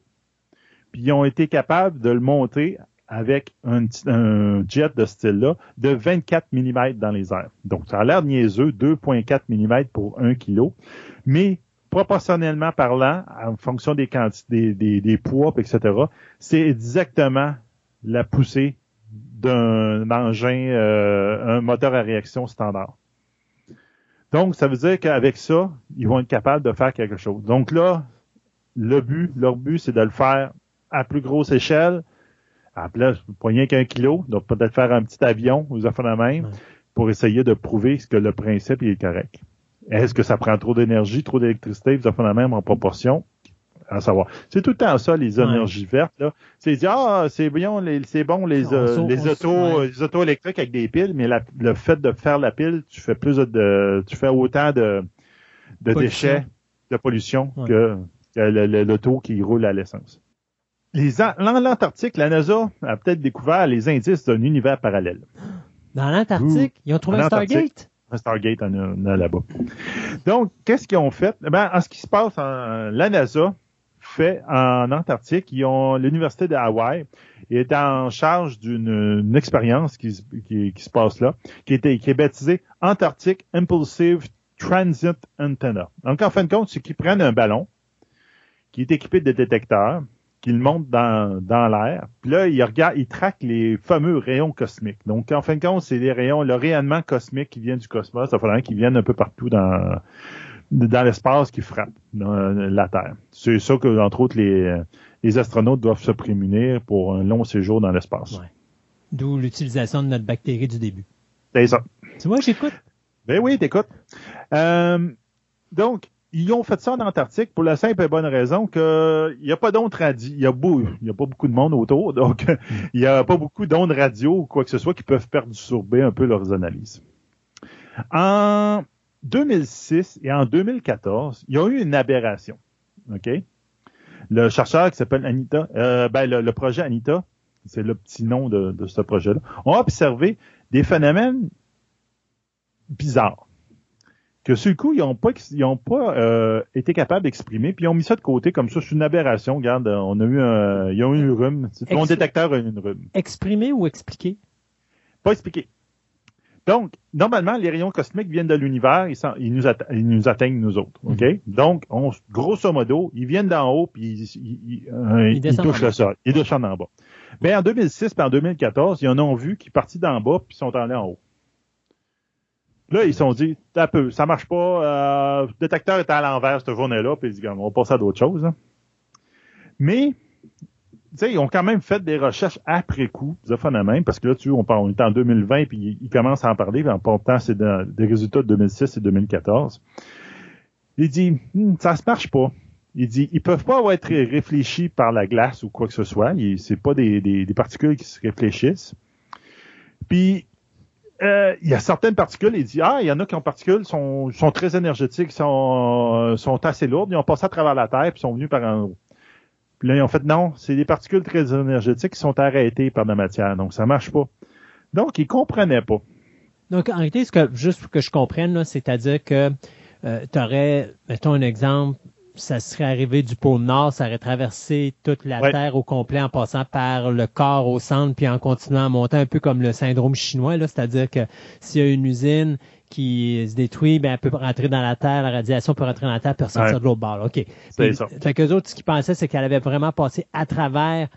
puis ils ont été capables de le monter avec un, un jet de style-là de 24 mm dans les airs. Donc, ça a l'air niaiseux, 2,4 mm pour 1 kg mais proportionnellement parlant, en fonction des quantités, des, des, poids, etc., c'est exactement la poussée d'un engin, euh, un moteur à réaction standard. Donc, ça veut dire qu'avec ça, ils vont être capables de faire quelque chose. Donc là, le but, leur but, c'est de le faire à plus grosse échelle, à place, pas rien qu'un kilo, donc peut-être faire un petit avion, aux affaires de même, pour essayer de prouver que le principe est correct. Est-ce que ça prend trop d'énergie, trop d'électricité, vous avez la même en proportion? À savoir. C'est tout le temps ça, les énergies vertes, là. C'est dire, ah, c'est bon, les, c'est bon, les, euh, les autos, les autos électriques avec des piles, mais le fait de faire la pile, tu fais plus de, tu fais autant de, de déchets, de pollution que, l'auto qui roule à l'essence. Les, l'Antarctique, la NASA a peut-être découvert les indices d'un univers parallèle. Dans l'Antarctique? Ils ont trouvé un Stargate? Stargate en a, là-bas. Donc, qu'est-ce qu'ils ont fait? Ben, en ce qui se passe, en, la NASA fait en Antarctique, ils ont l'université de Hawaï est en charge d'une expérience qui, se passe là, qui, était, qui est baptisée Antarctic Impulsive Transit Antenna. Donc, en fin de compte, c'est qu'ils prennent un ballon qui est équipé de détecteurs, qu'il monte dans, dans l'air. Puis là, il regarde, il traque les fameux rayons cosmiques. Donc, en fin de compte, c'est des rayons, le rayonnement cosmique qui vient du cosmos, ça fait qui viennent un peu partout dans, dans l'espace qui frappe la Terre. C'est ça que, entre autres, les, les astronautes doivent se prémunir pour un long séjour dans l'espace. D'où l'utilisation de notre bactérie du début. C'est ça. Tu vois, j'écoute. Ben oui, t'écoutes. Euh, donc, ils ont fait ça en Antarctique pour la simple et bonne raison qu'il n'y a pas d'ondes radio. Il y a il a pas beaucoup de monde autour, donc il n'y a pas beaucoup d'ondes radio ou quoi que ce soit qui peuvent perturber un peu leurs analyses. En 2006 et en 2014, il y a eu une aberration. OK? Le chercheur qui s'appelle Anita, euh, ben le, projet Anita, c'est le petit nom de, de ce projet-là, ont observé des phénomènes bizarres que sur le coup, ils n'ont pas, ils ont pas euh, été capables d'exprimer, puis ils ont mis ça de côté comme ça. C'est une aberration. Regarde, on a eu un, ils ont eu une rhume. Mon détecteur a eu une rhume. Exprimer ou expliquer? Pas expliquer. Donc, normalement, les rayons cosmiques viennent de l'univers, ils, ils, nous ils, nous atteignent nous autres. OK? Mm-hmm. Donc, on, grosso modo, ils viennent d'en haut, puis ils, ils, touchent le sol. Ils descendent en bas. Mais en 2006 et en 2014, ils en ont vu qui partent d'en bas, puis sont allés en haut. Là, ils se sont dit, un peu, ça marche pas, euh, le détecteur est à l'envers cette journée-là, puis ils disent, on va passer à d'autres choses. Hein. Mais, ils ont quand même fait des recherches après coup, même, parce que là, tu on, parle, on est en 2020, puis ils, commencent à en parler, en portant c'est des résultats de 2006 et 2014. Il dit, hmm, ça se marche pas. Il dit, ils peuvent pas être réfléchis par la glace ou quoi que ce soit. C'est pas des, des, des particules qui se réfléchissent. Puis, euh, il y a certaines particules, il dit ah, il y en a qui ont particules sont, sont très énergétiques, sont, euh, sont assez lourdes, ils ont passé à travers la Terre puis sont venus par en haut. Puis là, ils ont fait non, c'est des particules très énergétiques qui sont arrêtées par la matière, donc ça marche pas. Donc, ils comprenaient pas. Donc, en réalité, ce que, juste pour que je comprenne, c'est-à-dire que euh, tu aurais, mettons un exemple, ça serait arrivé du pôle Nord, ça aurait traversé toute la Terre au complet en passant par le corps au centre, puis en continuant à monter un peu comme le syndrome chinois, là, c'est-à-dire que s'il y a une usine qui se détruit, ben, elle peut rentrer dans la Terre, la radiation peut rentrer dans la Terre, puis ressortir de l'autre bord. OK. C'est ça. Fait qu'eux autres, ce qu'ils pensaient, c'est qu'elle avait vraiment passé à travers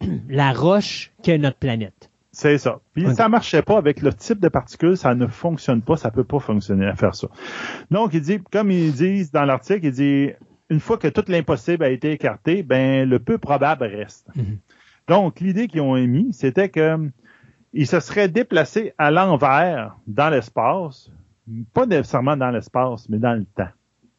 la roche qu'est notre planète. C'est ça. Puis ça marchait pas avec le type de particules, ça ne fonctionne pas, ça peut pas fonctionner à faire ça. Donc il dit, comme ils disent dans l'article, il dit une fois que tout l'impossible a été écarté, ben le peu probable reste. Mhm. Donc l'idée qu'ils ont émis, c'était que il se serait déplacé à l'envers dans l'espace, pas nécessairement dans l'espace, mais dans le temps.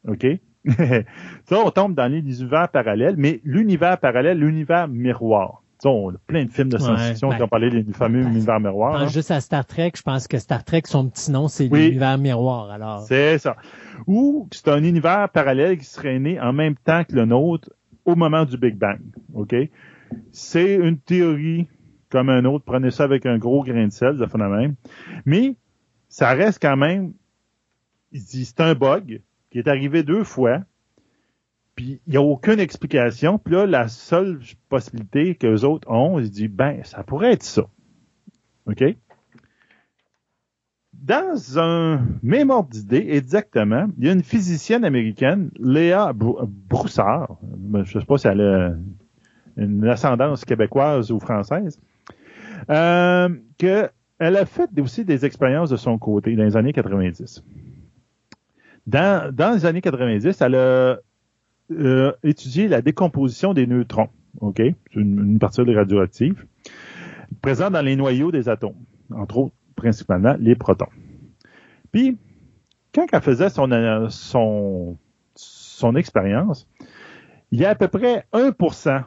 OK? ça, on tombe dans l'univers parallèle, mais l'univers parallèle, l'univers miroir on a plein de films de science-fiction qui ont parlé du fameux ben, univers miroir. Hein. Juste à Star Trek, je pense que Star Trek, son petit nom, c'est l'univers miroir. Alors. C'est ça. Ou c'est un univers parallèle qui serait né en même temps que le nôtre au moment du Big Bang. OK? C'est une théorie comme un autre. Prenez ça avec un gros grain de sel, ça fait même. Mais ça reste quand même. C'est un bug qui est arrivé deux fois puis il n'y a aucune explication. Puis là, la seule possibilité qu'eux autres ont, ils disent, ben, ça pourrait être ça. OK? Dans un même ordre d'idée, exactement, il y a une physicienne américaine, Léa Broussard, je ne sais pas si elle a une ascendance québécoise ou française, euh, qu'elle a fait aussi des expériences de son côté dans les années 90. Dans, dans les années 90, elle a euh, étudier la décomposition des neutrons. OK? C'est une, particule radioactive présente dans les noyaux des atomes, entre autres, principalement les protons. Puis, quand elle faisait son, son, son expérience, il y a à peu près 1%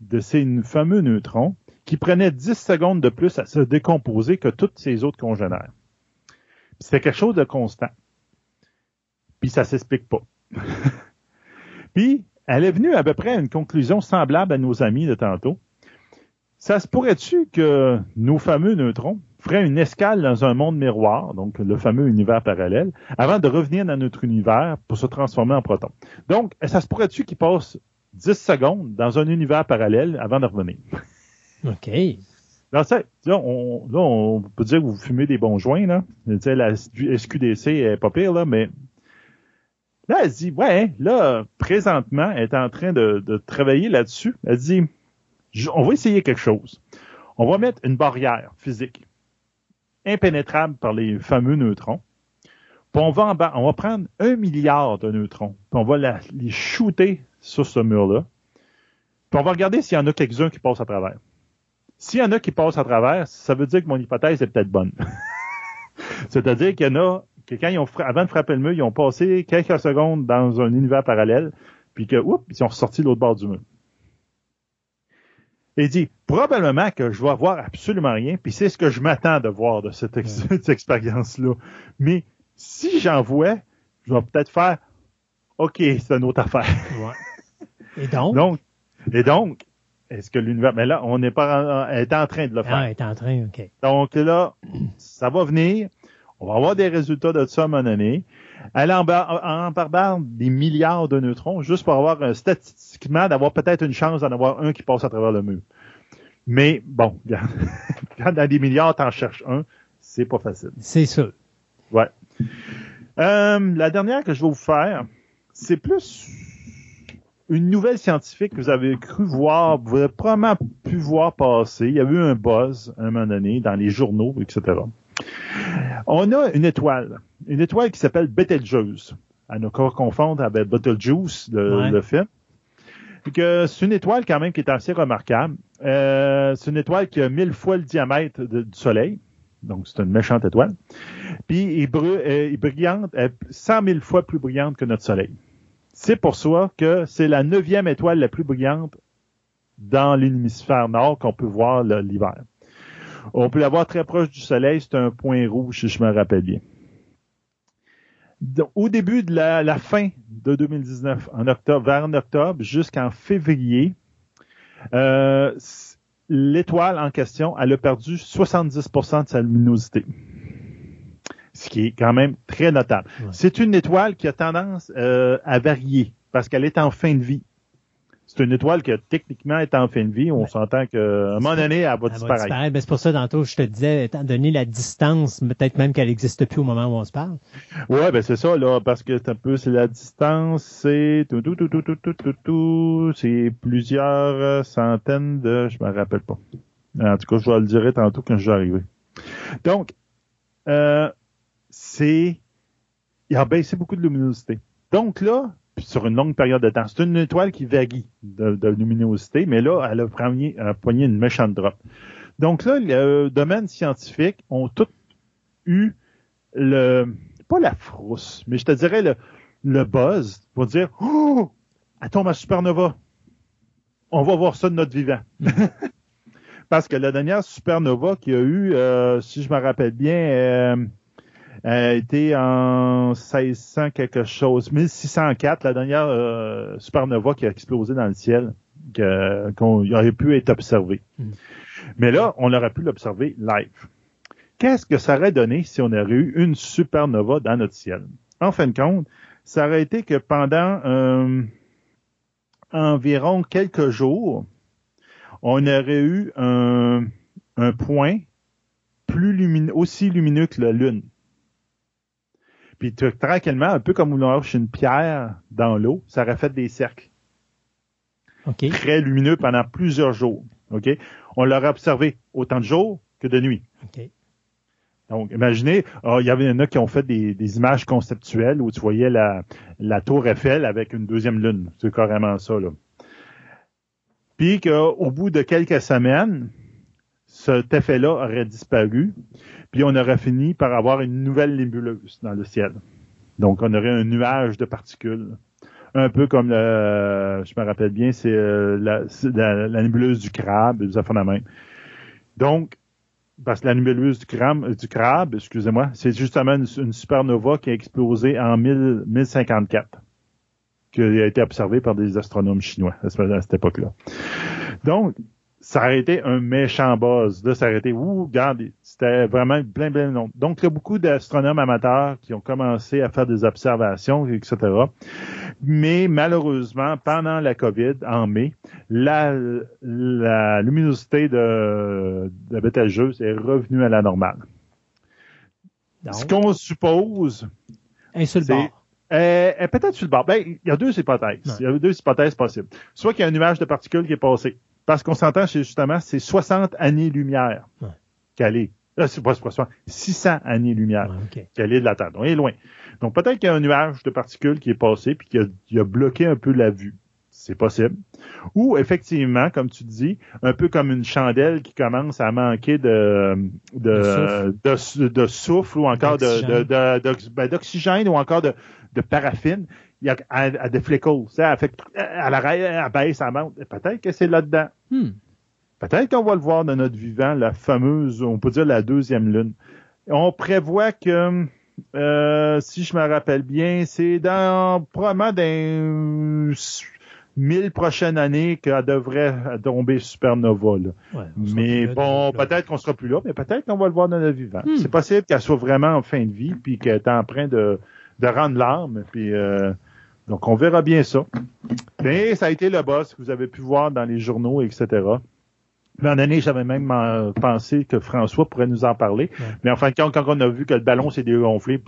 de ces fameux neutrons qui prenaient 10 secondes de plus à se décomposer que toutes ces autres congénères. C'était quelque chose de constant. Puis ça s'explique pas. Puis, elle est venue à peu près à une conclusion semblable à nos amis de tantôt. Ça se pourrait-tu que nos fameux neutrons feraient une escale dans un monde miroir, donc le fameux univers parallèle, avant de revenir dans notre univers pour se transformer en protons? Donc, ça se pourrait-tu qu'ils passent 10 secondes dans un univers parallèle avant de revenir? OK. Là, on, là, on peut dire que vous fumez des bons joints, là. La SQDC est pas pire, là, mais Là, elle dit, ouais, là, présentement, elle est en train de, travailler là-dessus. Elle dit, on va essayer quelque chose. On va mettre une barrière physique impénétrable par les fameux neutrons. Puis on va, on va prendre un milliard de neutrons. Puis on va les shooter sur ce mur-là. Puis on va regarder s'il y en a quelques-uns qui passent à travers. S'il y en a qui passent à travers, ça veut dire que mon hypothèse est peut-être bonne. C'est-à-dire qu'il y en a que quand ils ont, avant de frapper le mur, ils ont passé quelques secondes dans un univers parallèle, puis que, oups, ils sont ressortis de l'autre bord du mur. Et il dit, probablement que je vais voir absolument rien, puis c'est ce que je m'attends de voir de cette, cette expérience-là. Mais si j'en vois, je vais peut-être faire, OK, c'est une autre affaire. Ouais. Et donc? donc, et donc, est-ce que l'univers, mais là, on n'est pas, elle est en train de le faire. Ah, est en train, OK. Donc là, ça va venir. On va avoir des résultats de ça à un moment donné. Elle en, en barbare des milliards de neutrons juste pour avoir un, statistiquement d'avoir peut-être une chance d'en avoir un qui passe à travers le mur. Mais bon, quand dans des milliards t'en cherches un, c'est pas facile. C'est ça. Ouais. Euh, la dernière que je vais vous faire, c'est plus une nouvelle scientifique que vous avez cru voir, vous avez probablement pu voir passer. Il y a eu un buzz à un moment donné dans les journaux, etc. On a une étoile, une étoile qui s'appelle Betelgeuse. À ne pas confondre avec Betelgeuse, le, Ouais. le film. C'est une étoile quand même qui est assez remarquable. Euh, c'est une étoile qui a mille fois le diamètre de- du Soleil. Donc, c'est une méchante étoile. Puis, il est, euh, il est brillante, euh, 100 000 fois plus brillante que notre Soleil. C'est pour ça que c'est la neuvième étoile la plus brillante dans l'hémisphère nord qu'on peut voir l'hiver. On peut la voir très proche du Soleil, c'est un point rouge, si je me rappelle bien. Au début de la, la fin de 2019, en octobre, vers en octobre jusqu'en février, euh, l'étoile en question, elle a perdu 70% de sa luminosité. Ce qui est quand même très notable. Ouais. C'est une étoile qui a tendance euh, à varier parce qu'elle est en fin de vie c'est une étoile qui techniquement est en fin de vie. On s'entend qu'à un moment donné, elle va elle disparaître. disparaître. Ben, c'est pour ça, tantôt, je te disais, étant donné la distance, peut-être même qu'elle n'existe plus au moment où on se parle. Ouais, ben c'est ça, là, parce que c'est un peu, la distance, c'est tout, tout, tout, tout, tout, tout, tout, tout, c'est plusieurs euh, centaines de, je me rappelle pas. En tout cas, je vais le dirai tantôt quand je vais arriver. Donc, euh, c'est, il a baissé beaucoup de luminosité. Donc là, sur une longue période de temps, c'est une étoile qui varie de, de luminosité, mais là, elle a poigné, a poigné une méchante drop. Donc là, le domaine scientifique ont tous eu le, pas la frousse, mais je te dirais le, le buzz pour dire, oh, elle tombe à supernova. On va voir ça de notre vivant. Parce que la dernière supernova qu'il y a eu, euh, si je me rappelle bien, euh, a été en 1600 quelque chose, 1604, la dernière euh, supernova qui a explosé dans le ciel, qu'on il aurait pu être observé. Mm. Mais là, on aurait pu l'observer live. Qu'est-ce que ça aurait donné si on aurait eu une supernova dans notre ciel? En fin de compte, ça aurait été que pendant euh, environ quelques jours, on aurait eu un, un point plus lumineux, aussi lumineux que la Lune. Puis tu- tranquillement, un peu comme on lâche une pierre dans l'eau, ça aurait fait des cercles très lumineux pendant plusieurs jours. OK? On l'aurait observé autant de jours que de nuit. OK. Donc, imaginez, ah, il y avait y en a qui ont fait des, des images conceptuelles où tu voyais la, la tour Eiffel avec une deuxième lune. C'est carrément ça, là. Puis qu'au bout de quelques semaines, cet effet-là aurait disparu, puis on aurait fini par avoir une nouvelle nébuleuse dans le ciel. Donc, on aurait un nuage de particules. Un peu comme le, je me rappelle bien, c'est euh, la, la, la nébuleuse du crabe, des affaires de même. Donc, parce que la nébuleuse du crabe, du crabe excusez-moi, c'est justement une, supernova qui a explosé en 1000 1054, qui a été observée par des astronomes chinois à cette époque-là. Donc, ça aurait été un méchant buzz. Là, ça aurait été, ouh, regarde, c'était vraiment plein, plein de nom. Donc, il y a beaucoup d'astronomes amateurs qui ont commencé à faire des observations, etc. Mais malheureusement, pendant la COVID, en mai, la, la luminosité de, de Betelgeuse est revenue à la normale. Ce qu'on suppose, sur le c'est- bord. euh, peut-être sur le bord. Ben, il y a deux hypothèses. Il y a deux hypothèses possibles. Soit qu'il y a un nuage de particules qui est passé. Parce qu'on s'entend, c'est justement, c'est 60 années-lumière Ouais. qu'elle est. Là, c'est pas, pas 60, 600 années-lumière Ouais, qu'elle est de la Terre. Donc, elle est loin. Donc, peut-être qu'il y a un nuage de particules qui est passé puis qui a, qui a bloqué un peu la vue. C'est possible. Ou effectivement, comme tu dis, un peu comme une chandelle qui commence à manquer de de, de, souffle. ou encore ben, d'oxygène ou encore de paraffine. Il y a des flécos. Ça fait à l'arrêt, elle baisse, elle monte. Peut-être que c'est là-dedans. Hmm. Peut-être qu'on va le voir dans notre vivant, la fameuse, on peut dire la deuxième lune. On prévoit que euh, si je me rappelle bien, c'est dans probablement dans mille prochaines années qu'elle devrait tomber supernova. Là. mais bon, peut-être qu'on sera plus là, mais peut-être qu'on va le voir dans notre vivant. Hmm. C'est possible qu'elle soit vraiment en fin de vie, puis qu'elle est en train de, de rendre l'arme, puis euh, donc on verra bien ça. Mais ça a été le boss que vous avez pu voir dans les journaux, etc. Mais en année, j'avais même euh, pensé que François pourrait nous en parler. Mais en fin de compte, quand on a vu que le ballon s'est dégonflé,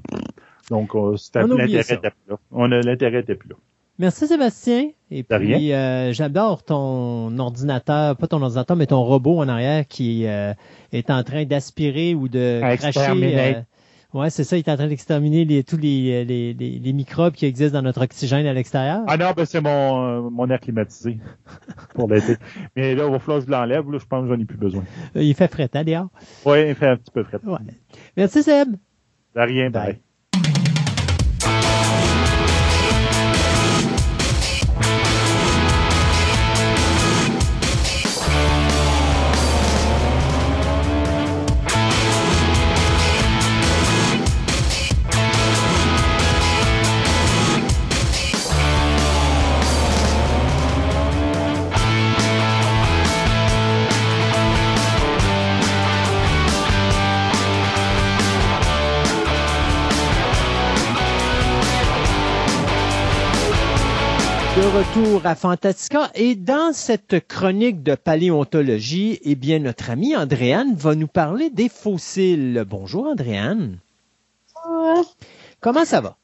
donc euh, l'intérêt était plus là. On a l'intérêt était plus là. Merci Sébastien. Et puis euh, j'adore ton ordinateur, pas ton ordinateur, mais ton robot en arrière qui euh, est en train d'aspirer ou de cracher. Euh, ouais, c'est ça, il est en train d'exterminer les, tous les, les, les, microbes qui existent dans notre oxygène à l'extérieur. Ah non, ben c'est mon, mon air climatisé pour l'été. mais là, va falloir que je l'enlève, là, je pense que j'en ai plus besoin. il fait frais, hein, d'ailleurs? Oui, il fait un petit peu frais. Ouais. Merci Seb. De rien, bye. Retour à Fantastica et dans cette chronique de paléontologie, eh bien notre amie Andréane va nous parler des fossiles. Bonjour Andréane. Comment ça va?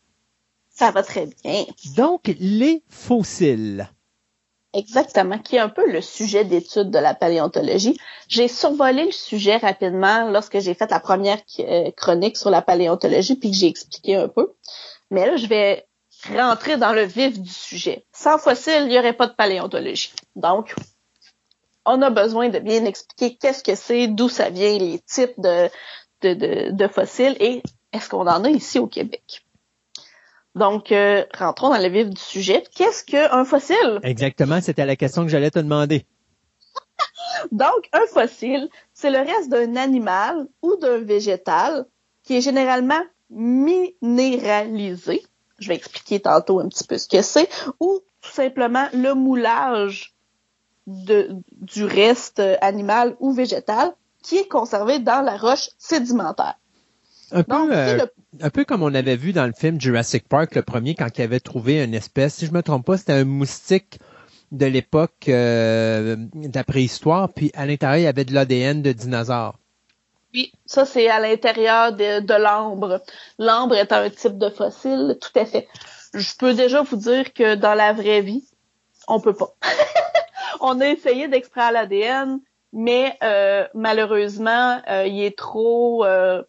Ça va très bien. Donc les fossiles. Exactement, qui est un peu le sujet d'étude de la paléontologie. J'ai survolé le sujet rapidement lorsque j'ai fait la première euh, chronique sur la paléontologie puis que j'ai expliqué un peu. Mais là, je vais rentrer dans le vif du sujet. Sans fossiles, il n'y aurait pas de paléontologie. Donc, on a besoin de bien expliquer qu'est-ce que c'est, d'où ça vient, les types de, de, de, fossiles et est-ce qu'on en a ici au Québec? Donc, euh, rentrons dans le vif du sujet. Qu'est-ce qu'un fossile? Exactement, c'était la question que j'allais te demander. Donc, un fossile, c'est le reste d'un animal ou d'un végétal qui est généralement minéralisé je vais expliquer tantôt un petit peu ce que c'est, ou tout simplement le moulage de, du reste animal ou végétal qui est conservé dans la roche sédimentaire. Un peu, euh, un peu comme on avait vu dans le film Jurassic Park, le premier, quand il avait trouvé une espèce, si je me trompe pas, c'était un moustique de l'époque euh, de la préhistoire, puis à l'intérieur, il y avait de l'ADN de dinosaures. Oui, ça c'est à l'intérieur de, de l'ambre. L'ambre est un type de fossile, tout à fait. Je peux déjà vous dire que dans la vraie vie, on peut pas. on a essayé d'extraire l'ADN, mais euh, malheureusement, euh, il est trop, euh,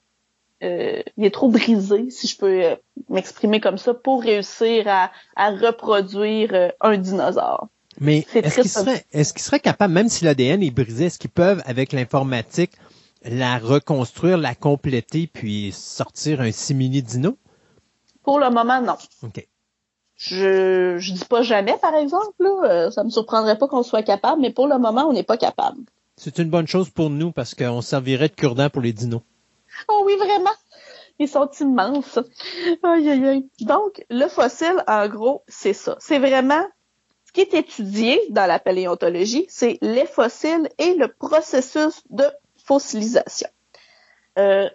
il est trop brisé, si je peux m'exprimer comme ça, pour réussir à, à reproduire un dinosaure. Mais est-ce qu'il serait, est-ce qu'il serait capable, même si l'ADN est brisé, est-ce qu'ils peuvent, avec l'informatique, la reconstruire, la compléter, puis sortir un simili dino? Pour le moment, non. OK. Je, je dis pas jamais, par exemple. Là. Euh, ça me surprendrait pas qu'on soit capable, mais pour le moment, on n'est pas capable. C'est une bonne chose pour nous parce qu'on servirait de cure-dent pour les dinos. Oh oui, vraiment. Ils sont immenses. Aïe, aïe, aïe. Donc, le fossile, en gros, c'est ça. C'est vraiment ce qui est étudié dans la paléontologie, c'est les fossiles et le processus de fossilisation. Euh,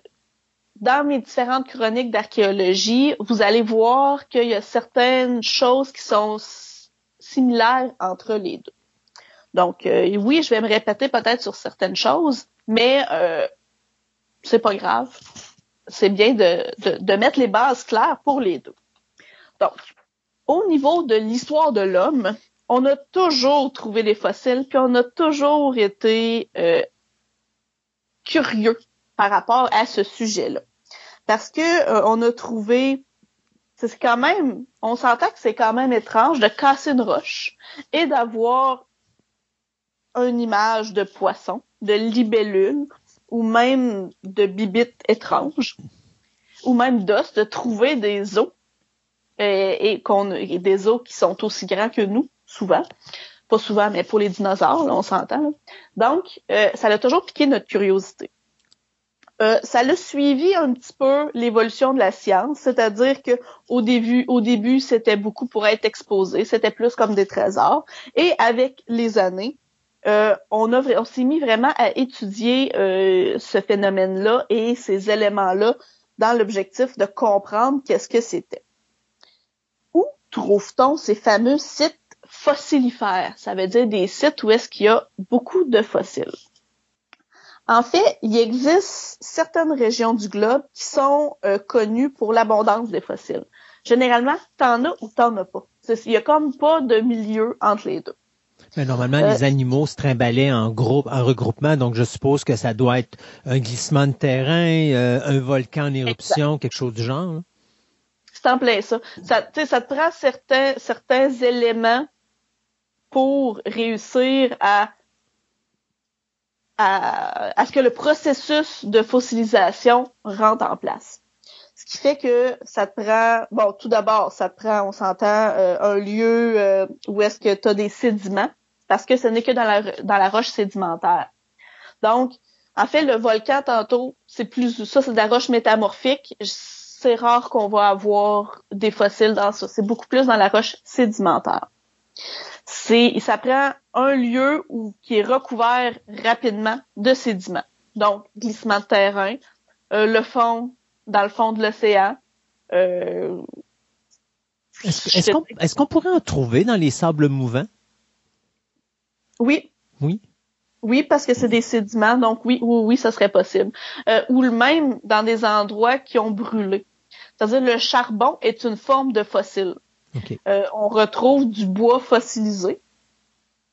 dans mes différentes chroniques d'archéologie, vous allez voir qu'il y a certaines choses qui sont similaires entre les deux. Donc, euh, oui, je vais me répéter peut-être sur certaines choses, mais euh, c'est pas grave. C'est bien de, de, mettre les bases claires pour les deux. Donc, au niveau de l'histoire de l'homme, on a toujours trouvé des fossiles, puis on a toujours été euh, curieux par rapport à ce sujet-là. Parce que euh, on a trouvé c'est quand même, on s'entend que c'est quand même étrange de casser une roche et d'avoir une image de poisson, de libellule ou même de bibites étranges ou même d'os, de trouver des os et, et qu'on des os qui sont aussi grands que nous, souvent. Pas souvent, mais pour les dinosaures, là, on s'entend. Donc, euh, ça a toujours piqué notre curiosité. Euh, ça l'a suivi un petit peu l'évolution de la science, c'est-à-dire que au début, au début, c'était beaucoup pour être exposé, c'était plus comme des trésors. Et avec les années, euh, on, a, on s'est mis vraiment à étudier euh, ce phénomène-là et ces éléments-là dans l'objectif de comprendre qu'est-ce que c'était. Où trouve-t-on ces fameux sites fossilifères? Ça veut dire des sites où est-ce qu'il y a beaucoup de fossiles. En fait, il existe certaines régions du globe qui sont euh, connues pour l'abondance des fossiles. Généralement, t'en as ou t'en as pas. Il y a comme pas de milieu entre les deux. Mais normalement, les euh, animaux se trimbalaient en groupe, en regroupement, donc je suppose que ça doit être un glissement de terrain, euh, un volcan en éruption, quelque chose du genre. C'est en plein ça. Ça, ça te prend certains, certains éléments pour réussir à à, ce que le processus de fossilisation rentre en place. Ce qui fait que ça te prend, bon, tout d'abord, ça te prend, on s'entend, euh, un lieu euh, où est-ce que tu as des sédiments, parce que ce n'est que dans la, dans la roche sédimentaire. Donc, en fait, le volcan, tantôt, c'est plus ça, c'est de la roche métamorphique. C'est rare qu'on va avoir des fossiles dans ça. C'est beaucoup plus dans la roche sédimentaire c'est ça prend un lieu où qui est recouvert rapidement de sédiments. Donc glissement de terrain, euh, le dans le fond de l'océan. Euh, est-ce qu'on pourrait en trouver dans les sables mouvants? Oui. Oui. Oui, parce que c'est des sédiments, donc oui, oui, oui, ça serait possible. Euh, ou même dans des endroits qui ont brûlé. C'est-à-dire le charbon est une forme de fossile. Euh, on retrouve du bois fossilisé,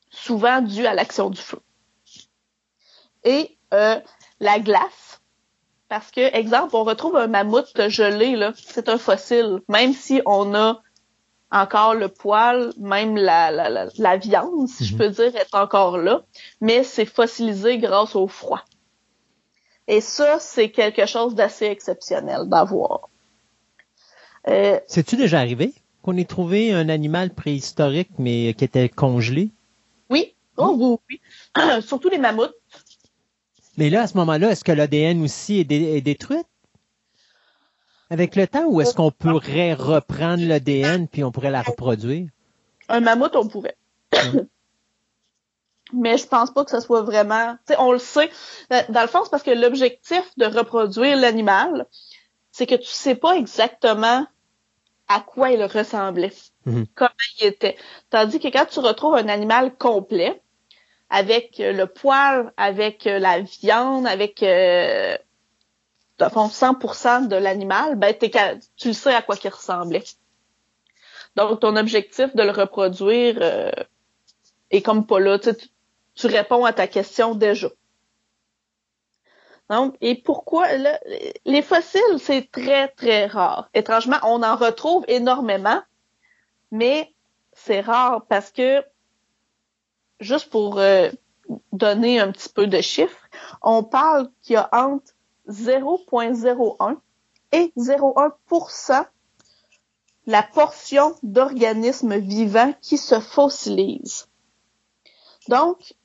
souvent dû à l'action du feu. Et euh, la glace, parce que, exemple, on retrouve un mammouth gelé, là, c'est un fossile, même si on a encore le poil, même la, la, la, viande, si je mhm. peux dire, est encore là, mais c'est fossilisé grâce au froid. Et ça, c'est quelque chose d'assez exceptionnel d'avoir. Euh, C'est-tu déjà arrivé? Qu'on ait trouvé un animal préhistorique, mais qui était congelé? Oui. Oh, oui, Surtout les mammouths. Mais là, à ce moment-là, est-ce que l'ADN aussi est, détruit? Avec le temps, ou est-ce qu'on pourrait reprendre l'ADN puis on pourrait la reproduire? Un mammouth, on pourrait. Mais je pense pas que ce soit vraiment. on le sait. Euh, dans le fond, c'est parce que l'objectif de reproduire l'animal, c'est que tu sais pas exactement à quoi il ressemblait, mhm. comment il était. Tandis que quand tu retrouves un animal complet, avec euh, le poil, avec euh, la viande, avec euh, 100% de l'animal, ben tu le sais à quoi il ressemblait. Donc ton objectif de le reproduire euh, est comme pas là. tu réponds à ta question déjà. Et pourquoi les fossiles, c'est très, très rare. Étrangement, on en retrouve énormément, mais c'est rare parce que, juste pour euh, donner un petit peu de chiffres, on parle qu'il y a entre 0.01 et 0.1% la portion d'organismes vivants qui se fossilisent. Donc,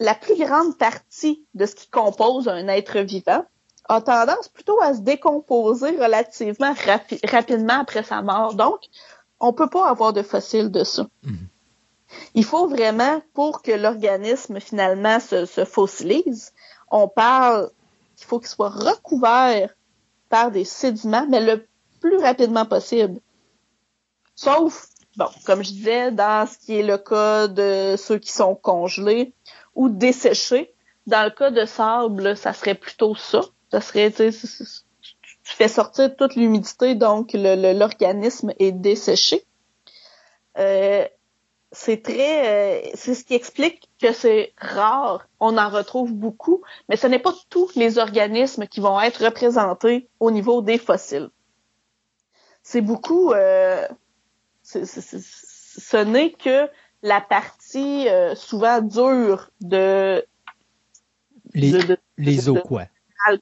la plus grande partie de ce qui compose un être vivant a tendance plutôt à se décomposer relativement rapidement après sa mort. Donc, on peut pas avoir de fossiles de ça. Mhm. Il faut vraiment, pour que l'organisme finalement se, se, fossilise, on parle qu'il faut qu'il soit recouvert par des sédiments, mais le plus rapidement possible. Sauf, bon, comme je disais, dans ce qui est le cas de ceux qui sont congelés, ou desséché. Dans le cas de sable, ça serait plutôt ça. Ça serait, tu fais sortir toute l'humidité, donc l'organisme est desséché. Euh, c'est très, euh, c'est ce qui explique que c'est rare. On en retrouve beaucoup, mais ce n'est pas tous les organismes qui vont être représentés au niveau des fossiles. c'est beaucoup, euh, ce n'est que la partie euh, souvent dure de les, les os quoi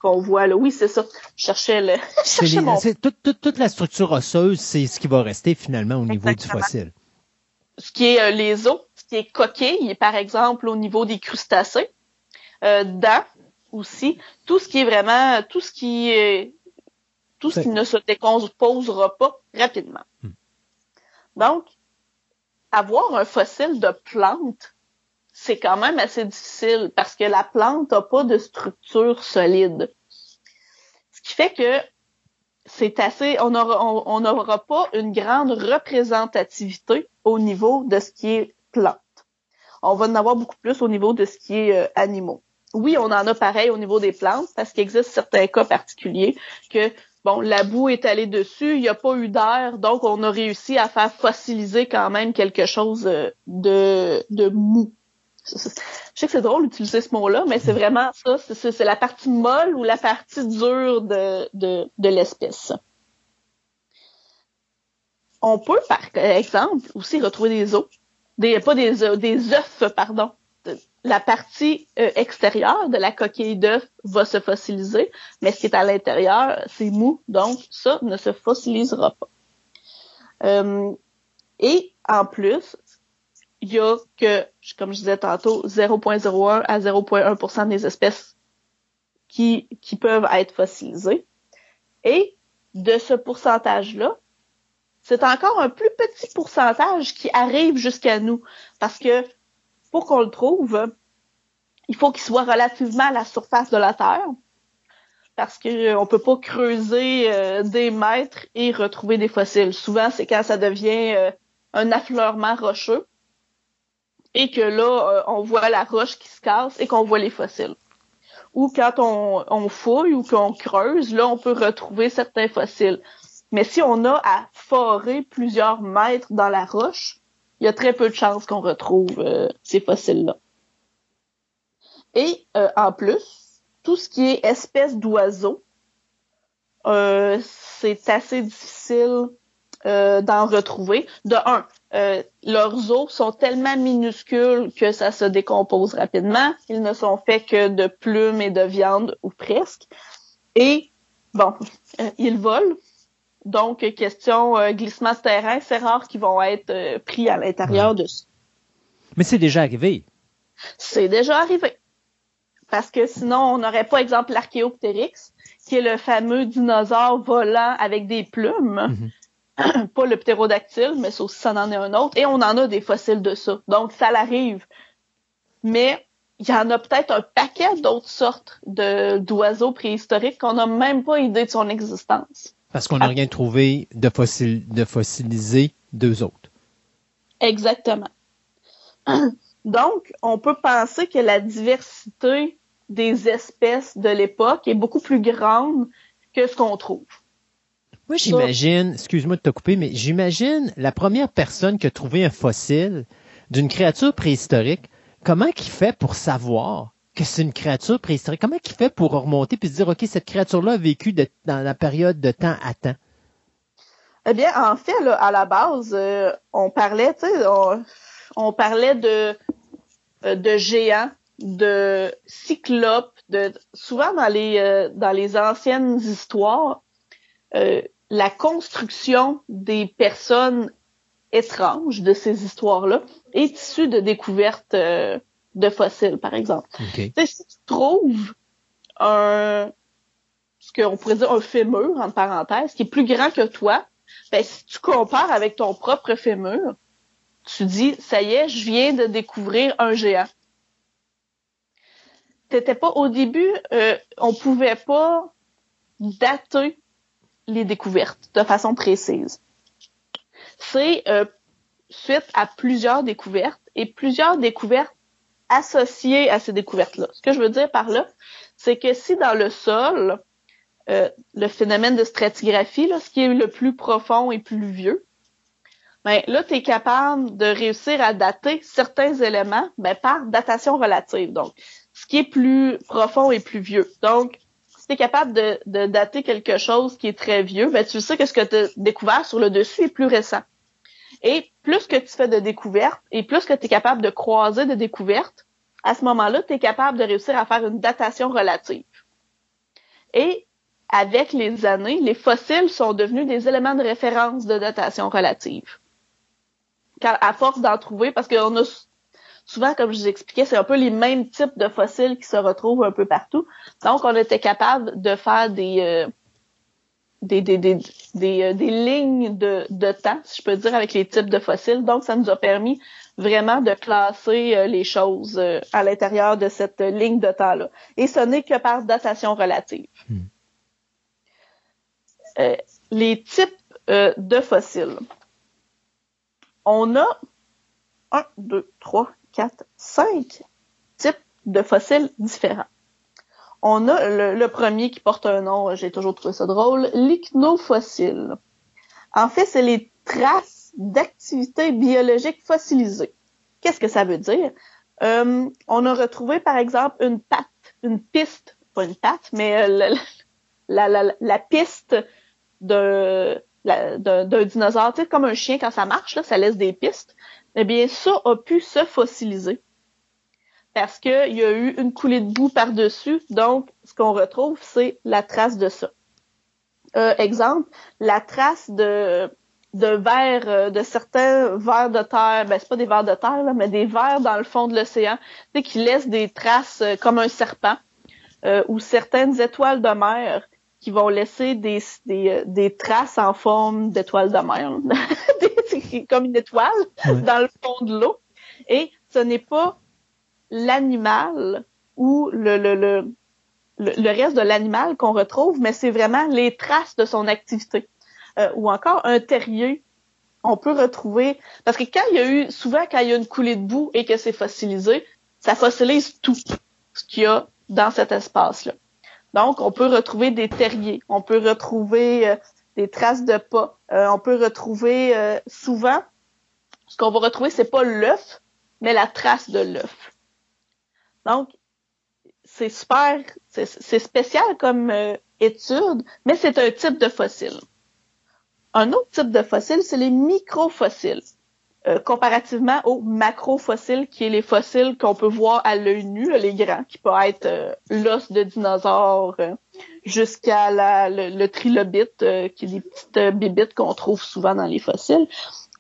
qu'on voit là. Oui, c'est ça. Je cherchais le. Je toute, toute, la structure osseuse, c'est ce qui va rester finalement au niveau du fossile. Ce qui est euh, les os, ce qui est coquille, par exemple au niveau des crustacés, euh, dents aussi, tout ce qui est vraiment, tout ce qui est, tout ce qui ne se décomposera pas rapidement. Hmm. Donc, avoir un fossile de plante, c'est quand même assez difficile parce que la plante n'a pas de structure solide. Ce qui fait que c'est assez, on n'aura pas une grande représentativité au niveau de ce qui est plante. On va en avoir beaucoup plus au niveau de ce qui est euh, animaux. Oui, on en a pareil au niveau des plantes parce qu'il existe certains cas particuliers que bon, la boue est allée dessus, il n'y a pas eu d'air, donc on a réussi à faire fossiliser quand même quelque chose euh, de, de mou. Je sais que c'est drôle d'utiliser ce mot-là, mais c'est vraiment ça, c'est la partie molle ou la partie dure de, de, l'espèce. On peut, par exemple, aussi retrouver des os, des, pas des des œufs, pardon, la partie euh, extérieure de la coquille d'œuf va se fossiliser, mais ce qui est à l'intérieur, c'est mou, donc ça ne se fossilisera pas. Euh, et en plus, il y a que, comme je disais tantôt, 0.01 à 0.1% des espèces qui, qui peuvent être fossilisées. Et de ce pourcentage-là, c'est encore un plus petit pourcentage qui arrive jusqu'à nous. Parce que pour qu'on le trouve, il faut qu'il soit relativement à la surface de la Terre. Parce qu'on ne peut pas creuser euh, des mètres et retrouver des fossiles. Souvent, c'est quand ça devient euh, un affleurement rocheux et que là, euh, on voit la roche qui se casse et qu'on voit les fossiles. Ou quand on fouille ou qu'on creuse, là, on peut retrouver certains fossiles. Mais si on a à forer plusieurs mètres dans la roche, il y a très peu de chances qu'on retrouve euh, ces fossiles-là. Et euh, en plus, tout ce qui est espèces d'oiseaux, euh, c'est assez difficile d'en retrouver. De un, leurs os sont tellement minuscules que ça se décompose rapidement. Ils ne sont faits que de plumes et de viande, ou presque. Et, bon, ils volent, donc, question euh, glissement de terrain, c'est rare qu'ils vont être euh, pris à l'intérieur de ça. Mais c'est déjà arrivé. C'est déjà arrivé. Parce que sinon, on n'aurait pas, exemple, l'archéoptérix, qui est le fameux dinosaure volant avec des plumes. Mhm. pas le ptérodactyle, mais ça ça en est un autre. Et on en a des fossiles de ça. Donc, ça l'arrive. Mais il y en a peut-être un paquet d'autres sortes d'oiseaux préhistoriques qu'on n'a même pas idée de son existence. Parce qu'on n'a rien trouvé de, fossil, de fossilisé d'eux autres. Exactement. Donc, on peut penser que la diversité des espèces de l'époque est beaucoup plus grande que ce qu'on trouve. Moi, j'imagine, excuse-moi de te couper, mais j'imagine la première personne qui a trouvé un fossile d'une créature préhistorique, comment qu'il fait pour savoir que c'est une créature préhistorique. Comment il fait pour remonter puis se dire, OK, cette créature-là a vécu dans la période de temps à temps? Eh bien, en fait, à la base, euh, on parlait, on, parlait de, euh, de géants, de cyclopes, de souvent dans les euh, dans les anciennes histoires, la construction des personnes étranges de ces histoires-là est issue de découvertes de fossiles, par exemple. si tu trouves un ce qu'on pourrait dire un fémur, en parenthèse, qui est plus grand que toi, ben, si tu compares avec ton propre fémur, tu dis, ça y est, je viens de découvrir un géant. T'étais pas au début, euh, on pouvait pas dater les découvertes de façon précise. C'est euh, suite à plusieurs découvertes et plusieurs découvertes associé à ces découvertes-là. Ce que je veux dire par là, c'est que si dans le sol, euh, le phénomène de stratigraphie, là, ce qui est le plus profond et plus vieux, ben, là, tu es capable de réussir à dater certains éléments ben, par datation relative. Donc, ce qui est plus profond et plus vieux. Donc, si tu es capable de, dater quelque chose qui est très vieux, ben tu sais que ce que tu as découvert sur le dessus est plus récent. Et plus que tu fais de découvertes et plus que tu es capable de croiser de découvertes, à ce moment-là, tu es capable de réussir à faire une datation relative. Et avec les années, les fossiles sont devenus des éléments de référence de datation relative. Car à force d'en trouver, parce qu'on a souvent, comme je vous expliquais, c'est un peu les mêmes types de fossiles qui se retrouvent un peu partout. Donc, on était capable de faire des, euh, des, des, des, des, euh, des, lignes de, de temps, si je peux dire, avec les types de fossiles. Donc, ça nous a permis vraiment de classer euh, les choses euh, à l'intérieur de cette ligne de temps-là. Et ce n'est que par datation relative. Hmm. Les types de fossiles. On a un, deux, trois, quatre, cinq types de fossiles différents. On a le, premier qui porte un nom, j'ai toujours trouvé ça drôle, l'ichnofossile. En fait, c'est les traces d'activité biologique fossilisée. Qu'est-ce que ça veut dire? Euh, on a retrouvé, par exemple, une patte, une piste, pas une patte, mais euh, la, la, la, piste d'un dinosaure, tu sais, comme un chien quand ça marche, là, ça laisse des pistes. Eh bien, ça a pu se fossiliser parce qu'il y a eu une coulée de boue par-dessus. Donc, ce qu'on retrouve, c'est la trace de ça. Euh, exemple, la trace de de vers, euh, de certains vers de terre, ben c'est pas des vers de terre, là, mais des vers dans le fond de l'océan, tu sais, qui laissent des traces euh, comme un serpent, euh, ou certaines étoiles de mer qui vont laisser des, des, des traces en forme d'étoiles de mer, comme une étoile dans le fond de l'eau. Et ce n'est pas l'animal ou le, le, le, le reste de l'animal qu'on retrouve, mais c'est vraiment les traces de son activité. Euh, ou encore un terrier. On peut retrouver parce que quand il y a eu souvent quand il y a une coulée de boue et que c'est fossilisé, ça fossilise tout ce qu'il y a dans cet espace-là. Donc, on peut retrouver des terriers, on peut retrouver euh, des traces de pas, euh, on peut retrouver souvent ce qu'on va retrouver, c'est pas l'œuf, mais la trace de l'œuf. Donc, c'est super, c'est spécial comme étude, mais c'est un type de fossile. Un autre type de fossiles, c'est les microfossiles. Euh, comparativement aux macrofossiles, qui est les fossiles qu'on peut voir à l'œil nu, les grands, qui peut être euh, l'os de dinosaure euh, jusqu'à le, le, trilobite, qui est des petites bibites qu'on trouve souvent dans les fossiles.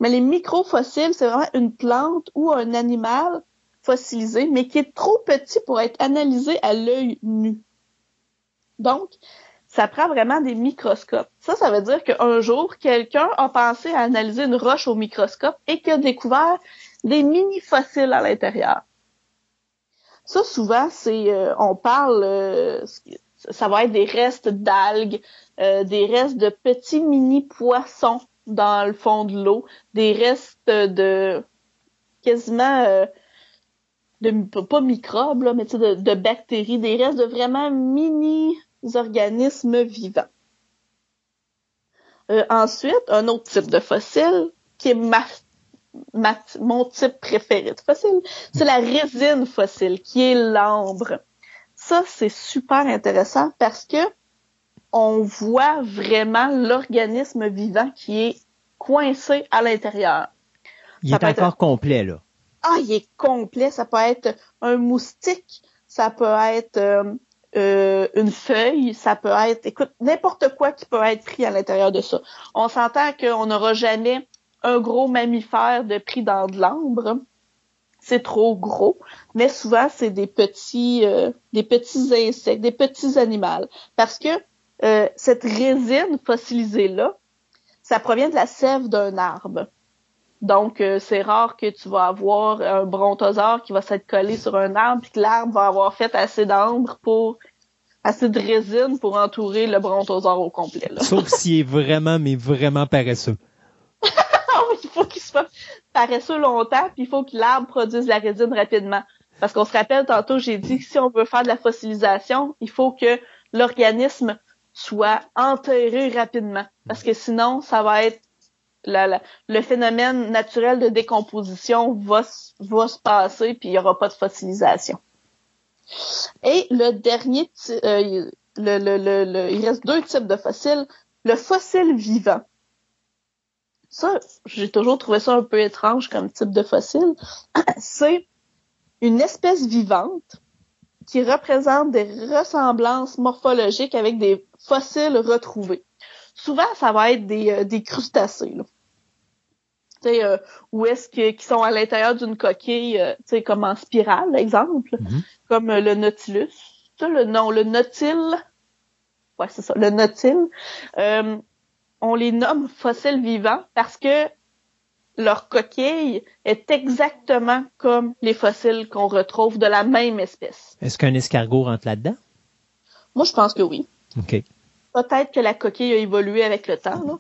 Mais les microfossiles, c'est vraiment une plante ou un animal fossilisé, mais qui est trop petit pour être analysé à l'œil nu. Donc, ça prend vraiment des microscopes. Ça, ça veut dire qu'un jour, quelqu'un a pensé à analyser une roche au microscope et qu'il a découvert des mini-fossiles à l'intérieur. Ça, souvent, c'est, euh, on parle, euh, ça va être des restes d'algues, euh, des restes de petits mini-poissons dans le fond de l'eau, des restes de quasiment de pas microbes là, mais de, de bactéries, des restes de vraiment mini organismes vivants. Euh, ensuite, un autre type de fossile qui est ma, mon type préféré de fossile, c'est la résine fossile, qui est l'ambre. Ça, c'est super intéressant parce que on voit vraiment l'organisme vivant qui est coincé à l'intérieur. Il est encore complet, là. Ah, il est complet. Ça peut être un moustique, ça peut être euh, euh, une feuille, ça peut être, écoute, n'importe quoi qui peut être pris à l'intérieur de ça. On s'entend qu'on n'aura jamais un gros mammifère de prix dans de l'ambre. C'est trop gros, mais souvent c'est des petits, euh, des petits insectes, des petits animaux, parce que cette résine fossilisée là, ça provient de la sève d'un arbre. Donc, c'est rare que tu vas avoir un brontosaure qui va s'être collé sur un arbre puis que l'arbre va avoir fait assez d'ambre pour assez de résine pour entourer le brontosaure au complet. Sauf s'il est vraiment, mais vraiment paresseux. il faut qu'il soit paresseux longtemps, puis il faut que l'arbre produise la résine rapidement. Parce qu'on se rappelle, tantôt, j'ai dit que si on veut faire de la fossilisation, il faut que l'organisme soit enterré rapidement. Parce que sinon, ça va être le phénomène naturel de décomposition va, va se passer, puis il n'y aura pas de fossilisation. Et le dernier, euh, le, le, le, il reste deux types de fossiles. Le fossile vivant. Ça, j'ai toujours trouvé ça un peu étrange comme type de fossile. C'est une espèce vivante qui représente des ressemblances morphologiques avec des fossiles retrouvés. Souvent, ça va être des, euh, des crustacés. Là. Euh, où est-ce que qui sont à l'intérieur d'une coquille, euh, comme en spirale, exemple, Mhm. comme euh, le Nautilus. Ça, le nom, le Nautil. Ouais, c'est ça, le Nautil. Euh, on les nomme fossiles vivants parce que leur coquille est exactement comme les fossiles qu'on retrouve de la même espèce. Est-ce qu'un escargot rentre là-dedans? Moi, je pense que oui. OK. Peut-être que la coquille a évolué avec le temps, là.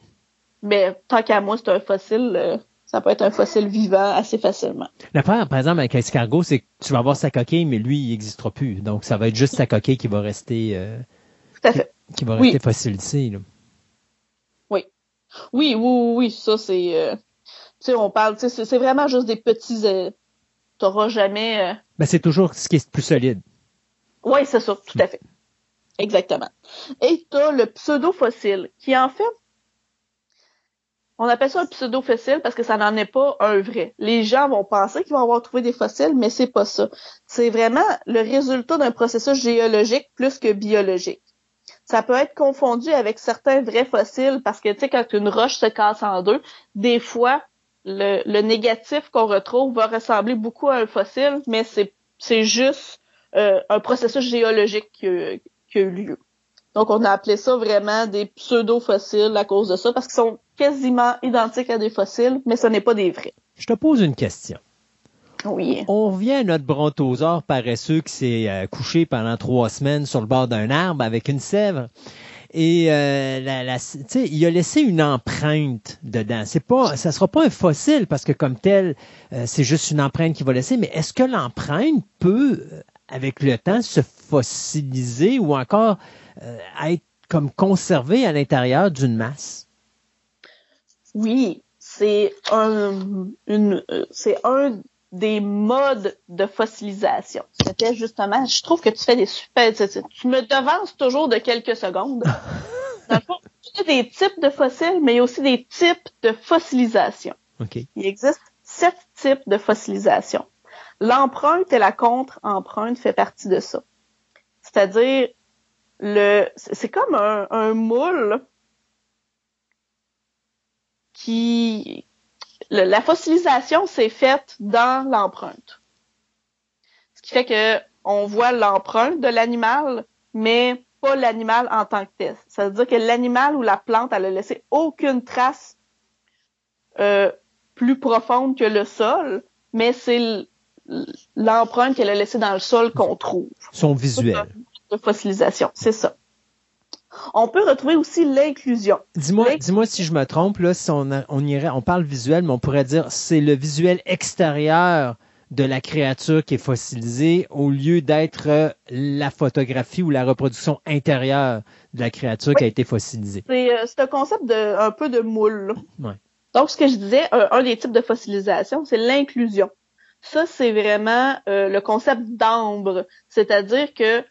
mais tant qu'à moi, c'est un fossile. Ça peut être un fossile vivant assez facilement. L'affaire, par exemple, avec l'escargot, c'est que tu vas avoir sa coquille, mais lui, il n'existera plus. Donc, ça va être juste sa coquille qui va rester, euh, Tout à fait. qui va Oui. rester fossilisée. là. Oui, oui, oui, oui, ça c'est. euh, tu sais, on parle, tu sais, c'est vraiment juste des petits. Euh, T'auras jamais. euh, Ben, c'est toujours ce qui est plus solide. Oui, c'est ça, tout à fait. Exactement. Et t'as le pseudo-fossile, qui en fait, on appelle ça un pseudo-fossile parce que ça n'en est pas un vrai. Les gens vont penser qu'ils vont avoir trouvé des fossiles, mais c'est pas ça. C'est vraiment le résultat d'un processus géologique plus que biologique. Ça peut être confondu avec certains vrais fossiles parce que, tu sais, quand une roche se casse en deux, des fois, le, négatif qu'on retrouve va ressembler beaucoup à un fossile, mais c'est, juste euh, un processus géologique qui qui a eu lieu. Donc, on a appelé ça vraiment des pseudo-fossiles à cause de ça, parce qu'ils sont quasiment identiques à des fossiles, mais ce n'est pas des vrais. Je te pose une question. Oui. On revient à notre brontosaure paresseux qui s'est euh, couché pendant trois semaines sur le bord d'un arbre avec une sèvre. Et euh, la, la- il a laissé une empreinte dedans. C'est pas, ça sera pas un fossile parce que comme tel, euh, c'est juste une empreinte qu'il va laisser. Mais est-ce que l'empreinte peut, avec le temps, se fossiliser ou encore euh, être comme conservée à l'intérieur d'une masse? Oui, c'est un, une, euh, c'est un des modes de fossilisation. C'était justement, je trouve que tu fais des super, tu, me devances toujours de quelques secondes. Dans le fond, il y a des types de fossiles, mais il y a aussi des types de fossilisation. OK. Il existe sept types de fossilisation. L'empreinte et la contre-empreinte fait partie de ça. C'est-à-dire, le, c'est comme un, un moule qui, le- la fossilisation s'est faite dans l'empreinte. Ce qui fait que on voit l'empreinte de l'animal, mais pas l'animal en tant que tel. Ça veut dire que l'animal ou la plante, elle a laissé aucune trace euh, plus profonde que le sol, mais c'est l'empreinte qu'elle a laissée dans le sol qu'on trouve Son visuel. De fossilisation. C'est ça. On peut retrouver aussi l'inclusion. Dis-moi, dis-moi si je me trompe, là, si on, a- on irait, on parle visuel, mais on pourrait dire c'est le visuel extérieur de la créature qui est fossilisée au lieu d'être euh, la photographie ou la reproduction intérieure de la créature qui a été fossilisée. C'est euh, c'est un concept de un peu de moule. Ouais. Donc, ce que je disais, un, un des types de fossilisation, c'est l'inclusion. Ça, c'est vraiment euh, le concept d'ambre, c'est-à-dire que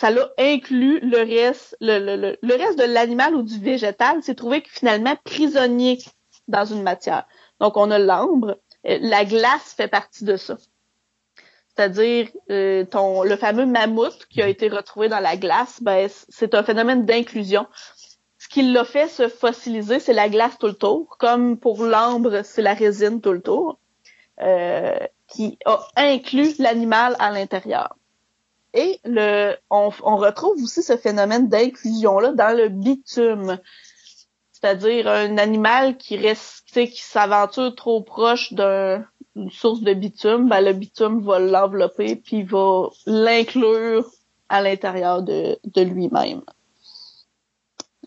ça l'a inclus le reste, le, le, le, le reste de l'animal ou du végétal s'est trouvé finalement prisonnier dans une matière. Donc, on a l'ambre. Euh, La glace fait partie de ça. C'est-à-dire, euh, ton, le fameux mammouth qui a été retrouvé dans la glace, ben, c'est un phénomène d'inclusion. Ce qui l'a fait se fossiliser, c'est la glace tout le tour. Comme pour l'ambre, c'est la résine tout le tour, euh, qui a inclus l'animal à l'intérieur. Et le, on, on retrouve aussi ce phénomène d'inclusion-là dans le bitume. C'est-à-dire un animal qui reste, qui s'aventure trop proche d'un- d'une source de bitume, ben le bitume va l'envelopper puis va l'inclure à l'intérieur de, de lui-même.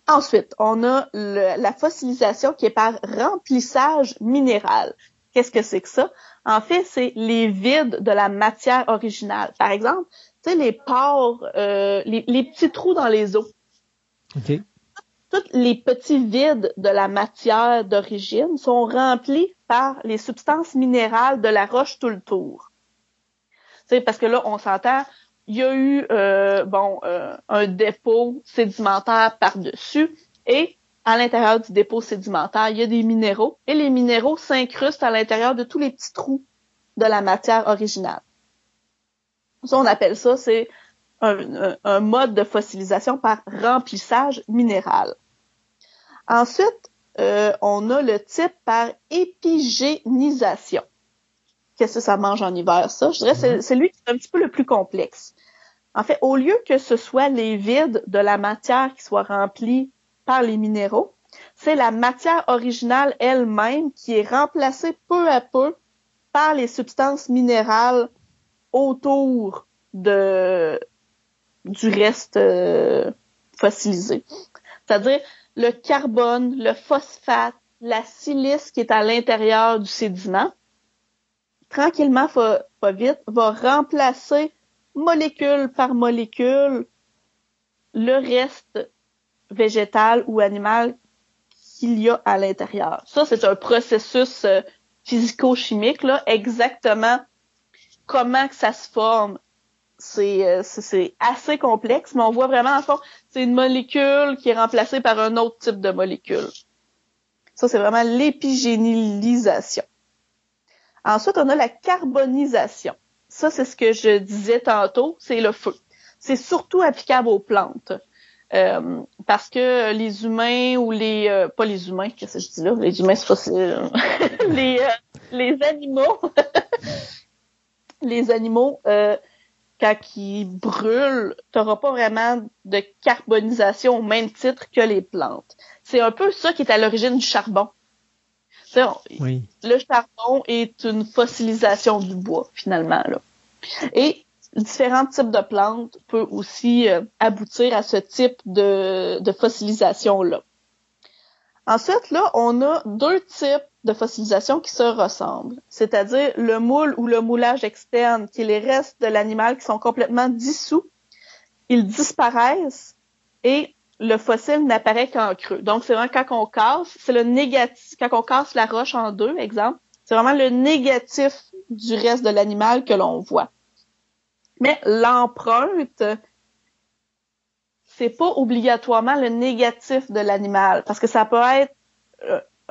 Ensuite, on a le- la fossilisation qui est par remplissage minéral. Qu'est-ce que c'est que ça? En fait, c'est les vides de la matière originale. Par exemple, tu sais, les pores, euh, les, les petits trous dans les os. OK? Tous les petits vides de la matière d'origine sont remplis par les substances minérales de la roche tout le tour. Sais, parce que là, on s'entend, il y a eu euh, bon euh, un dépôt sédimentaire par-dessus et à l'intérieur du dépôt sédimentaire, il y a des minéraux et les minéraux s'incrustent à l'intérieur de tous les petits trous de la matière originale. Ça, on appelle ça, c'est un, un, mode de fossilisation par remplissage minéral. Ensuite, euh, on a le type par épigénisation. Qu'est-ce que ça mange en hiver, ça? Je dirais que c'est lui qui est un petit peu le plus complexe. En fait, au lieu que ce soit les vides de la matière qui soient remplis par les minéraux, c'est la matière originale elle-même qui est remplacée peu à peu par les substances minérales autour de du reste euh, fossilisé. C'est-à-dire le carbone, le phosphate, la silice qui est à l'intérieur du sédiment, tranquillement, pas vite, va remplacer molécule par molécule le reste végétal ou animal qu'il y a à l'intérieur. Ça, c'est un processus euh, physico-chimique, là, exactement comment que ça se forme. Euh, c'est assez complexe, mais on voit vraiment en fond, c'est une molécule qui est remplacée par un autre type de molécule. Ça, c'est vraiment l'épigénisation. Ensuite, on a la carbonisation. Ça, c'est ce que je disais tantôt, c'est le feu. C'est surtout applicable aux plantes. Euh, parce que les humains ou les euh, pas les humains qu'est-ce que je dis là? Les humains c'est pas les euh, les animaux les animaux quand ils brûlent t'auras pas vraiment de carbonisation au même titre que les plantes c'est un peu ça qui est à l'origine du charbon oui. le charbon est une fossilisation du bois finalement là et différents types de plantes peuvent aussi euh, aboutir à ce type de, de fossilisation-là. Ensuite, là, on a deux types de fossilisation qui se ressemblent, c'est-à-dire le moule ou le moulage externe, qui est les restes de l'animal qui sont complètement dissous. Ils disparaissent et le fossile n'apparaît qu'en creux. Donc, c'est vraiment quand on casse, c'est le négatif, quand on casse la roche en deux, exemple, c'est vraiment le négatif du reste de l'animal que l'on voit. Mais l'empreinte, c'est pas obligatoirement le négatif de l'animal, parce que ça peut être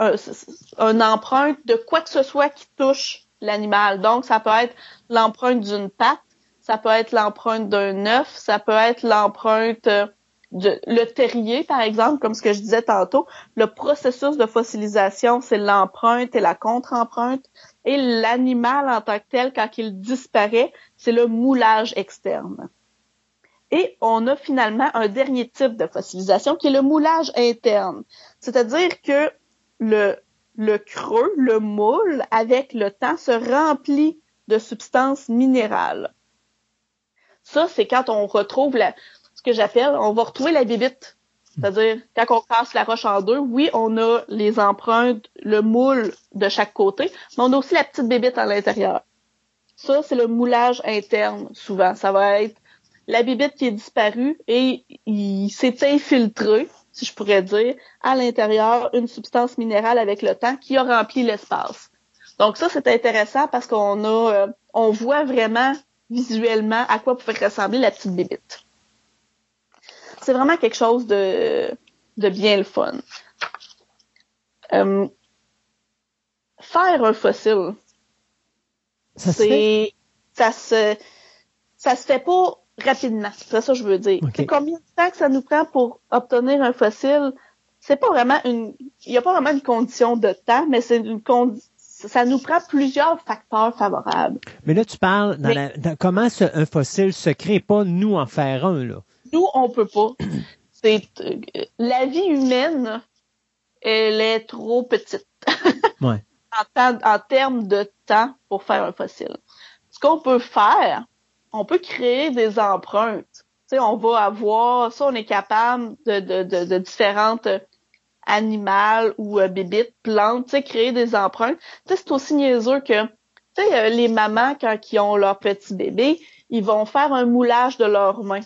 une empreinte de quoi que ce soit qui touche l'animal. Donc, ça peut être l'empreinte d'une patte, ça peut être l'empreinte d'un œuf, ça peut être l'empreinte euh, de le terrier, par exemple, comme ce que je disais tantôt. Le processus de fossilisation, c'est l'empreinte et la contre-empreinte. Et l'animal en tant que tel, quand il disparaît, c'est le moulage externe. Et on a finalement un dernier type de fossilisation qui est le moulage interne. C'est-à-dire que le, creux, le moule, avec le temps, se remplit de substances minérales. Ça, c'est quand on retrouve la, ce que j'appelle, on va retrouver la bibite c'est-à-dire, quand on casse la roche en deux, oui, on a les empreintes, le moule de chaque côté, mais on a aussi la petite bébite à l'intérieur. Ça, c'est le moulage interne, souvent. Ça va être la bébite qui est disparue et il s'est infiltré, si je pourrais dire, à l'intérieur une substance minérale avec le temps qui a rempli l'espace. Donc ça, c'est intéressant parce qu'on a, euh, on voit vraiment visuellement à quoi pourrait ressembler la petite bébite c'est vraiment quelque chose de, de bien le fun. Euh, faire un fossile, c'est ça se ça se fait pas rapidement. C'est ça que je veux dire. C'est combien de temps que ça nous prend pour obtenir un fossile? C'est pas vraiment une il y a pas vraiment une condition de temps, mais c'est une condition ça nous prend plusieurs facteurs favorables. Mais là, tu parles dans comment un fossile se crée, pas nous en faire un, là. Nous, on peut pas. C'est la vie humaine, elle est trop petite. ouais. en, en termes de temps pour faire un fossile. Ce qu'on peut faire, on peut créer des empreintes. sais, on va avoir, ça, on est capable de, de, de, différentes animales ou euh, bébites, plantes, créer des empreintes. C'est aussi niaiseux que, tu sais, euh, les mamans, quand ils ont leur petit bébé, ils vont faire un moulage de leurs mains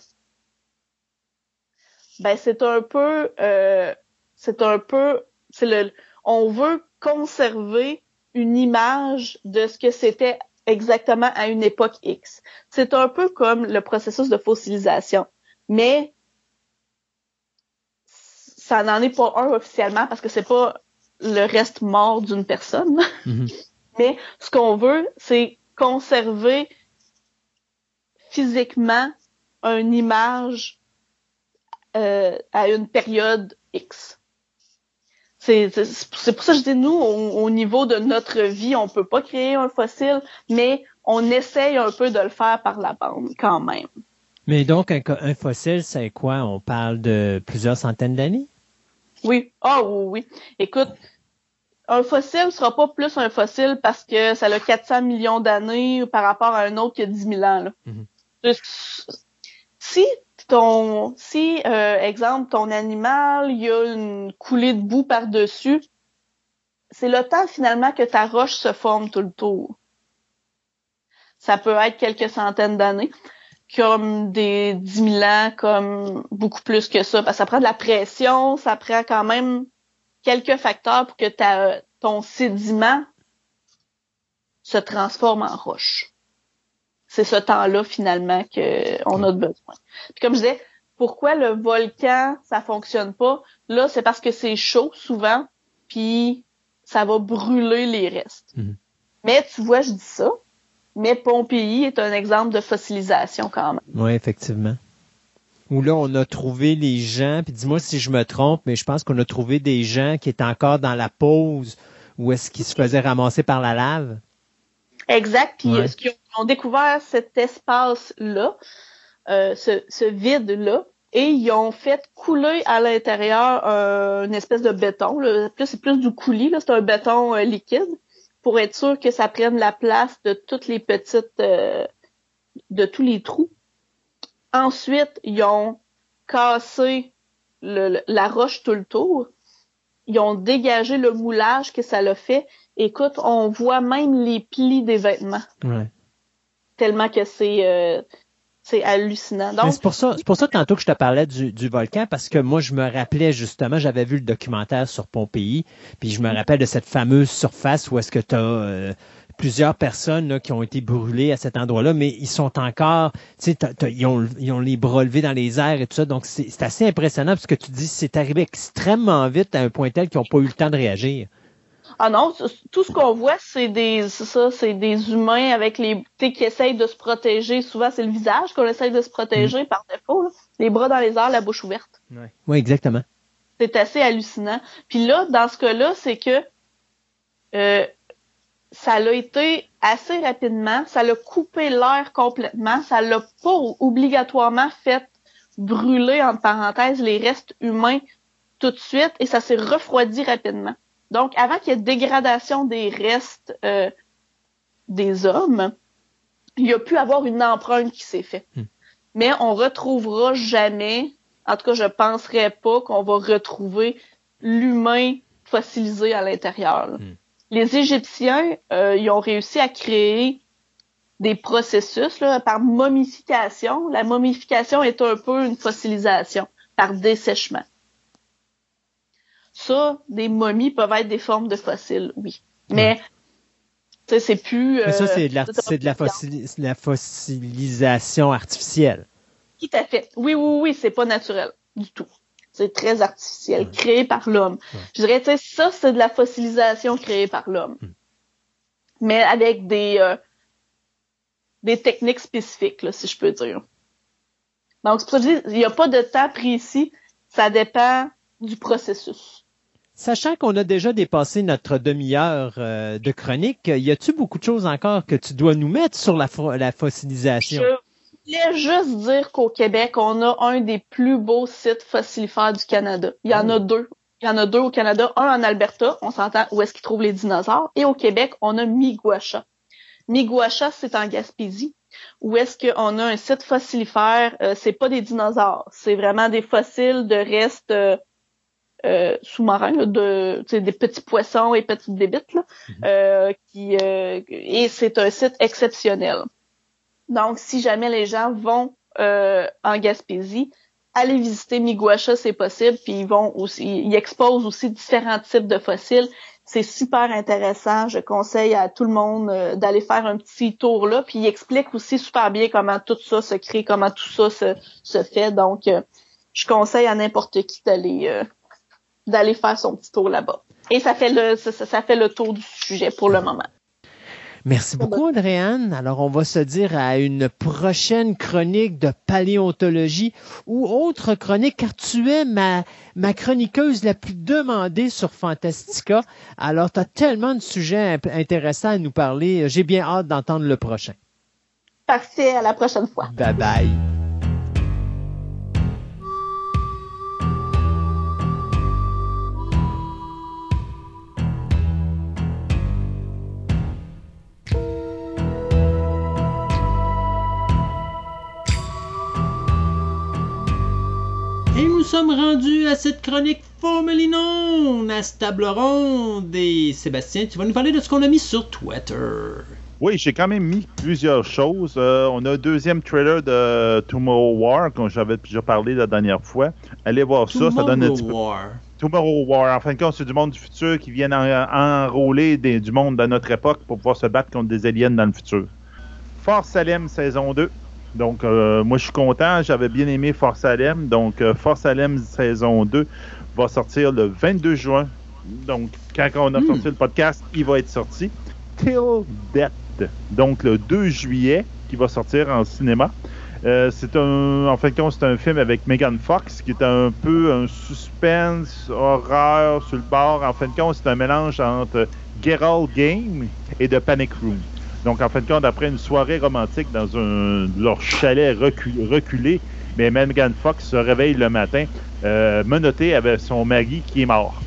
ben c'est un peu euh, c'est un peu c'est le on veut conserver une image de ce que c'était exactement à une époque X. C'est un peu comme le processus de fossilisation, mais ça n'en est pas un officiellement parce que c'est pas le reste mort d'une personne. Mhm. Mais ce qu'on veut, c'est conserver physiquement une image euh, à une période X. C'est pour ça que je dis, nous, au, niveau de notre vie, on peut pas créer un fossile, mais on essaye un peu de le faire par la bande quand même. Mais donc, un, un fossile, c'est quoi? On parle de plusieurs centaines d'années? Oui. Ah oui, oui. Écoute, un fossile sera pas plus un fossile parce que ça a 400 millions d'années par rapport à un autre qui a 10 000 ans. Là. Mhm. Si ton, si euh, exemple ton animal, il y a une coulée de boue par dessus, c'est le temps finalement que ta roche se forme tout le tour. Ça peut être quelques centaines d'années, comme des 10 000 ans, comme beaucoup plus que ça. Parce que ça prend de la pression, ça prend quand même quelques facteurs pour que ta, ton sédiment se transforme en roche. C'est ce temps-là, finalement, qu'on a besoin. Puis comme je disais, pourquoi le volcan, ça fonctionne pas? Là, c'est parce que c'est chaud, souvent, puis ça va brûler les restes. Mhm. Mais tu vois, je dis ça, mais Pompéi est un exemple de fossilisation quand même. Oui, effectivement où là, on a trouvé les gens, puis dis-moi si je me trompe, mais je pense qu'on a trouvé des gens qui étaient encore dans la pause où est-ce qu'ils se faisaient ramasser par la lave? Exact. Puis ce qu'ils ont découvert cet espace-là, euh, ce, vide-là, et ils ont fait couler à l'intérieur euh, une espèce de béton. Là. Plus c'est plus du coulis, là, c'est un béton euh, liquide pour être sûr que ça prenne la place de toutes les petites, de tous les trous Ensuite, ils ont cassé la roche tout le tour. Ils ont dégagé le moulage que ça l'a fait. Écoute, on voit même les plis des vêtements. Tellement que c'est euh, c'est hallucinant. c'est pour ça, pour ça tantôt que je te parlais du, du, volcan parce que moi je me rappelais justement, j'avais vu le documentaire sur Pompéi, puis je me rappelle de cette fameuse surface où est-ce que tu as euh, plusieurs personnes qui ont été brûlées à cet endroit-là, mais ils sont encore, tu sais, ils ont, ils ont les bras levés dans les airs et tout ça. Donc, c'est assez impressionnant parce que tu dis c'est arrivé extrêmement vite à un point tel qu'ils n'ont pas eu le temps de réagir. Ah non, tout ce qu'on voit, c'est des, ça, c'est des humains avec les, qui essayent de se protéger. Souvent, c'est le visage qu'on essaye de se protéger mm. par défaut. Les bras dans les airs, la bouche ouverte. Oui, exactement. C'est assez hallucinant. Puis là, dans ce cas-là, c'est que euh, ça l'a été assez rapidement, ça l'a coupé l'air complètement, ça l'a pas obligatoirement fait brûler, entre parenthèses, les restes humains tout de suite et ça s'est refroidi rapidement. Donc, avant qu'il y ait dégradation des restes euh, des hommes, il y a pu avoir une empreinte qui s'est faite. Hmm. Mais on retrouvera jamais, en tout cas, je penserais pas qu'on va retrouver l'humain fossilisé à l'intérieur. Hmm les Égyptiens, euh, ils ont réussi à créer des processus là, par momification. La momification est un peu une fossilisation par dessèchement. Ça, des momies peuvent être des formes de fossiles, oui. Mais c'est plus. Mais ça, c'est de, la, de la, fossilisation artificielle. Tout à fait. Oui, oui, oui, c'est pas naturel du tout. C'est très artificiel, créé par l'homme. Je dirais, tu sais, ça, c'est de la fossilisation créée par l'homme. Hmm. Mais avec des, euh, des techniques spécifiques, là, si je peux dire. Donc, c'est pour ça il n'y a pas de temps précis. Ça dépend du processus. Sachant qu'on a déjà dépassé notre demi-heure euh, de chronique, y a-t-il beaucoup de choses encore que tu dois nous mettre sur la, la fossilisation? Je voulais juste dire qu'au Québec, on a un des plus beaux sites fossilifères du Canada. Il y en a oh. deux. Il y en a deux au Canada, un en Alberta, on s'entend où est-ce qu'ils trouvent les dinosaures, et au Québec, on a Miguacha. Miguacha, c'est en Gaspésie, où est-ce qu'on a un site fossilifère, euh, c'est pas des dinosaures, c'est vraiment des fossiles de restes euh, euh sous-marins, de des petits poissons et petites bébites, là, mhm. euh, qui, et c'est un site exceptionnel. Donc, si jamais les gens vont euh, en Gaspésie, allez visiter Miguacha, c'est possible. Puis ils vont aussi, ils exposent aussi différents types de fossiles. C'est super intéressant. Je conseille à tout le monde euh, d'aller faire un petit tour là. Puis il explique aussi super bien comment tout ça se crée, comment tout ça se, se fait. Donc, euh, je conseille à n'importe qui d'aller euh, d'aller faire son petit tour là-bas. Et ça fait le ça, ça fait le tour du sujet pour le moment. Merci beaucoup, Andréane. Alors, on va se dire à une prochaine chronique de paléontologie ou autre chronique, car tu es ma, ma chroniqueuse la plus demandée sur Fantastica. Alors, tu as tellement de sujets intéressants à nous parler. J'ai bien hâte d'entendre le prochain. Parfait, à la prochaine fois. Bye bye. Sommes rendus à cette chronique formerly known à ce table ronde. Et Sébastien, tu vas nous parler de ce qu'on a mis sur Twitter. Oui, j'ai quand même mis plusieurs choses. Euh, on a un deuxième trailer de Tomorrow War, dont j'avais déjà parlé la dernière fois. Allez voir ça, ça donne un petit peu... War. Tomorrow War. En fin de compte, c'est du monde du futur qui viennent en- enrôler des- du monde de notre époque pour pouvoir se battre contre des aliens dans le futur. Force Salem saison 2. Donc, euh, moi, je suis content. J'avais bien aimé Force Salem. Donc, euh, Force Salem saison 2 va sortir le 22 juin. Donc, quand on a Hmm. sorti le podcast, il va être sorti. Till Death. Donc, le 2 juillet, qui va sortir en cinéma. Euh, c'est un, en fin de compte, c'est un film avec Megan Fox qui est un peu un suspense, horreur sur le bord. En fin de compte, c'est un mélange entre Geralt Game et de Panic Room. Donc, en fin de compte, après une soirée romantique dans leur chalet recu- reculé, mais Megan Fox se réveille le matin euh, menottée avec son mari qui est mort.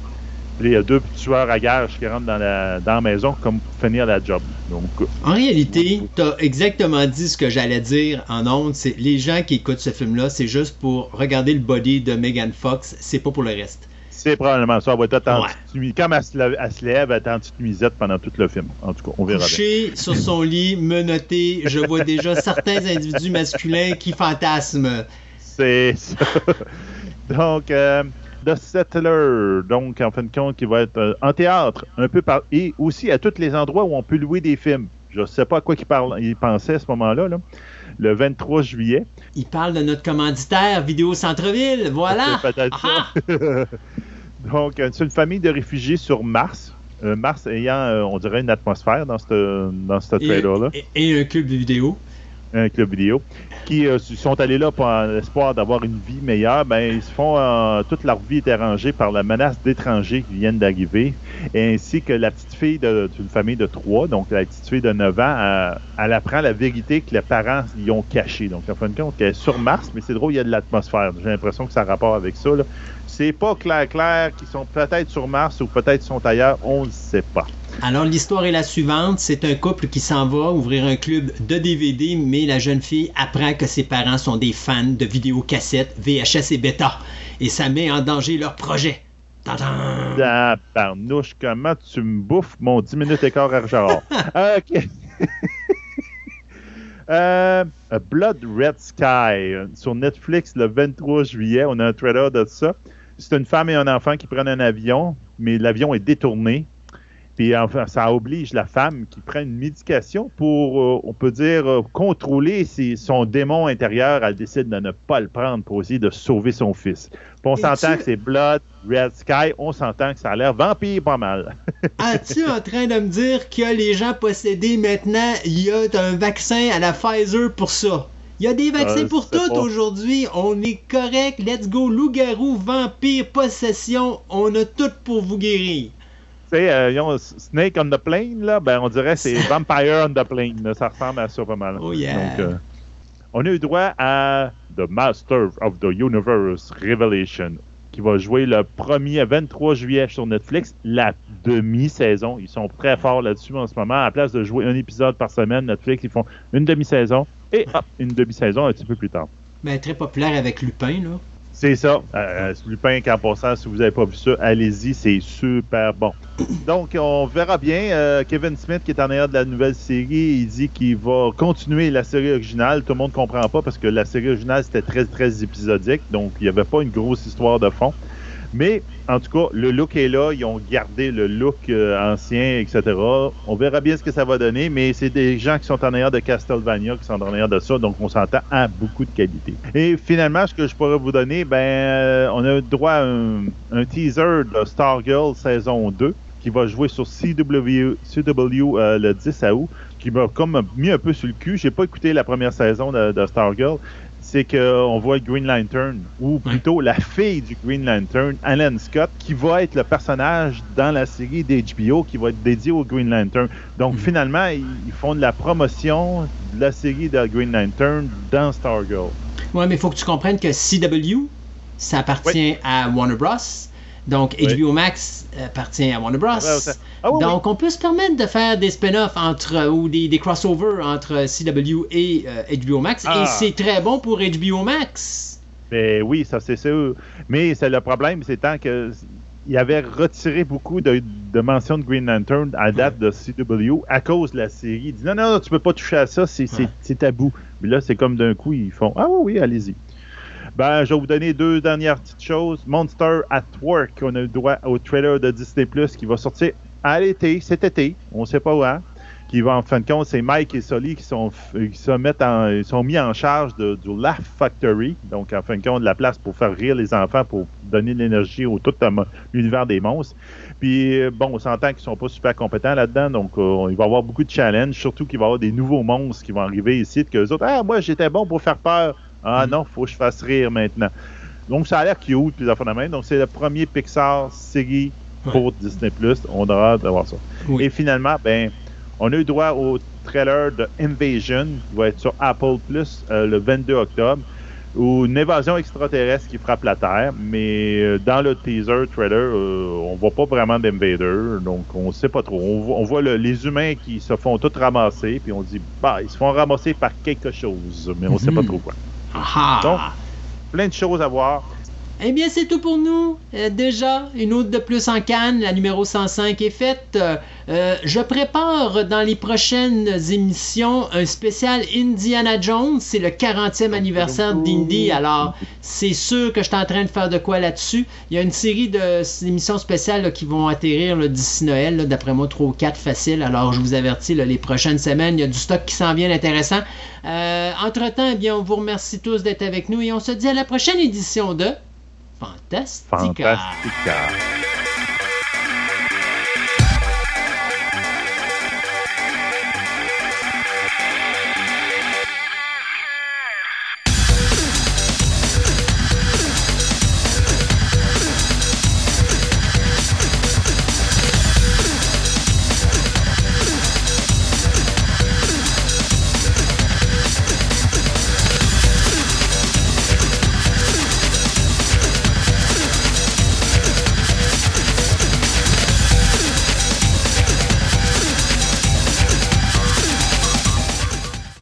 Il y a deux tueurs à gage qui rentrent dans la, maison comme pour finir la job. En réalité, t'as exactement dit ce que j'allais dire en ondes. C'est les gens qui écoutent ce film-là, c'est juste pour regarder le body de Megan Fox. C'est pas pour le reste. C'est probablement ça. Elle va être Ouais. petite nuit- Comme elle se, lève, elle se lève, elle est en petite nuisette pendant tout le film. En tout cas, on verra bien. Couché sur son lit, menotté, je vois déjà certains individus masculins qui fantasment. C'est ça. Donc, euh, The Settler, donc en fin de compte, qui va être euh, en théâtre, un peu par et aussi à tous les endroits où on peut louer des films. Je ne sais pas à quoi il, parle, il pensait à ce moment-là, là. le 23 juillet. Il parle de notre commanditaire Vidéo Centre-Ville. Voilà. Peut-être Ah! donc, euh, c'est une famille de réfugiés sur Mars. Euh, Mars ayant, euh, on dirait, une atmosphère dans ce dans trailer-là. et- et un club de vidéo. un club vidéo, qui euh, sont allés là pour l'espoir d'avoir une vie meilleure, ben ils se font toute leur vie est arrangée par la menace d'étrangers qui viennent d'arriver, ainsi que la petite fille d'une famille de trois, donc la petite fille de 9 ans, elle apprend la vérité que les parents y ont cachée. Donc en fin de compte, elle est sur Mars, mais c'est drôle, il y a de l'atmosphère. J'ai l'impression que ça a rapport avec ça. là. C'est pas clair clair qu'ils sont peut-être sur Mars ou peut-être sont ailleurs, on ne sait pas. Alors l'histoire est la suivante, c'est un couple qui s'en va ouvrir un club de DVD, mais la jeune fille apprend que ses parents sont des fans de vidéocassettes, VHS et bêta, et ça met en danger leur projet. Tadam! Tabarnouche, comment tu me bouffes mon 10 minutes écart à Gérard? OK. Euh, Blood Red Sky euh, sur Netflix le 23 juillet. On a un trailer de ça. C'est une femme et un enfant qui prennent un avion, mais l'avion est détourné. Puis enfin, ça oblige la femme qui prend une médication pour, euh, on peut dire, euh, contrôler ses- son démon intérieur. Elle décide de ne pas le prendre pour essayer de sauver son fils. Puis on s'entend tu- que c'est Blood Red Sky. On s'entend que ça a l'air vampire pas mal. As-tu en train de me dire que les gens possédés maintenant, il y a un vaccin à la Pfizer pour ça? Il y a des vaccins Euh, pour tout aujourd'hui. On est correct. Let's go. Loup-garou, vampire, possession. On a tout pour vous guérir. Tu sais, euh, Snake on the Plane, là, ben, on dirait que c'est Vampire on the Plane. là. Ça ressemble à ça pas mal. Oh yeah. Donc, euh, on a eu droit à The Master of the Universe Revelation, qui va jouer le 1er 23 juillet sur Netflix, la demi-saison. Ils sont très forts là-dessus en ce moment. À la place de jouer un épisode par semaine, Netflix, ils font une demi-saison et hop, une demi-saison un petit peu plus tard. Ben, très populaire avec Lupin, là. C'est ça. Euh, Lupin, qu'en passant, si vous n'avez pas vu ça, allez-y, c'est super bon. Donc, on verra bien. Euh, Kevin Smith, qui est en arrière de la nouvelle série, il dit qu'il va continuer la série originale. Tout le monde ne comprend pas parce que la série originale, c'était très, très épisodique. Donc, il n'y avait pas une grosse histoire de fond. Mais en tout cas, le look est là. Ils ont gardé le look euh, ancien, etc. On verra bien ce que ça va donner, mais c'est des gens qui sont en arrière de Castlevania, qui sont en arrière de ça, donc on s'entend à beaucoup de qualité. Et finalement, ce que je pourrais vous donner, ben, euh, on a droit à un, teaser de Stargirl saison 2 qui va jouer sur CW, CW euh, le 10 août, qui m'a comme mis un peu sur le cul. J'ai pas écouté la première saison de, de Stargirl. C'est qu'on voit Green Lantern, ou plutôt la fille du Green Lantern, Alan Scott, qui va être le personnage dans la série d'HBO qui va être dédié au Green Lantern. Donc Mhm. finalement, ils, font de la promotion de la série de Green Lantern dans Stargirl. Ouais, mais il faut que tu comprennes que CW, ça appartient à Warner Bros. Donc Oui. HBO Max appartient à Warner Bros. Ah, ah oui, Donc on peut se permettre de faire des spin-offs entre ou des, des crossovers entre CW et euh, HBO Max Ah. et c'est très bon pour HBO Max. Ben oui, ça c'est sûr. Mais c'est le problème, c'est tant que il avait retiré beaucoup de, de mentions de Green Lantern à date de CW à cause de la série. Il dit non, non, non, tu peux pas toucher à ça, c'est c'est- Ouais. c'est tabou. Mais là, c'est comme d'un coup, ils font Ah oui, oui, allez-y. Ben, je vais vous donner deux dernières petites choses. Monster at Work, on a eu droit au trailer de Disney Plus qui va sortir à l'été, cet été, on sait pas où, hein, qui va en fin de compte, c'est Mike et Sully qui sont, qui se mettent en, ils sont mis en charge de, du Laugh Factory, donc en fin de compte, de la place pour faire rire les enfants, pour donner de l'énergie au tout l'univers des monstres. Puis, bon, on s'entend qu'ils sont pas super compétents là-dedans, donc euh, il va y avoir beaucoup de challenges, surtout qu'il va y avoir des nouveaux monstres qui vont arriver ici, que les autres, ah, moi, j'étais bon pour faire peur. Ah Mhm. non, faut que je fasse rire maintenant. Donc, ça a l'air cute, puis les affaires de même. Donc, c'est le premier Pixar série pour Disney+. On aura hâte d'avoir ça. Oui. Et finalement, ben, on a eu droit au trailer de Invasion, qui va être sur Apple Plus euh, le 22 octobre, ou une évasion extraterrestre qui frappe la Terre. Mais euh, dans le teaser trailer, euh, on voit pas vraiment d'Invader, donc on sait pas trop. On, voit- on voit le- les humains qui se font tous ramasser, puis on dit, bah, ils se font ramasser par quelque chose, mais on sait pas Mhm. trop quoi. Ah. Donc, plein de choses à voir. Eh bien, c'est tout pour nous. Euh, déjà, une autre de plus en canne, la numéro 105 est faite. Euh, euh, je prépare dans les prochaines émissions un spécial Indiana Jones. C'est le 40e anniversaire d'Indy. Alors, c'est sûr que je suis en train de faire de quoi là-dessus. Il y a une série de émissions spéciales là, qui vont atterrir d'ici Noël. D'après moi, 3 ou 4 faciles. Alors, je vous avertis, là, les prochaines semaines, il y a du stock qui s'en vient intéressant. Euh, Entre-temps, eh bien, on vous remercie tous d'être avec nous et on se dit à la prochaine édition de Fantastica.